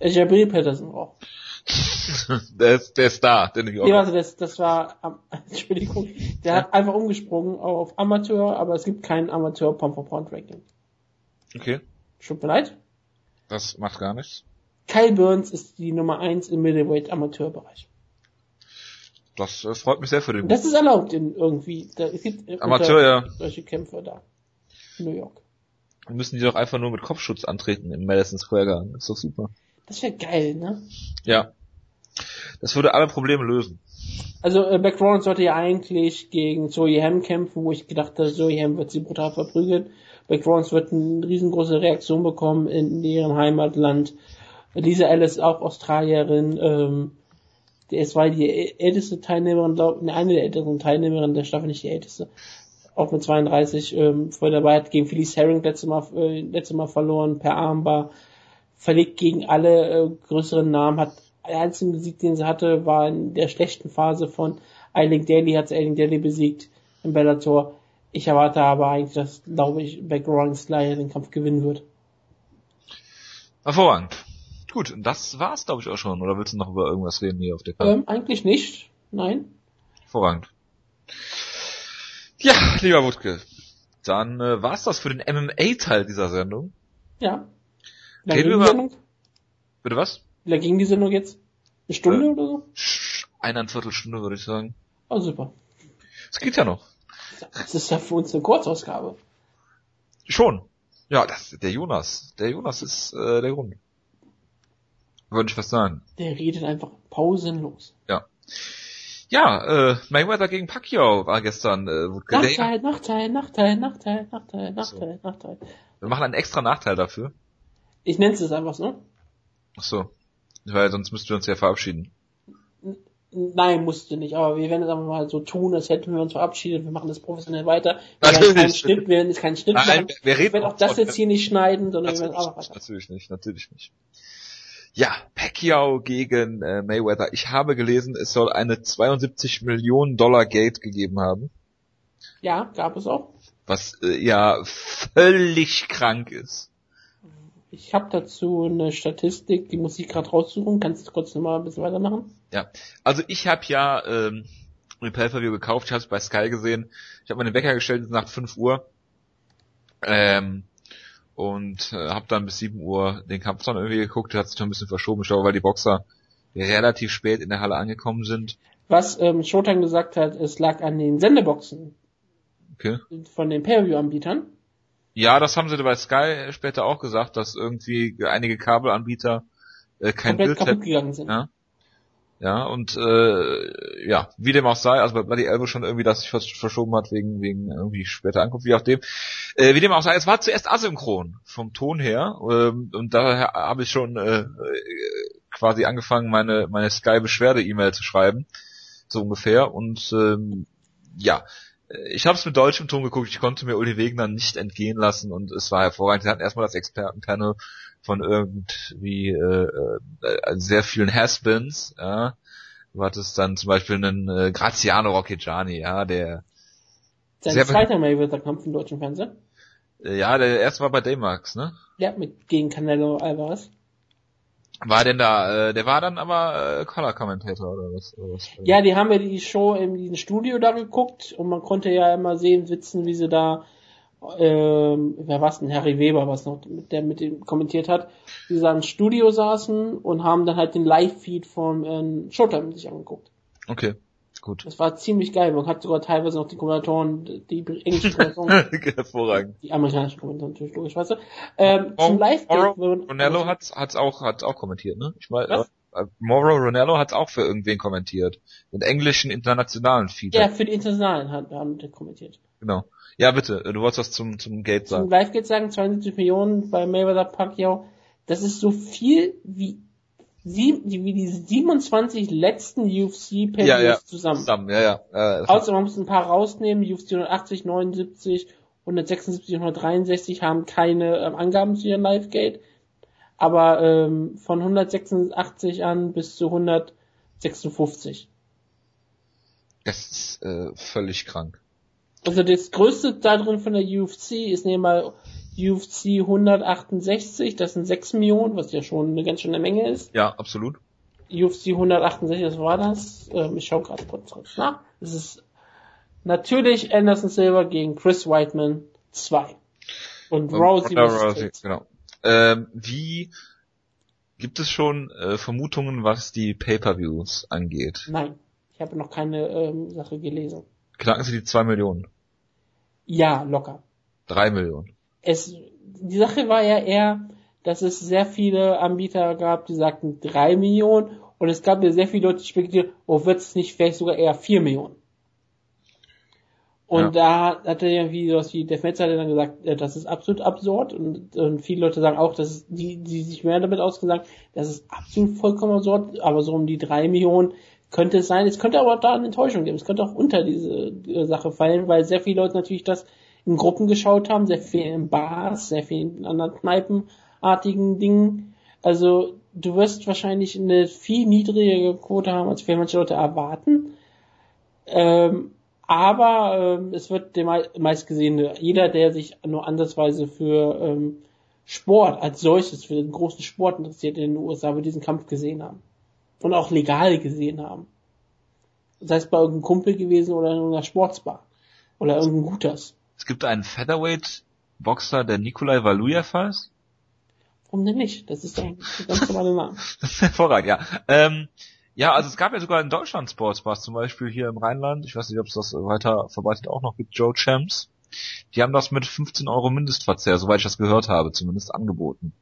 [SPEAKER 2] Jabril Patterson auch.
[SPEAKER 1] Der, ist, der ist da, der New Yorker.
[SPEAKER 2] warte, das, das war, [laughs] Entschuldigung, der hat einfach umgesprungen auf Amateur, aber es gibt kein Amateur Pound for Pound Ranking.
[SPEAKER 1] Okay,
[SPEAKER 2] Tut mir leid.
[SPEAKER 1] das macht gar nichts.
[SPEAKER 2] Kyle Burns ist die Nummer eins im Middleweight Amateurbereich.
[SPEAKER 1] Das, das freut mich sehr für den.
[SPEAKER 2] Das ist erlaubt in irgendwie. Da gibt
[SPEAKER 1] Amateur, ja.
[SPEAKER 2] solche Kämpfe da. In New York.
[SPEAKER 1] Dann müssen die doch einfach nur mit Kopfschutz antreten im Madison Square Garden. Ist doch super.
[SPEAKER 2] Das wäre geil, ne?
[SPEAKER 1] Ja. Das würde alle Probleme lösen.
[SPEAKER 2] Also äh, Beck Rollins sollte ja eigentlich gegen Zoe Ham kämpfen, wo ich gedacht habe, Zoe Ham wird sie brutal verprügeln. Beck Rollins wird eine riesengroße Reaktion bekommen in ihrem Heimatland. Lisa Ellis, auch Australierin, ähm, es war die älteste Teilnehmerin, glaube ne, eine der ältesten Teilnehmerinnen der Staffel, nicht die älteste, auch mit 32 ähm, voll dabei, hat gegen Felice Herring letztes Mal, äh, letzte Mal verloren, per Armbar, verlegt gegen alle äh, größeren Namen, hat der einzige Sieg, den sie hatte, war in der schlechten Phase von Eiling Daly, hat sie Eiling Daly besiegt im Bellator. Ich erwarte aber eigentlich, dass, glaube ich, Beck Rollins leider den Kampf gewinnen wird.
[SPEAKER 1] Hervorragend. Gut, und das war's, glaube ich, auch schon. Oder willst du noch über irgendwas reden hier auf der Karte?
[SPEAKER 2] Ähm, eigentlich nicht. Nein.
[SPEAKER 1] Hervorragend. Ja, lieber Wutke, dann äh, war's das für den MMA-Teil dieser Sendung.
[SPEAKER 2] Ja.
[SPEAKER 1] Wie Reden wir über... Bitte was?
[SPEAKER 2] Wie lange ging die Sendung jetzt? Eine Stunde äh, oder so?
[SPEAKER 1] Eineinviertel Stunde, würde ich sagen.
[SPEAKER 2] Oh, super.
[SPEAKER 1] Es geht ja noch.
[SPEAKER 2] Das ist ja für uns eine Kurzausgabe.
[SPEAKER 1] Schon. Ja, das, der Jonas. Der Jonas ist äh, der Grund. Würde ich was sagen.
[SPEAKER 2] Der redet einfach pausenlos.
[SPEAKER 1] Ja. Ja, äh, Mayweather gegen Pacquiao war gestern. Äh,
[SPEAKER 2] Nachteil, Nachteil, Nachteil, Nachteil, Nachteil, Nachteil, so. Nachteil.
[SPEAKER 1] Wir machen einen extra Nachteil dafür.
[SPEAKER 2] Ich nenne es einfach so.
[SPEAKER 1] Ach so. Weil sonst müssten wir uns ja verabschieden.
[SPEAKER 2] Nein, musste nicht, aber wir werden es einfach mal so tun, als hätten wir uns verabschiedet, wir machen das professionell weiter. Wir werden keinen Schnitt, wir werden keinen Schnitt
[SPEAKER 1] Nein, machen. Wir reden
[SPEAKER 2] ich werde auch das jetzt hier nicht schneiden, sondern wir werden
[SPEAKER 1] einfach weiter. Natürlich nicht, natürlich nicht. Ja, Pacquiao gegen äh, Mayweather. Ich habe gelesen, es soll eine 72 Millionen Dollar Gate gegeben haben.
[SPEAKER 2] Ja, gab es auch.
[SPEAKER 1] Was äh, ja völlig krank ist.
[SPEAKER 2] Ich habe dazu eine Statistik, die muss ich gerade raussuchen. Kannst du kurz nochmal ein bisschen weitermachen?
[SPEAKER 1] Ja, also ich habe ja ähm, ein Pay-Per-View gekauft, ich habe es bei Sky gesehen. Ich habe meine Wecker gestellt, nach 5 Uhr. Ähm, und äh, habe dann bis 7 Uhr den Kampf dann irgendwie geguckt, hat sich noch ein bisschen verschoben, ich glaube, weil die Boxer relativ spät in der Halle angekommen sind.
[SPEAKER 2] Was ähm, Showtime gesagt hat, es lag an den Sendeboxen
[SPEAKER 1] okay.
[SPEAKER 2] von den Pay-Per-View-Anbietern.
[SPEAKER 1] Ja, das haben sie bei Sky später auch gesagt, dass irgendwie einige Kabelanbieter äh, kein
[SPEAKER 2] Komplett
[SPEAKER 1] Bild
[SPEAKER 2] kaputt
[SPEAKER 1] hätten.
[SPEAKER 2] gegangen sind.
[SPEAKER 1] Ja. Ja, und äh, ja, wie dem auch sei, also bei Bloody Elbow schon irgendwie, dass sich verschoben hat wegen wegen irgendwie später Ankunft, wie auch dem. Äh, wie dem auch sei, es war zuerst asynchron vom Ton her ähm, und daher habe ich schon äh, quasi angefangen, meine meine Sky Beschwerde E-Mail zu schreiben, so ungefähr und ähm, ja, ich habe es mit deutschem Ton geguckt, ich konnte mir Uli Wegner nicht entgehen lassen und es war hervorragend. Sie hatten erstmal das Expertenpanel von irgendwie äh, äh, sehr vielen Haspins, ja. Du hattest dann zum Beispiel einen äh, Graziano Rocchigiani, ja, der
[SPEAKER 2] Sein zweiter Mayweather-Kampf im deutschen Fernsehen.
[SPEAKER 1] Äh, ja, der erste war bei Daymax, ne?
[SPEAKER 2] Ja, mit gegen Canelo Alvarez.
[SPEAKER 1] War denn da, äh, der war dann aber äh, Color Commentator oder was, oder was?
[SPEAKER 2] Ja, die haben ja die Show im, Studio da geguckt und man konnte ja immer sehen, sitzen, wie sie da ähm, wer war's denn, Harry Weber, was noch, der mit dem kommentiert hat, die da im Studio saßen und haben dann halt den Live-Feed vom ähm, Showtime sich angeguckt.
[SPEAKER 1] Okay, gut.
[SPEAKER 2] Das war ziemlich geil. Man hat sogar teilweise noch die Kommentatoren, die englischen [laughs] Kommentatoren,
[SPEAKER 1] Hervorragend.
[SPEAKER 2] die amerikanischen Kommentatoren natürlich logisch, weißt du. Ähm, zum live
[SPEAKER 1] Ronello hat's, hat's auch, hat's auch kommentiert, ne? Ich meine, äh, Mauro Ronello hat's auch für irgendwen kommentiert. Den englischen internationalen Feed.
[SPEAKER 2] Ja, für die internationalen hat, haben die kommentiert.
[SPEAKER 1] Genau. Ja, bitte, du wolltest was zum, zum Gate sagen.
[SPEAKER 2] Zum Live-Gate sagen, 72 Millionen bei Mayweather Pacquiao. Das ist so viel wie, sie, wie die 27 letzten UFC Pay
[SPEAKER 1] ja, ja,
[SPEAKER 2] zusammen.
[SPEAKER 1] zusammen. Ja, ja.
[SPEAKER 2] Äh, Außer man muss ein paar rausnehmen. UFC 180, 79, 176 und 163 haben keine ähm, Angaben zu ihrem Live-Gate. Aber ähm, von 186 an bis zu 156.
[SPEAKER 1] Das ist äh, völlig krank.
[SPEAKER 2] Also das größte da drin von der UFC ist nehmen wir UFC 168, das sind 6 Millionen, was ja schon eine ganz schöne Menge ist.
[SPEAKER 1] Ja, absolut.
[SPEAKER 2] UFC 168, was war das? Ähm, ich schaue gerade kurz nach. Das ist natürlich Anderson Silver gegen Chris Whiteman 2. Und, Und Rousey, Rousey
[SPEAKER 1] genau. Ähm, wie gibt es schon äh, Vermutungen, was die Pay-per-Views angeht?
[SPEAKER 2] Nein. habe noch keine ähm, Sache gelesen.
[SPEAKER 1] Knacken Sie die zwei Millionen?
[SPEAKER 2] Ja, locker.
[SPEAKER 1] Drei Millionen.
[SPEAKER 2] Es, die Sache war ja eher, dass es sehr viele Anbieter gab, die sagten drei Millionen und es gab ja sehr viele Leute, die spekulieren, oh, wird es nicht vielleicht sogar eher vier Millionen? Und ja. da hat er irgendwie sowas wie, der Fenster hat dann gesagt, äh, das ist absolut absurd und, und viele Leute sagen auch, dass es, die, die sich mehr damit ausgesagt, das ist absolut vollkommen absurd, aber so um die drei Millionen könnte es sein. Es könnte aber da eine Enttäuschung geben. Es könnte auch unter diese äh, Sache fallen, weil sehr viele Leute natürlich das in Gruppen geschaut haben, sehr viel in Bars, sehr viel in anderen Kneipenartigen Dingen. Also du wirst wahrscheinlich eine viel niedrigere Quote haben, als viele manche Leute erwarten. Ähm, aber ähm, es wird der meistgesehene, jeder, der sich nur ansatzweise für ähm, Sport als solches, für den großen Sport interessiert in den USA, wird diesen Kampf gesehen haben. Und auch legal gesehen haben. Sei es bei irgendeinem Kumpel gewesen oder in irgendeiner Sportsbar. Oder irgendein Guters.
[SPEAKER 1] Es gibt einen Featherweight-Boxer, der Nikolai Valuyev heißt.
[SPEAKER 2] Warum denn nicht? Das ist doch ein ganz normaler Name. [laughs]
[SPEAKER 1] das ist hervorragend, ja. Ähm, ja, also es gab ja sogar in Deutschland Sportsbars, zum Beispiel hier im Rheinland, ich weiß nicht, ob es das weiter verbreitet auch noch gibt, Joe Champs. Die haben das mit 15 Euro Mindestverzehr, soweit ich das gehört habe, zumindest angeboten.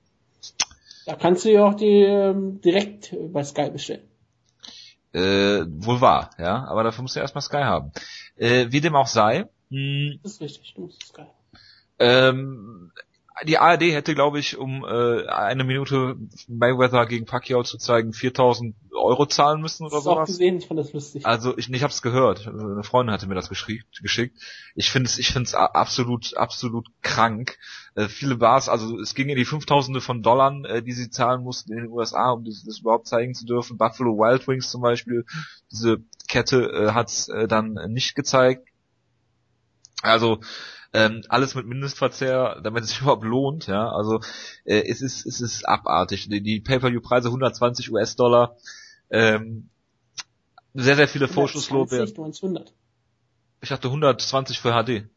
[SPEAKER 2] Da kannst du ja auch die ähm, direkt bei Sky bestellen.
[SPEAKER 1] Äh, wohl wahr, ja, aber dafür musst du erstmal Sky haben. Äh, wie dem auch sei.
[SPEAKER 2] Hm, das ist richtig, du musst Sky.
[SPEAKER 1] Ähm, die ARD hätte, glaube ich, um äh, eine Minute Mayweather gegen Pacquiao zu zeigen, 4000 Euro zahlen müssen oder sowas.
[SPEAKER 2] Ich gesehen, ich fand das lustig.
[SPEAKER 1] Also ich, ich habe es gehört. Eine Freundin hatte mir das geschickt. Ich finde es, ich finde es absolut, absolut krank. Äh, viele Bars, also es ging in die Fünftausende von Dollar, äh, die sie zahlen mussten in den USA, um das, das, überhaupt zeigen zu dürfen. Buffalo Wild Wings zum Beispiel, diese Kette äh, hat es äh, dann nicht gezeigt. Also ähm, alles mit Mindestverzehr, damit es sich [laughs] überhaupt lohnt, ja. Also äh, es ist es ist abartig. Die, die Pay-per-view-Preise 120 US-Dollar, ähm, sehr sehr viele Vorschusslorbeeren. Ich dachte 120 für HD.
[SPEAKER 2] Ich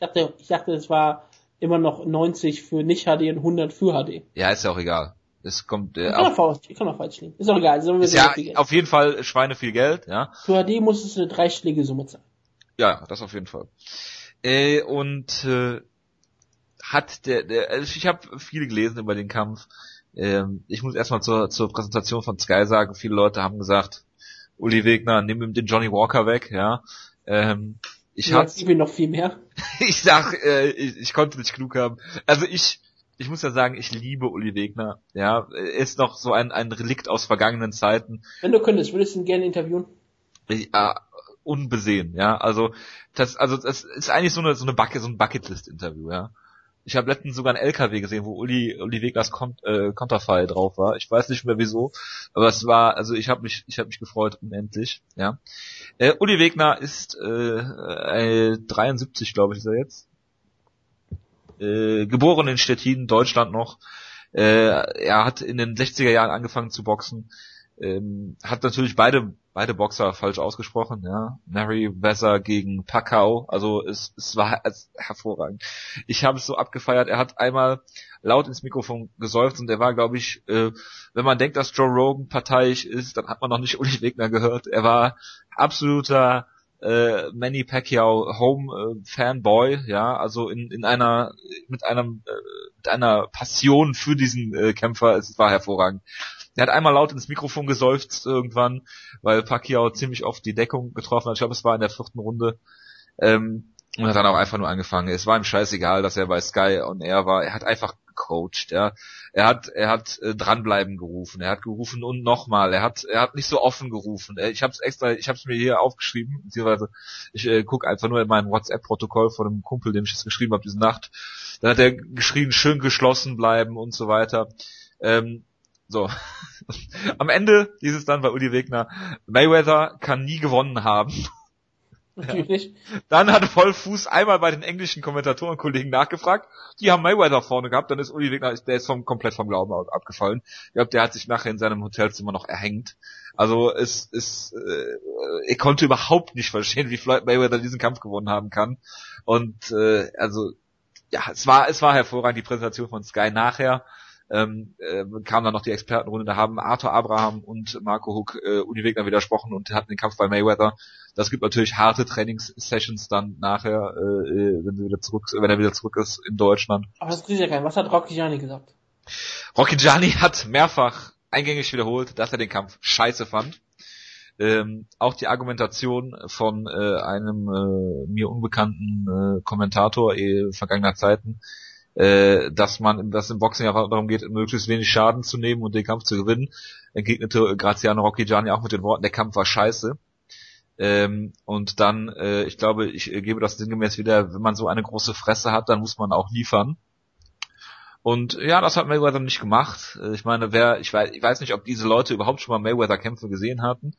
[SPEAKER 2] dachte, ich dachte, es war immer noch 90 für nicht HD und 100 für HD.
[SPEAKER 1] Ja, ist ja auch egal. Es kommt
[SPEAKER 2] äh, kann, auch, auch, kann auch falsch liegen. Ist auch egal.
[SPEAKER 1] Ist ja auf jeden Fall Schweine viel Geld, ja.
[SPEAKER 2] Für HD muss es eine dreistellige Summe sein.
[SPEAKER 1] Ja, das auf jeden Fall. Äh, und äh, hat der, der also ich habe viel gelesen über den Kampf. Ähm, ich muss erstmal zur, zur Präsentation von Sky sagen, viele Leute haben gesagt, Uli Wegner, nimm ihm den Johnny Walker weg, ja. Ähm, ich
[SPEAKER 2] ja, hatte noch viel mehr. [laughs]
[SPEAKER 1] ich sag, äh, ich, ich konnte nicht klug haben. Also ich, ich muss ja sagen, ich liebe Uli Wegner. Ja, er ist noch so ein, ein Relikt aus vergangenen Zeiten.
[SPEAKER 2] Wenn du könntest, würdest du ihn gerne interviewen?
[SPEAKER 1] Ja, unbesehen, ja. Also das, also das ist eigentlich so eine so eine Bucket, so ein Bucketlist-Interview, ja. Ich habe letztens sogar einen LKW gesehen, wo Uli, Uli Vegas Kont, äh, Konterfei drauf war. Ich weiß nicht mehr wieso, aber es war, also ich habe mich, ich habe mich gefreut unendlich, ja. Äh, Uli Wegner ist äh, äh, 73, glaube ich, ist er jetzt. Äh, geboren in Stettin, Deutschland noch. Äh, er hat in den 60er Jahren angefangen zu boxen. Ähm, hat natürlich beide beide Boxer falsch ausgesprochen, ja. Mary Weather gegen Pacquiao, also es, es war [laughs] es, hervorragend. Ich habe es so abgefeiert, er hat einmal laut ins Mikrofon gesäuft und er war, glaube ich, äh, wenn man denkt, dass Joe Rogan parteiisch ist, dann hat man noch nicht [laughs] Uli Wegner gehört. Er war absoluter äh, Manny Pacquiao Home äh, Fanboy, ja, also in, in einer mit einem äh, mit einer Passion für diesen äh, Kämpfer, es war hervorragend. Er hat einmal laut ins Mikrofon geseufzt irgendwann, weil Pacquiao ziemlich oft die Deckung getroffen hat. Ich glaube, es war in der vierten Runde. Ähm, und hat dann auch einfach nur angefangen. Es war ihm scheißegal, dass er bei Sky on Air war. Er hat einfach gecoacht, ja. Er hat, er hat äh, dranbleiben gerufen. Er hat gerufen und nochmal. Er hat, er hat nicht so offen gerufen. Äh, ich habe es extra, ich habe es mir hier aufgeschrieben, beziehungsweise ich äh, gucke einfach nur in mein WhatsApp-Protokoll von einem Kumpel, dem ich das geschrieben habe diese Nacht. Dann hat er geschrieben, schön geschlossen bleiben und so weiter. Ähm, so. [laughs] Am Ende hieß es dann bei Uli Wegner, Mayweather kann nie gewonnen haben. [laughs]
[SPEAKER 2] Natürlich.
[SPEAKER 1] Ja. Dann hat Vollfuß einmal bei den englischen Kommentatorenkollegen nachgefragt. Die haben Mayweather vorne gehabt, dann ist Uli Wegner, der ist vom, komplett vom Glauben abgefallen. Ich glaube, der hat sich nachher in seinem Hotelzimmer noch erhängt. Also es ist, äh, er konnte überhaupt nicht verstehen, wie Floyd Mayweather diesen Kampf gewonnen haben kann. Und äh, also ja, es war es war hervorragend die Präsentation von Sky nachher ähm, äh, kam dann noch die Expertenrunde, da haben Arthur Abraham und Marco Hook äh, Uni Wegner widersprochen und hatten den Kampf bei Mayweather. Das gibt natürlich harte Trainingssessions dann nachher, äh, äh wenn, wieder zurück, wenn er wieder zurück ist in Deutschland.
[SPEAKER 2] Aber das ist ja kein. Was hat Rocky Gianni gesagt?
[SPEAKER 1] Rocky Gianni hat mehrfach eingängig wiederholt, dass er den Kampf scheiße fand. Ähm, auch die Argumentation von äh, einem äh, mir unbekannten äh, Kommentator äh, vergangener Zeiten, äh, dass man, dass im Boxen ja darum geht, möglichst wenig Schaden zu nehmen und den Kampf zu gewinnen, entgegnete Graziano Rocchigiani auch mit den Worten, der Kampf war scheiße. Ähm, und dann, äh, ich glaube, ich gebe das sinngemäß wieder, wenn man so eine große Fresse hat, dann muss man auch liefern. Und ja, das hat Mayweather nicht gemacht. Äh, ich meine, wer, ich weiß, ich weiß nicht, ob diese Leute überhaupt schon mal Mayweather-Kämpfe gesehen hatten.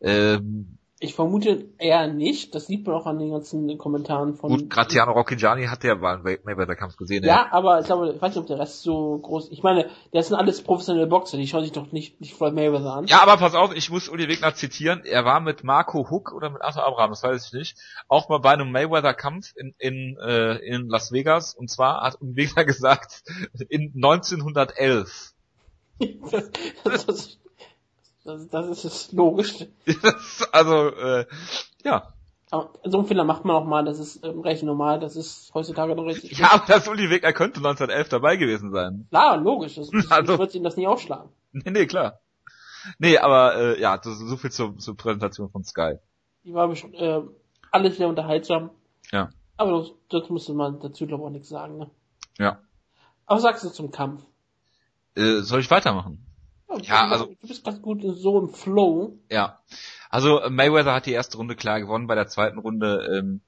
[SPEAKER 1] Ähm,
[SPEAKER 2] ich vermute eher nicht. Das sieht man auch an den ganzen Kommentaren von.
[SPEAKER 1] Gut, Graziano Rocchigiani hat ja mal einen Mayweather-Kampf gesehen.
[SPEAKER 2] Ja, ja, aber ich glaube, ich weiß nicht, ob der Rest so groß. Ich meine, das sind alles professionelle Boxer. Die schauen sich doch nicht, nicht Floyd Mayweather an.
[SPEAKER 1] Ja, aber pass auf, ich muss Uli Wegner zitieren. Er war mit Marco Hook oder mit Arthur Abraham, das weiß ich nicht, auch mal bei einem Mayweather-Kampf in in äh, in Las Vegas. Und zwar hat Uli Wegner [laughs] gesagt in 1911. das,
[SPEAKER 2] das, das, das, das ist logisch. [laughs]
[SPEAKER 1] also, äh, ja.
[SPEAKER 2] Aber so einen Fehler macht man auch mal, das ist ähm, recht normal, das ist heutzutage noch richtig.
[SPEAKER 1] Ja, aber das Uli Weg, er könnte 1911 dabei gewesen sein.
[SPEAKER 2] Klar, logisch, das, [laughs] das also, wird ihn das nicht aufschlagen.
[SPEAKER 1] Nee, nee, klar. Nee, aber äh, ja, so, so viel zur, zur Präsentation von Sky.
[SPEAKER 2] Die war bestimmt äh, alles sehr unterhaltsam.
[SPEAKER 1] Ja.
[SPEAKER 2] Aber das, das müsste man dazu glaube ich auch nichts sagen, ne?
[SPEAKER 1] Ja.
[SPEAKER 2] Aber was sagst du zum Kampf?
[SPEAKER 1] Äh, soll ich weitermachen?
[SPEAKER 2] Ja, also du bist ganz gut so im Flow.
[SPEAKER 1] Ja, also Mayweather hat die erste Runde klar gewonnen. Bei der zweiten Runde ähm,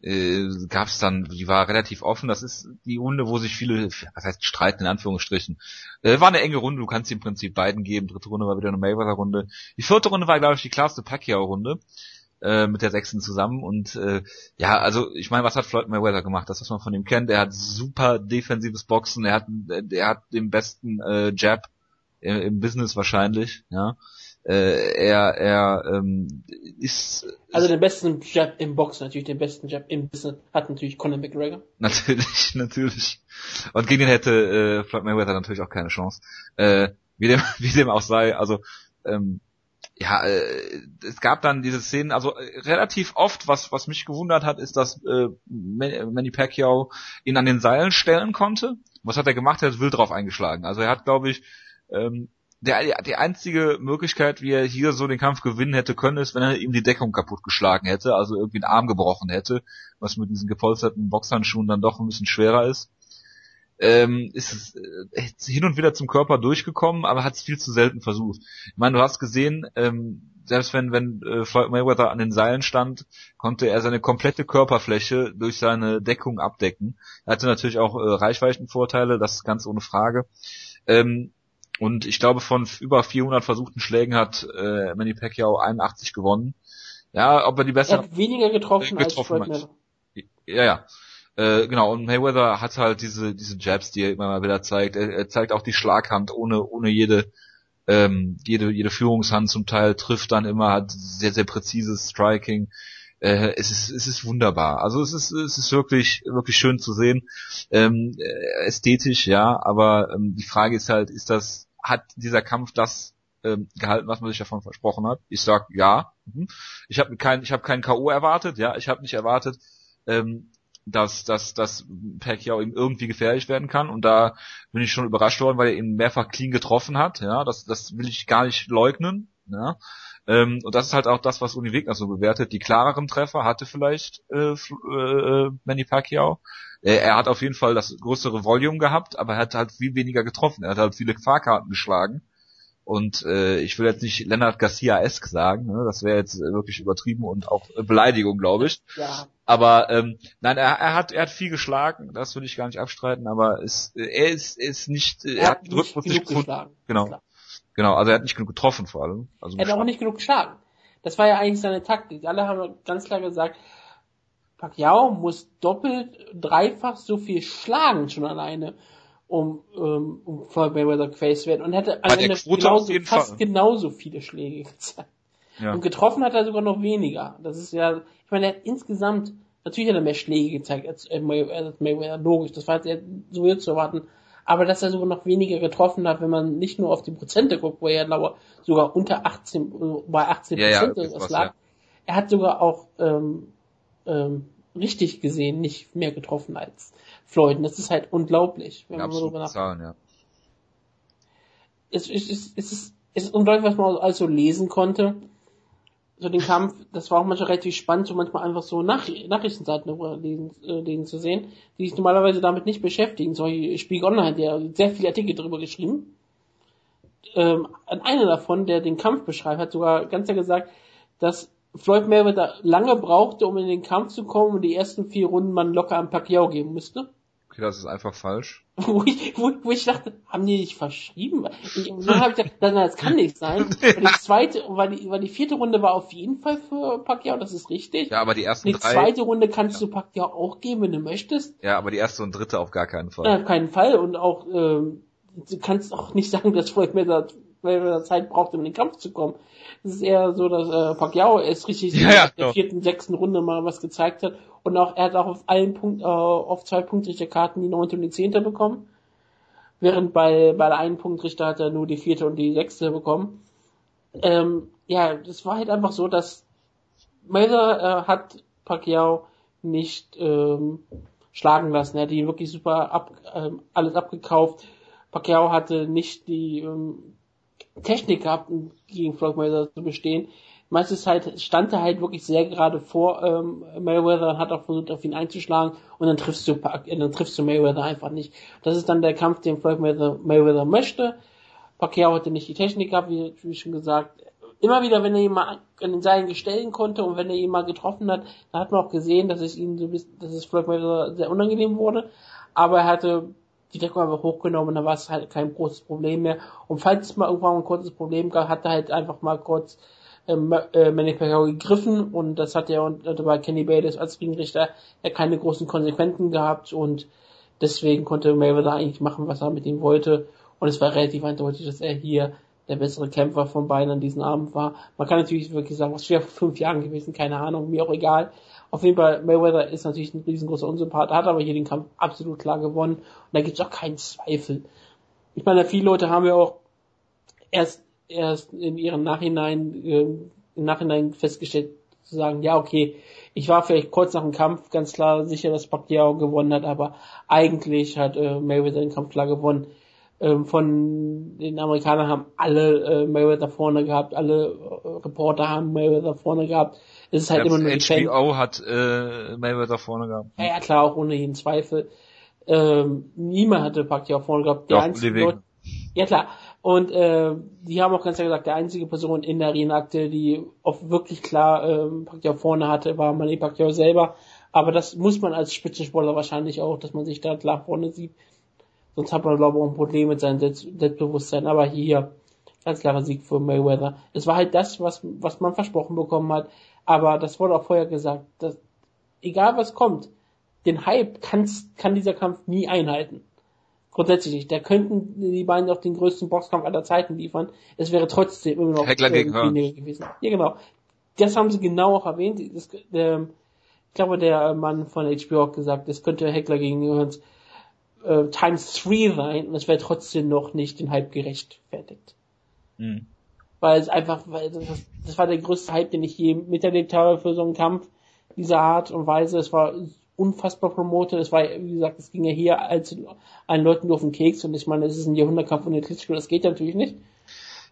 [SPEAKER 1] äh, gab es dann, die war relativ offen. Das ist die Runde, wo sich viele, was heißt streiten in Anführungsstrichen. Äh, war eine enge Runde. Du kannst sie im Prinzip beiden geben. Dritte Runde war wieder eine Mayweather-Runde. Die vierte Runde war, glaube ich, die klarste Pacquiao-Runde äh, mit der sechsten zusammen und äh, ja, also ich meine, was hat Floyd Mayweather gemacht? Das, was man von ihm kennt, er hat super defensives Boxen, er hat, er hat den besten äh, Jab im Business wahrscheinlich, ja. Äh, er er ähm, ist
[SPEAKER 2] also den besten Jab im Boxen natürlich den besten Jab im Business hat natürlich Conor McGregor [laughs]
[SPEAKER 1] natürlich natürlich und gegen den hätte äh, Floyd Mayweather natürlich auch keine Chance äh, wie dem [laughs] wie dem auch sei also ähm, ja, äh, es gab dann diese Szenen, also äh, relativ oft, was was mich gewundert hat, ist, dass äh, Manny Pacquiao ihn an den Seilen stellen konnte. Was hat er gemacht? Er hat wild drauf eingeschlagen. Also er hat, glaube ich, ähm, der, die einzige Möglichkeit, wie er hier so den Kampf gewinnen hätte können, ist, wenn er ihm die Deckung kaputt geschlagen hätte, also irgendwie einen Arm gebrochen hätte, was mit diesen gepolsterten Boxhandschuhen dann doch ein bisschen schwerer ist. Ähm, ist äh, hin und wieder zum Körper durchgekommen, aber hat es viel zu selten versucht. Ich meine, du hast gesehen, ähm, selbst wenn, wenn äh, Floyd Mayweather an den Seilen stand, konnte er seine komplette Körperfläche durch seine Deckung abdecken. Er hatte natürlich auch äh, Reichweitenvorteile, das ist ganz ohne Frage. Ähm, und ich glaube, von über 400 versuchten Schlägen hat äh, Manny Pacquiao 81 gewonnen. Ja, ob er die bessere...
[SPEAKER 2] Er hat weniger getroffen, getroffen als Floyd
[SPEAKER 1] Ja, ja. Äh, genau, und Mayweather hat halt diese, diese Jabs, die er immer mal wieder zeigt. Er, er zeigt auch die Schlaghand ohne, ohne jede, ähm, jede, jede Führungshand zum Teil, trifft dann immer, hat sehr, sehr präzises Striking. Äh, es ist, es ist wunderbar. Also es ist, es ist wirklich, wirklich schön zu sehen. Ähm, äh, ästhetisch, ja, aber ähm, die Frage ist halt, ist das hat dieser Kampf das ähm, gehalten, was man sich davon versprochen hat? Ich sag ja. Mhm. Ich habe kein, ich habe keinen KO erwartet, ja. Ich habe nicht erwartet, ähm, dass, dass, dass Pacquiao ihm irgendwie gefährlich werden kann. Und da bin ich schon überrascht worden, weil er ihn mehrfach clean getroffen hat. Ja, das, das will ich gar nicht leugnen. Ja. Ähm, und das ist halt auch das, was Uni Wegner so bewertet. Die klareren Treffer hatte vielleicht äh, äh, Manny Pacquiao. Er, er hat auf jeden Fall das größere Volume gehabt, aber er hat halt viel weniger getroffen. Er hat halt viele Fahrkarten geschlagen. Und äh, ich will jetzt nicht Leonard Garcia-esk sagen, ne? das wäre jetzt wirklich übertrieben und auch Beleidigung, glaube ich.
[SPEAKER 2] Ja.
[SPEAKER 1] Aber ähm, nein, er, er hat er hat viel geschlagen, das will ich gar nicht abstreiten, aber es, er ist er ist nicht er,
[SPEAKER 2] er hat nicht Rhythmus nicht.
[SPEAKER 1] Genau. Genau, also er hat nicht genug getroffen vor allem. Also
[SPEAKER 2] er hat auch nicht genug geschlagen. Das war ja eigentlich seine Taktik. Alle haben ganz klar gesagt, Pacquiao muss doppelt, dreifach so viel schlagen schon alleine, um, ähm, um vor Mayweather gefaced werden und hätte am Ende genauso, fast Fall. genauso viele Schläge gezeigt. Ja. Und getroffen hat er sogar noch weniger. Das ist ja, ich meine, er hat insgesamt, natürlich hat er mehr Schläge gezeigt als, äh, als Mayweather, logisch, das war jetzt sowieso zu erwarten, aber dass er sogar noch weniger getroffen hat, wenn man nicht nur auf die Prozente guckt, wo er sogar unter 18, bei 18
[SPEAKER 1] Ja, ja,
[SPEAKER 2] Prozent
[SPEAKER 1] das war's,
[SPEAKER 2] lag. Er hat sogar auch ähm, ähm, richtig gesehen nicht mehr getroffen als Floyd. Und das ist halt unglaublich, wenn man darüber nachdenkt.
[SPEAKER 1] Zahlen, ja.
[SPEAKER 2] es, es, es, es, ist, es ist unglaublich, was man also lesen konnte. So den Kampf, das war auch manchmal relativ spannend, so manchmal einfach so Nach Nachrichtenseiten darüber lesen, äh, lesen zu sehen, die sich normalerweise damit nicht beschäftigen. So Spiegel Online, der sehr viele Artikel darüber geschrieben. Ähm, einer davon, der den Kampf beschreibt, hat sogar ganz klar gesagt, dass Floyd Mayweather lange brauchte, um in den Kampf zu kommen und die ersten vier Runden man locker an Pacquiao geben müsste.
[SPEAKER 1] Okay, das ist einfach falsch. [laughs]
[SPEAKER 2] wo ich, wo, wo ich dachte, haben die nicht verschrieben? Ich, dann habe ich gedacht, nein, das kann nicht sein. [laughs] Weil die zweite, weil die, weil die vierte Runde war auf jeden Fall für Pacquiao, das ist richtig.
[SPEAKER 1] Ja, aber die ersten
[SPEAKER 2] die
[SPEAKER 1] drei.
[SPEAKER 2] zweite Runde kannst du Pacquiao auch geben, wenn du möchtest.
[SPEAKER 1] Ja, aber die erste und dritte auf gar keinen Fall.
[SPEAKER 2] Nein, auf keinen Fall. Und auch, ähm, du kannst auch nicht sagen, dass Floyd Mayweather Zeit braucht, um in den Kampf zu kommen. Es ist eher so, dass äh, Pacquiao erst richtig
[SPEAKER 1] Ja, ja,
[SPEAKER 2] in der
[SPEAKER 1] genau.
[SPEAKER 2] vierten, sechsten Runde mal was gezeigt hat. Und auch er hat auch auf allen Punkt, äh, auf zwei Punktrichterkarten die neunte und die zehnte bekommen. Während bei, bei der einen Punktrichter hat er nur die vierte und die sechste bekommen. Ähm, ja, das war halt einfach so, dass Mayweather äh, hat Pacquiao nicht ähm, schlagen lassen. Er hat ihn wirklich super ab, ähm, alles abgekauft. Pacquiao hatte nicht die ähm, Technik gehabt, um gegen Floyd Mayweather zu bestehen. Meistens halt stand er halt wirklich sehr gerade vor ähm, Mayweather und hat auch versucht, auf ihn einzuschlagen und dann triffst du äh, dann triffst du Mayweather einfach nicht. Das ist dann der Kampf, den Floyd Mayweather, Mayweather möchte. Pacquiao hatte nicht die Technik gehabt, wie, wie schon gesagt. Immer wieder, wenn er ihn mal an den Seilen stellen konnte und wenn er ihn mal getroffen hat, da hat man auch gesehen, dass es ihm so dass es Floyd Mayweather sehr unangenehm wurde. Aber er hatte die Deckung einfach hochgenommen dann war es halt kein großes Problem mehr. Und falls es mal irgendwann ein kurzes Problem gab, hat er halt einfach mal kurz ähm, äh, Manny gegriffen und das hat er und hatte bei Kenny Bayless als Ringrichter ja keine großen Konsequenzen gehabt und deswegen konnte Mayweather eigentlich machen, was er mit ihm wollte und es war relativ eindeutig, dass er hier der bessere Kämpfer von beiden an diesem Abend war. Man kann natürlich wirklich sagen, was wäre vor fünf Jahren gewesen, keine Ahnung, mir auch egal. Auf jeden Fall, Mayweather ist natürlich ein riesengroßer Unsympath, hat aber hier den Kampf absolut klar gewonnen und da gibt's auch keinen Zweifel. Ich meine, viele Leute haben ja auch erst erst in ihrem Nachhinein äh, im Nachhinein festgestellt zu sagen, ja okay, ich war vielleicht kurz nach dem Kampf ganz klar sicher, dass Pacquiao gewonnen hat, aber eigentlich hat äh, Mayweather den Kampf klar gewonnen. Ähm, von den Amerikanern haben alle äh, Mayweather vorne gehabt, alle äh, Reporter haben Mayweather vorne gehabt. Es ist halt immer nur Fan
[SPEAKER 1] HBO hat äh, Mayweather vorne gehabt.
[SPEAKER 2] ja, ja, klar, auch ohne jeden Zweifel. Ähm, niemand hatte Pacquiao vorne gehabt. Der
[SPEAKER 1] Doch,
[SPEAKER 2] einzige. Leute, ja klar. Und äh, die haben auch ganz klar gesagt, der einzige Person in der Reenakte, die auch wirklich klar ähm, Pacquiao vorne hatte, war Manny Pacquiao selber. Aber das muss man als Spitzensportler wahrscheinlich auch, dass man sich da klar vorne sieht. Sonst hat man, glaube ich, auch ein Problem mit seinem Selbst Selbstbewusstsein. Aber hier, ganz klarer Sieg für Mayweather. Es war halt das, was, was man versprochen bekommen hat. Aber das wurde auch vorher gesagt, dass egal was kommt, den Hype kann's, kann dieser Kampf nie einhalten. Grundsätzlich nicht. Da könnten die beiden auch den größten Boxkampf aller Zeiten liefern. Es wäre trotzdem immer noch
[SPEAKER 1] Heckler gegen Hearns.
[SPEAKER 2] gewesen. Ja, genau. Das haben sie genau auch erwähnt. Das, der, ich glaube, der Mann von HBO hat gesagt, es könnte Heckler gegen Hearns äh, times three sein und es wäre trotzdem noch nicht den Hype gerechtfertigt.
[SPEAKER 1] Mhm.
[SPEAKER 2] Weil es einfach, weil das, das war der größte Hype, den ich je miterlebt habe für so einen Kampf dieser Art und Weise. Es war unfassbar promotet. Es war, wie gesagt, es ging ja hier als allen Leuten nur auf den Keks und ich meine, es ist ein Jahrhundertkampf von der Klitschko, das geht natürlich nicht.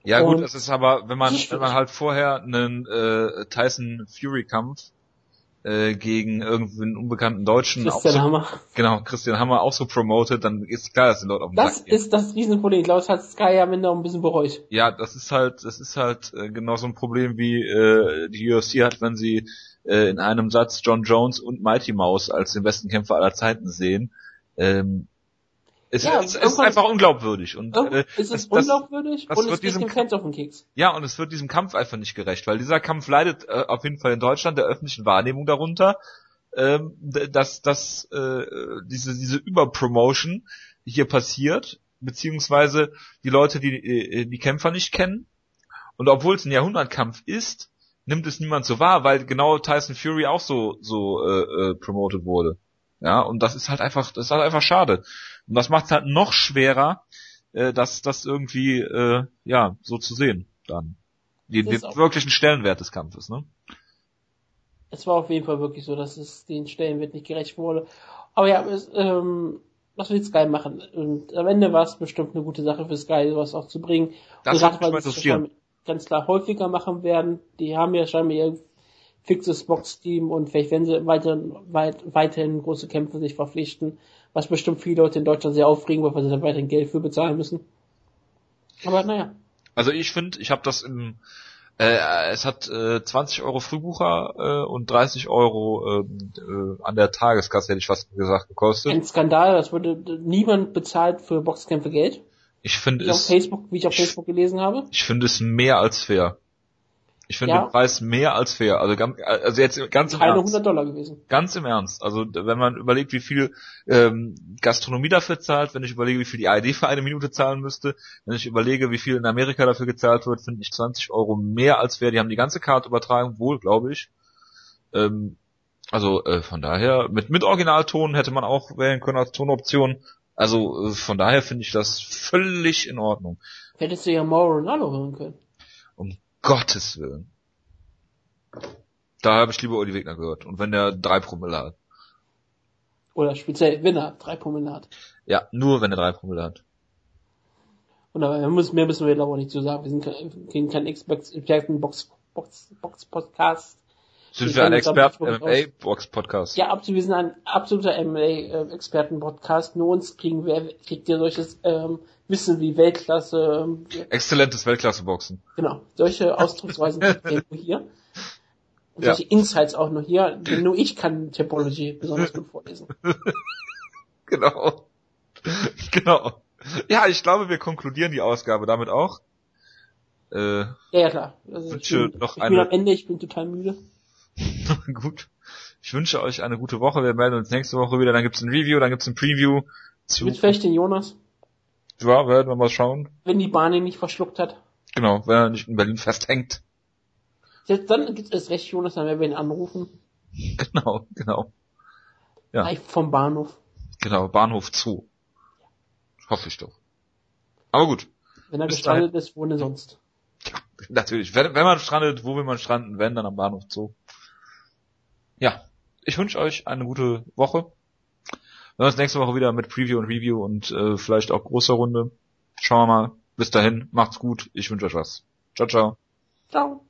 [SPEAKER 1] Ja gut,
[SPEAKER 2] Und-
[SPEAKER 1] das ist aber, wenn man, wenn man halt vorher einen äh, Tyson Fury Kampf äh, gegen irgendeinen unbekannten Deutschen
[SPEAKER 2] der
[SPEAKER 1] so,
[SPEAKER 2] Hammer.
[SPEAKER 1] genau, Christian Hammer auch so promotet, dann ist klar, dass die Leute auf den
[SPEAKER 2] Das
[SPEAKER 1] Sack
[SPEAKER 2] ist das Riesenproblem. Ich glaube, das hat Sky ja am Ende auch ein bisschen bereut.
[SPEAKER 1] Ja, das ist halt, das ist halt äh, genau so ein Problem wie äh, die UFC hat, wenn sie äh, in einem Satz John Jones und Mighty Mouse als den besten Kämpfer aller Zeiten sehen. Ähm, es,
[SPEAKER 2] Ja,
[SPEAKER 1] ist
[SPEAKER 2] irgendwann-
[SPEAKER 1] einfach unglaubwürdig und äh,
[SPEAKER 2] ist es
[SPEAKER 1] das, das,
[SPEAKER 2] unglaubwürdig
[SPEAKER 1] das
[SPEAKER 2] und
[SPEAKER 1] wird
[SPEAKER 2] es geht
[SPEAKER 1] diesem
[SPEAKER 2] Fans auf den Keks.
[SPEAKER 1] ja und es wird diesem Kampf einfach nicht gerecht, weil dieser Kampf leidet äh, auf jeden Fall in Deutschland der öffentlichen Wahrnehmung darunter, ähm, dass dass äh, diese diese Überpromotion hier passiert, beziehungsweise die Leute die äh, die Kämpfer nicht kennen und obwohl es ein Jahrhundertkampf ist, nimmt es niemand so wahr, weil genau Tyson Fury auch so so äh, äh, promoted wurde. Ja, und das ist halt einfach, das ist halt einfach schade. Und das macht es halt noch schwerer, äh, das, das irgendwie, äh, ja, so zu sehen, dann. Den, den wirklichen Stellenwert des Kampfes, ne?
[SPEAKER 2] Es war auf jeden Fall wirklich so, dass es den Stellenwert nicht gerecht wurde. Aber ja, es, ähm, was will Sky machen? Und am Ende war es bestimmt eine gute Sache für Sky, sowas auch zu bringen.
[SPEAKER 1] Das
[SPEAKER 2] und
[SPEAKER 1] weil sie es
[SPEAKER 2] ganz klar häufiger machen werden. Die haben ja scheinbar fixes Box-Team und vielleicht werden sie weiter, weit, weiterhin große Kämpfe sich verpflichten, was bestimmt viele Leute in Deutschland sehr aufregen, weil sie dann weiterhin Geld für bezahlen müssen. Aber naja.
[SPEAKER 1] Also ich finde, ich habe das im äh, es hat äh, 20 Euro Frühbucher äh, und 30 Euro äh, äh, an der Tageskasse, hätte ich fast gesagt, gekostet.
[SPEAKER 2] Ein Skandal, das wurde niemand bezahlt für Boxkämpfe Geld.
[SPEAKER 1] Ich finde
[SPEAKER 2] es. Auf Facebook, wie ich auf Facebook gelesen habe.
[SPEAKER 1] Ich finde es mehr als fair. Ich finde ja. den Preis mehr als fair. Also, ganz, also jetzt ganz im
[SPEAKER 2] Keine Ernst. 100 Dollar gewesen.
[SPEAKER 1] Ganz im Ernst. Also wenn man überlegt, wie viel ähm, Gastronomie dafür zahlt, wenn ich überlege, wie viel die ID für eine Minute zahlen müsste, wenn ich überlege, wie viel in Amerika dafür gezahlt wird, finde ich 20 Euro mehr als fair. Die haben die ganze Karte übertragen, wohl, glaube ich. Ähm, also äh, von daher, mit, mit Originalton hätte man auch wählen können als Tonoption. Also äh, von daher finde ich das völlig in Ordnung.
[SPEAKER 2] Hättest du ja Mauro Ronaldo hören können.
[SPEAKER 1] Gottes Willen. Da habe ich lieber Uli Wegner gehört. Und wenn der drei Promille hat.
[SPEAKER 2] Oder speziell, wenn er drei Promille hat.
[SPEAKER 1] Ja, nur wenn er drei Promille hat.
[SPEAKER 2] Und mehr müssen, mehr müssen wir aber auch nicht zu sagen. Wir sind kein, kein Experten-Box Box, Box Podcast.
[SPEAKER 1] Sind wir ein Expert-MMA-Box-Podcast?
[SPEAKER 2] Ja, absolut, wir sind ein absoluter MMA-Experten-Podcast. Nur uns kriegen wir, kriegt ihr solches ähm, Wissen wie Weltklasse. Ähm,
[SPEAKER 1] Exzellentes Weltklasse-Boxen.
[SPEAKER 2] Genau, solche Ausdrucksweisen [laughs] ihr nur hier. Und ja. solche Insights auch nur hier. Denn nur ich kann Typology besonders gut vorlesen. [laughs]
[SPEAKER 1] genau. Genau. Ja, ich glaube, wir konkludieren die Ausgabe damit auch.
[SPEAKER 2] Äh, ja, ja, klar. Also ich, bin, noch ich eine... bin am Ende, ich bin total müde. [laughs]
[SPEAKER 1] Gut. Ich wünsche euch eine gute Woche. Wir melden uns nächste Woche wieder. Dann gibt's ein Review, dann gibt's ein Preview.
[SPEAKER 2] Zu Mit vielleicht den Jonas.
[SPEAKER 1] Ja, werden wir mal schauen.
[SPEAKER 2] Wenn die Bahn ihn nicht verschluckt hat.
[SPEAKER 1] Genau, wenn er nicht in Berlin festhängt.
[SPEAKER 2] Selbst dann gibt es recht, Jonas, dann werden wir ihn anrufen. [laughs]
[SPEAKER 1] Genau, genau.
[SPEAKER 2] Ja. Live vom Bahnhof.
[SPEAKER 1] Genau, Bahnhof Zoo. Hoffe ich doch. Aber gut.
[SPEAKER 2] Wenn er gestrandet ist, wo denn sonst?
[SPEAKER 1] Ja, natürlich. Wenn, wenn man strandet, wo will man stranden? Wenn, dann am Bahnhof Zoo. Ja. Ich wünsche euch eine gute Woche. Wir hören uns nächste Woche wieder mit Preview und Review und äh, vielleicht auch großer Runde. Schauen wir mal. Bis dahin, macht's gut. Ich wünsche euch was. Ciao, ciao.
[SPEAKER 2] Ciao.